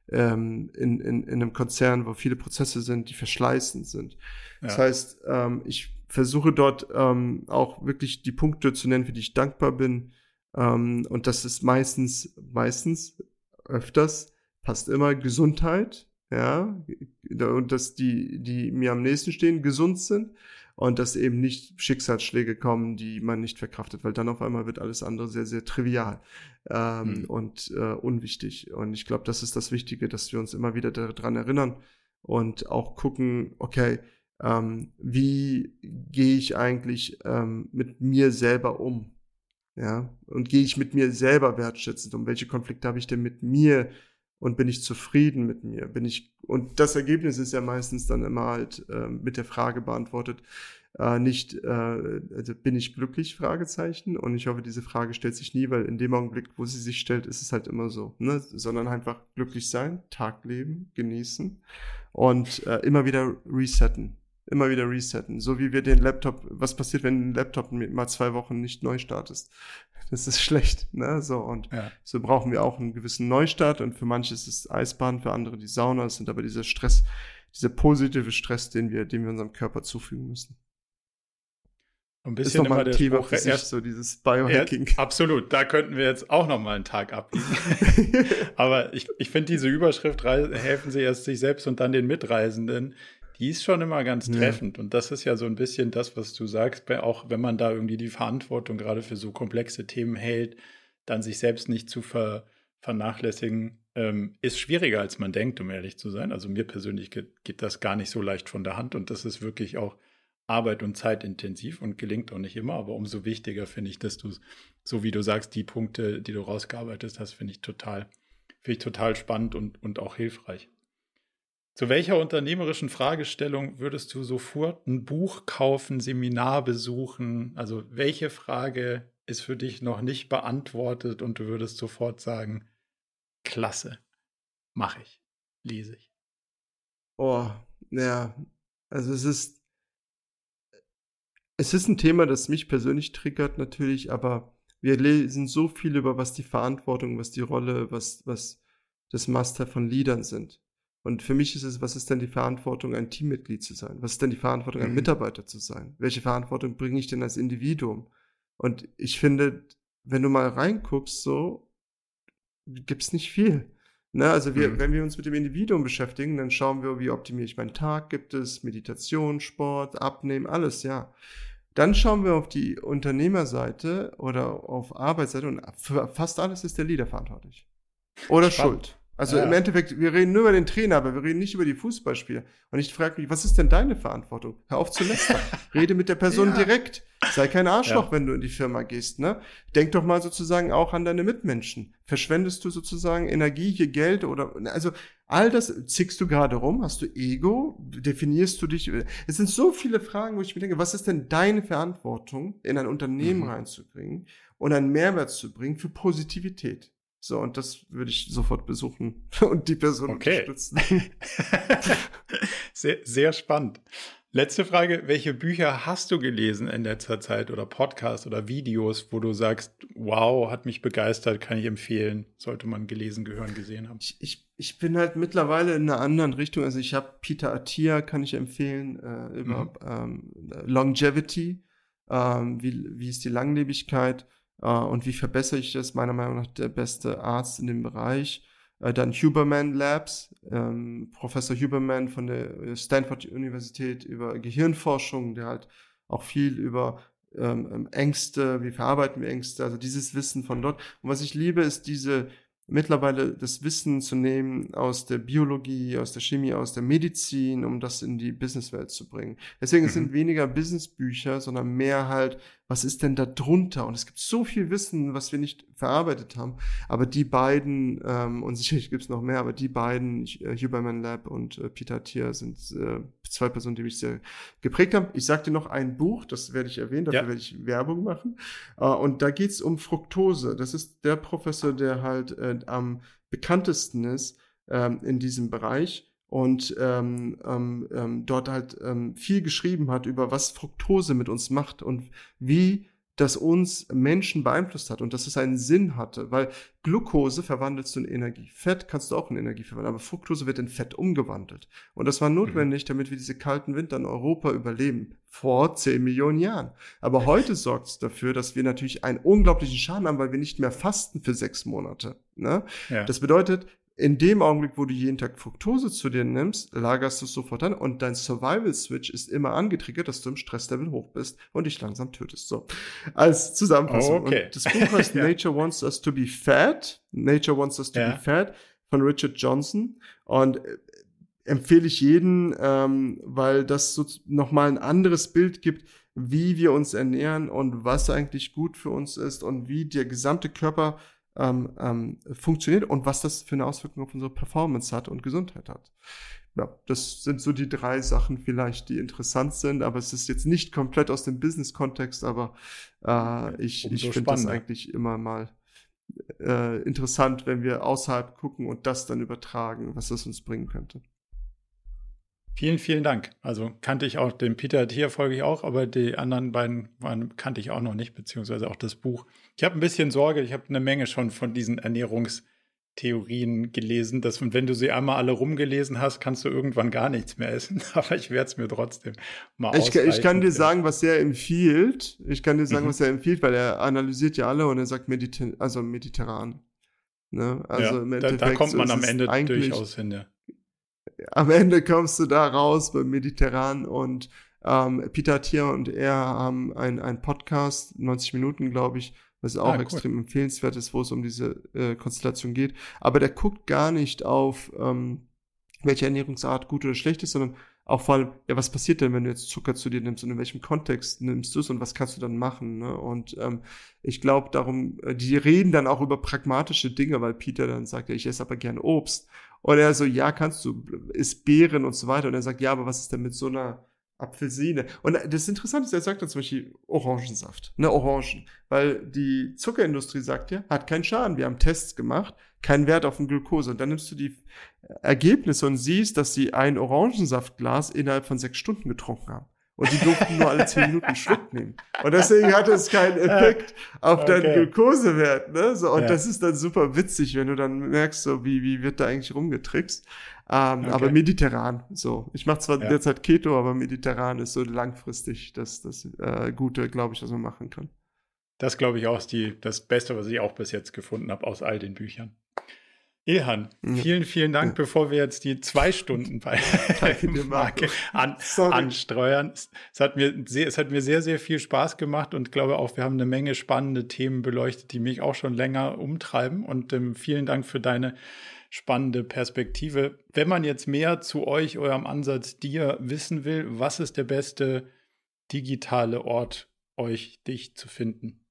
[SPEAKER 2] ähm, in, in, in einem Konzern, wo viele Prozesse sind, die verschleißend sind. Ja. Das heißt, ähm, ich versuche dort ähm, auch wirklich die Punkte zu nennen, für die ich dankbar bin. Ähm, und das ist meistens, meistens, öfters, fast immer Gesundheit, ja, und dass die, die mir am nächsten stehen, gesund sind und dass eben nicht Schicksalsschläge kommen, die man nicht verkraftet, weil dann auf einmal wird alles andere sehr, sehr trivial ähm, mhm. und äh, unwichtig. Und ich glaube, das ist das Wichtige, dass wir uns immer wieder daran erinnern und auch gucken, okay, ähm, wie gehe ich eigentlich ähm, mit mir selber um? Ja, und gehe ich mit mir selber wertschätzend um? Welche Konflikte habe ich denn mit mir? Und bin ich zufrieden mit mir? Bin ich, und das Ergebnis ist ja meistens dann immer halt äh, mit der Frage beantwortet, äh, nicht, äh, also bin ich glücklich? Fragezeichen. Und ich hoffe, diese Frage stellt sich nie, weil in dem Augenblick, wo sie sich stellt, ist es halt immer so, ne? Sondern einfach glücklich sein, Tag leben, genießen und äh, immer wieder resetten. Immer wieder resetten. So wie wir den Laptop, was passiert, wenn ein Laptop mal zwei Wochen nicht neu startest? [laughs] das ist schlecht. Ne? So, und ja. so brauchen wir auch einen gewissen Neustart. Und für manche ist es Eisbahn, für andere die Sauna. Es sind aber dieser Stress, dieser positive Stress, den wir, den wir unserem Körper zufügen müssen.
[SPEAKER 1] Ein bisschen ist immer der Thema
[SPEAKER 2] Spruch, erst so dieses Biohacking.
[SPEAKER 1] Ja, absolut, da könnten wir jetzt auch noch mal einen Tag abbiegen. [laughs] Aber ich, ich finde diese Überschrift helfen sie erst sich selbst und dann den Mitreisenden die ist schon immer ganz treffend. Ja. Und das ist ja so ein bisschen das, was du sagst, auch wenn man da irgendwie die Verantwortung gerade für so komplexe Themen hält, dann sich selbst nicht zu ver vernachlässigen, ähm, ist schwieriger, als man denkt, um ehrlich zu sein. Also mir persönlich geht, geht das gar nicht so leicht von der Hand und das ist wirklich auch Arbeit und Zeit intensiv und gelingt auch nicht immer, aber umso wichtiger finde ich, dass du, so wie du sagst, die Punkte, die du rausgearbeitet hast, finde ich total, finde ich total spannend und, und auch hilfreich. Zu welcher unternehmerischen Fragestellung würdest du sofort ein Buch kaufen, Seminar besuchen? Also welche Frage ist für dich noch nicht beantwortet und du würdest sofort sagen, klasse, mache ich, lese ich.
[SPEAKER 2] Oh, ja, also es ist, es ist ein Thema, das mich persönlich triggert natürlich, aber wir lesen so viel über was die Verantwortung, was die Rolle, was, was das Master von Liedern sind. Und für mich ist es, was ist denn die Verantwortung, ein Teammitglied zu sein? Was ist denn die Verantwortung, ein mhm. Mitarbeiter zu sein? Welche Verantwortung bringe ich denn als Individuum? Und ich finde, wenn du mal reinguckst, so gibt's nicht viel. Ne? Also wir, mhm. wenn wir uns mit dem Individuum beschäftigen, dann schauen wir, wie optimiere ich meinen Tag, gibt es Meditation, Sport, Abnehmen, alles, ja. Dann schauen wir auf die Unternehmerseite oder auf Arbeitsseite und für fast alles ist der Leader verantwortlich. Oder Spannend. Schuld. Also ja. im Endeffekt, wir reden nur über den Trainer, aber wir reden nicht über die Fußballspieler. Und ich frage mich, was ist denn deine Verantwortung? Hör auf zu lästern. [laughs] Rede mit der Person ja. direkt. Sei kein Arschloch, ja. wenn du in die Firma gehst, ne? Denk doch mal sozusagen auch an deine Mitmenschen. Verschwendest du sozusagen Energie, hier Geld oder, also all das, zickst du gerade rum? Hast du Ego? Definierst du dich? Es sind so viele Fragen, wo ich mir denke, was ist denn deine Verantwortung, in ein Unternehmen mhm. reinzubringen und einen Mehrwert zu bringen für Positivität? So, und das würde ich sofort besuchen [laughs] und die Person okay. unterstützen. [laughs]
[SPEAKER 1] sehr, sehr spannend. Letzte Frage, welche Bücher hast du gelesen in letzter Zeit oder Podcasts oder Videos, wo du sagst, wow, hat mich begeistert, kann ich empfehlen, sollte man gelesen, gehören, gesehen haben?
[SPEAKER 2] Ich, ich, ich bin halt mittlerweile in einer anderen Richtung. Also ich habe Peter Attia, kann ich empfehlen, äh, über mhm. ähm, Longevity, ähm, wie, wie ist die Langlebigkeit und wie verbessere ich das? Meiner Meinung nach der beste Arzt in dem Bereich. Äh, dann Huberman Labs, ähm, Professor Huberman von der äh, Stanford Universität über Gehirnforschung, der halt auch viel über ähm, ähm, Ängste, wie verarbeiten wir Ängste, also dieses Wissen von dort. Und was ich liebe, ist diese mittlerweile das Wissen zu nehmen aus der Biologie, aus der Chemie, aus der Medizin, um das in die Businesswelt zu bringen. Deswegen mhm. sind weniger Businessbücher, sondern mehr halt, was ist denn da drunter? Und es gibt so viel Wissen, was wir nicht verarbeitet haben. Aber die beiden, ähm, und sicherlich gibt es noch mehr, aber die beiden, äh, Huberman Lab und äh, Peter Thier, sind äh, zwei Personen, die mich sehr geprägt haben. Ich sagte noch ein Buch, das werde ich erwähnen, dafür ja. werde ich Werbung machen. Äh, und da geht es um Fructose. Das ist der Professor, der halt äh, am bekanntesten ist ähm, in diesem Bereich und ähm, ähm, ähm, dort halt ähm, viel geschrieben hat über was Fructose mit uns macht und wie das uns Menschen beeinflusst hat und dass es einen Sinn hatte, weil Glucose verwandelst du in Energie. Fett kannst du auch in Energie verwandeln, aber Fructose wird in Fett umgewandelt. Und das war mhm. notwendig, damit wir diese kalten Winter in Europa überleben. Vor 10 Millionen Jahren. Aber heute sorgt es dafür, dass wir natürlich einen unglaublichen Schaden haben, weil wir nicht mehr fasten für sechs Monate. Ne? Ja. Das bedeutet, in dem Augenblick, wo du jeden Tag Fructose zu dir nimmst, lagerst du es sofort an und dein Survival-Switch ist immer angetriggert, dass du im Stresslevel hoch bist und dich langsam tötest. So, als Zusammenfassung. okay. Und das Buch heißt [laughs] ja. Nature Wants Us to Be Fat. Nature Wants Us to ja. Be Fat von Richard Johnson. Und äh, empfehle ich jeden, ähm, weil das so nochmal ein anderes Bild gibt, wie wir uns ernähren und was eigentlich gut für uns ist und wie der gesamte Körper ähm, ähm, funktioniert und was das für eine Auswirkung auf unsere Performance hat und Gesundheit hat. Ja, das sind so die drei Sachen vielleicht, die interessant sind, aber es ist jetzt nicht komplett aus dem Business-Kontext, aber äh, ich, ich finde das eigentlich immer mal äh, interessant, wenn wir außerhalb gucken und das dann übertragen, was das uns bringen könnte.
[SPEAKER 1] Vielen, vielen Dank. Also kannte ich auch den Peter Thier folge ich auch, aber die anderen beiden waren, kannte ich auch noch nicht, beziehungsweise auch das Buch. Ich habe ein bisschen Sorge, ich habe eine Menge schon von diesen Ernährungstheorien gelesen, dass wenn du sie einmal alle rumgelesen hast, kannst du irgendwann gar nichts mehr essen. [laughs] Aber ich werde es mir trotzdem mal
[SPEAKER 2] ich, ich kann dir sagen, was er empfiehlt. Ich kann dir sagen, mhm. was er empfiehlt, weil er analysiert ja alle und er sagt Mediter also mediterran.
[SPEAKER 1] Ne? Also ja, da, da, kommt man am Ende durchaus hin, ja
[SPEAKER 2] am Ende kommst du da raus beim Mediterran und ähm, Peter Thier und er haben ein, Podcast, 90 Minuten, glaube ich, was auch ah, cool. extrem empfehlenswert ist, wo es um diese äh, Konstellation geht. Aber der guckt gar nicht auf, ähm, welche Ernährungsart gut oder schlecht ist, sondern auch vor allem, ja, was passiert denn, wenn du jetzt Zucker zu dir nimmst und in welchem Kontext nimmst du es und was kannst du dann machen? Ne? Und ähm, ich glaube darum, äh, die reden dann auch über pragmatische Dinge, weil Peter dann sagt, ja, ich esse aber gern Obst. Und er so, ja, kannst du, isst Beeren und so weiter. Und er sagt, ja, aber was ist denn mit so einer Apfelsine? Und das Interessante ist, er sagt dann zum Beispiel Orangensaft, ne, Orangen. Weil die Zuckerindustrie sagt ja, hat keinen Schaden. Wir haben Tests gemacht, keinen Wert auf den Glucose. Und dann nimmst du die Ergebnisse und siehst, dass sie ein Orangensaftglas innerhalb von sechs Stunden getrunken haben und die durften nur alle zehn Minuten einen Schluck nehmen. Und deswegen hat es keinen Effekt auf okay. deinen Glukosewert. Ne? So, und ja. das ist dann super witzig, wenn du dann merkst, so wie, wie wird da eigentlich rumgetrickst. Ähm, okay. Aber mediterran. So, ich mache zwar ja. derzeit Keto, aber mediterran ist so langfristig das, das äh, Gute, glaube ich, was man machen kann.
[SPEAKER 1] Das glaube ich auch ist die, das Beste, was ich auch bis jetzt gefunden habe aus all den Büchern. Ilhan, vielen, vielen Dank, bevor wir jetzt die zwei Stunden bei [laughs] [laughs] Marke an, ansteuern. Es hat, mir sehr, es hat mir sehr, sehr viel Spaß gemacht und glaube auch, wir haben eine Menge spannende Themen beleuchtet, die mich auch schon länger umtreiben. Und ähm, vielen Dank für deine spannende Perspektive. Wenn man jetzt mehr zu euch, eurem Ansatz, dir wissen will, was ist der beste digitale Ort, euch, dich zu finden?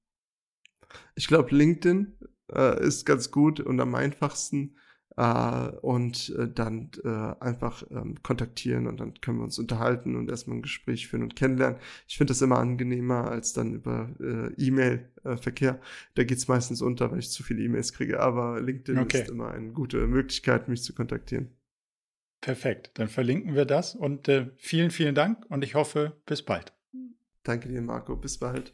[SPEAKER 2] Ich glaube, LinkedIn äh, ist ganz gut und am einfachsten. Äh, und äh, dann äh, einfach ähm, kontaktieren und dann können wir uns unterhalten und erstmal ein Gespräch führen und kennenlernen. Ich finde das immer angenehmer als dann über äh, E-Mail-Verkehr. da geht's meistens unter, weil ich zu viele E-Mails kriege. Aber LinkedIn okay. ist immer eine gute Möglichkeit, mich zu kontaktieren.
[SPEAKER 1] Perfekt, dann verlinken wir das und äh, vielen, vielen Dank und ich hoffe, bis bald.
[SPEAKER 2] Danke dir, Marco. Bis bald.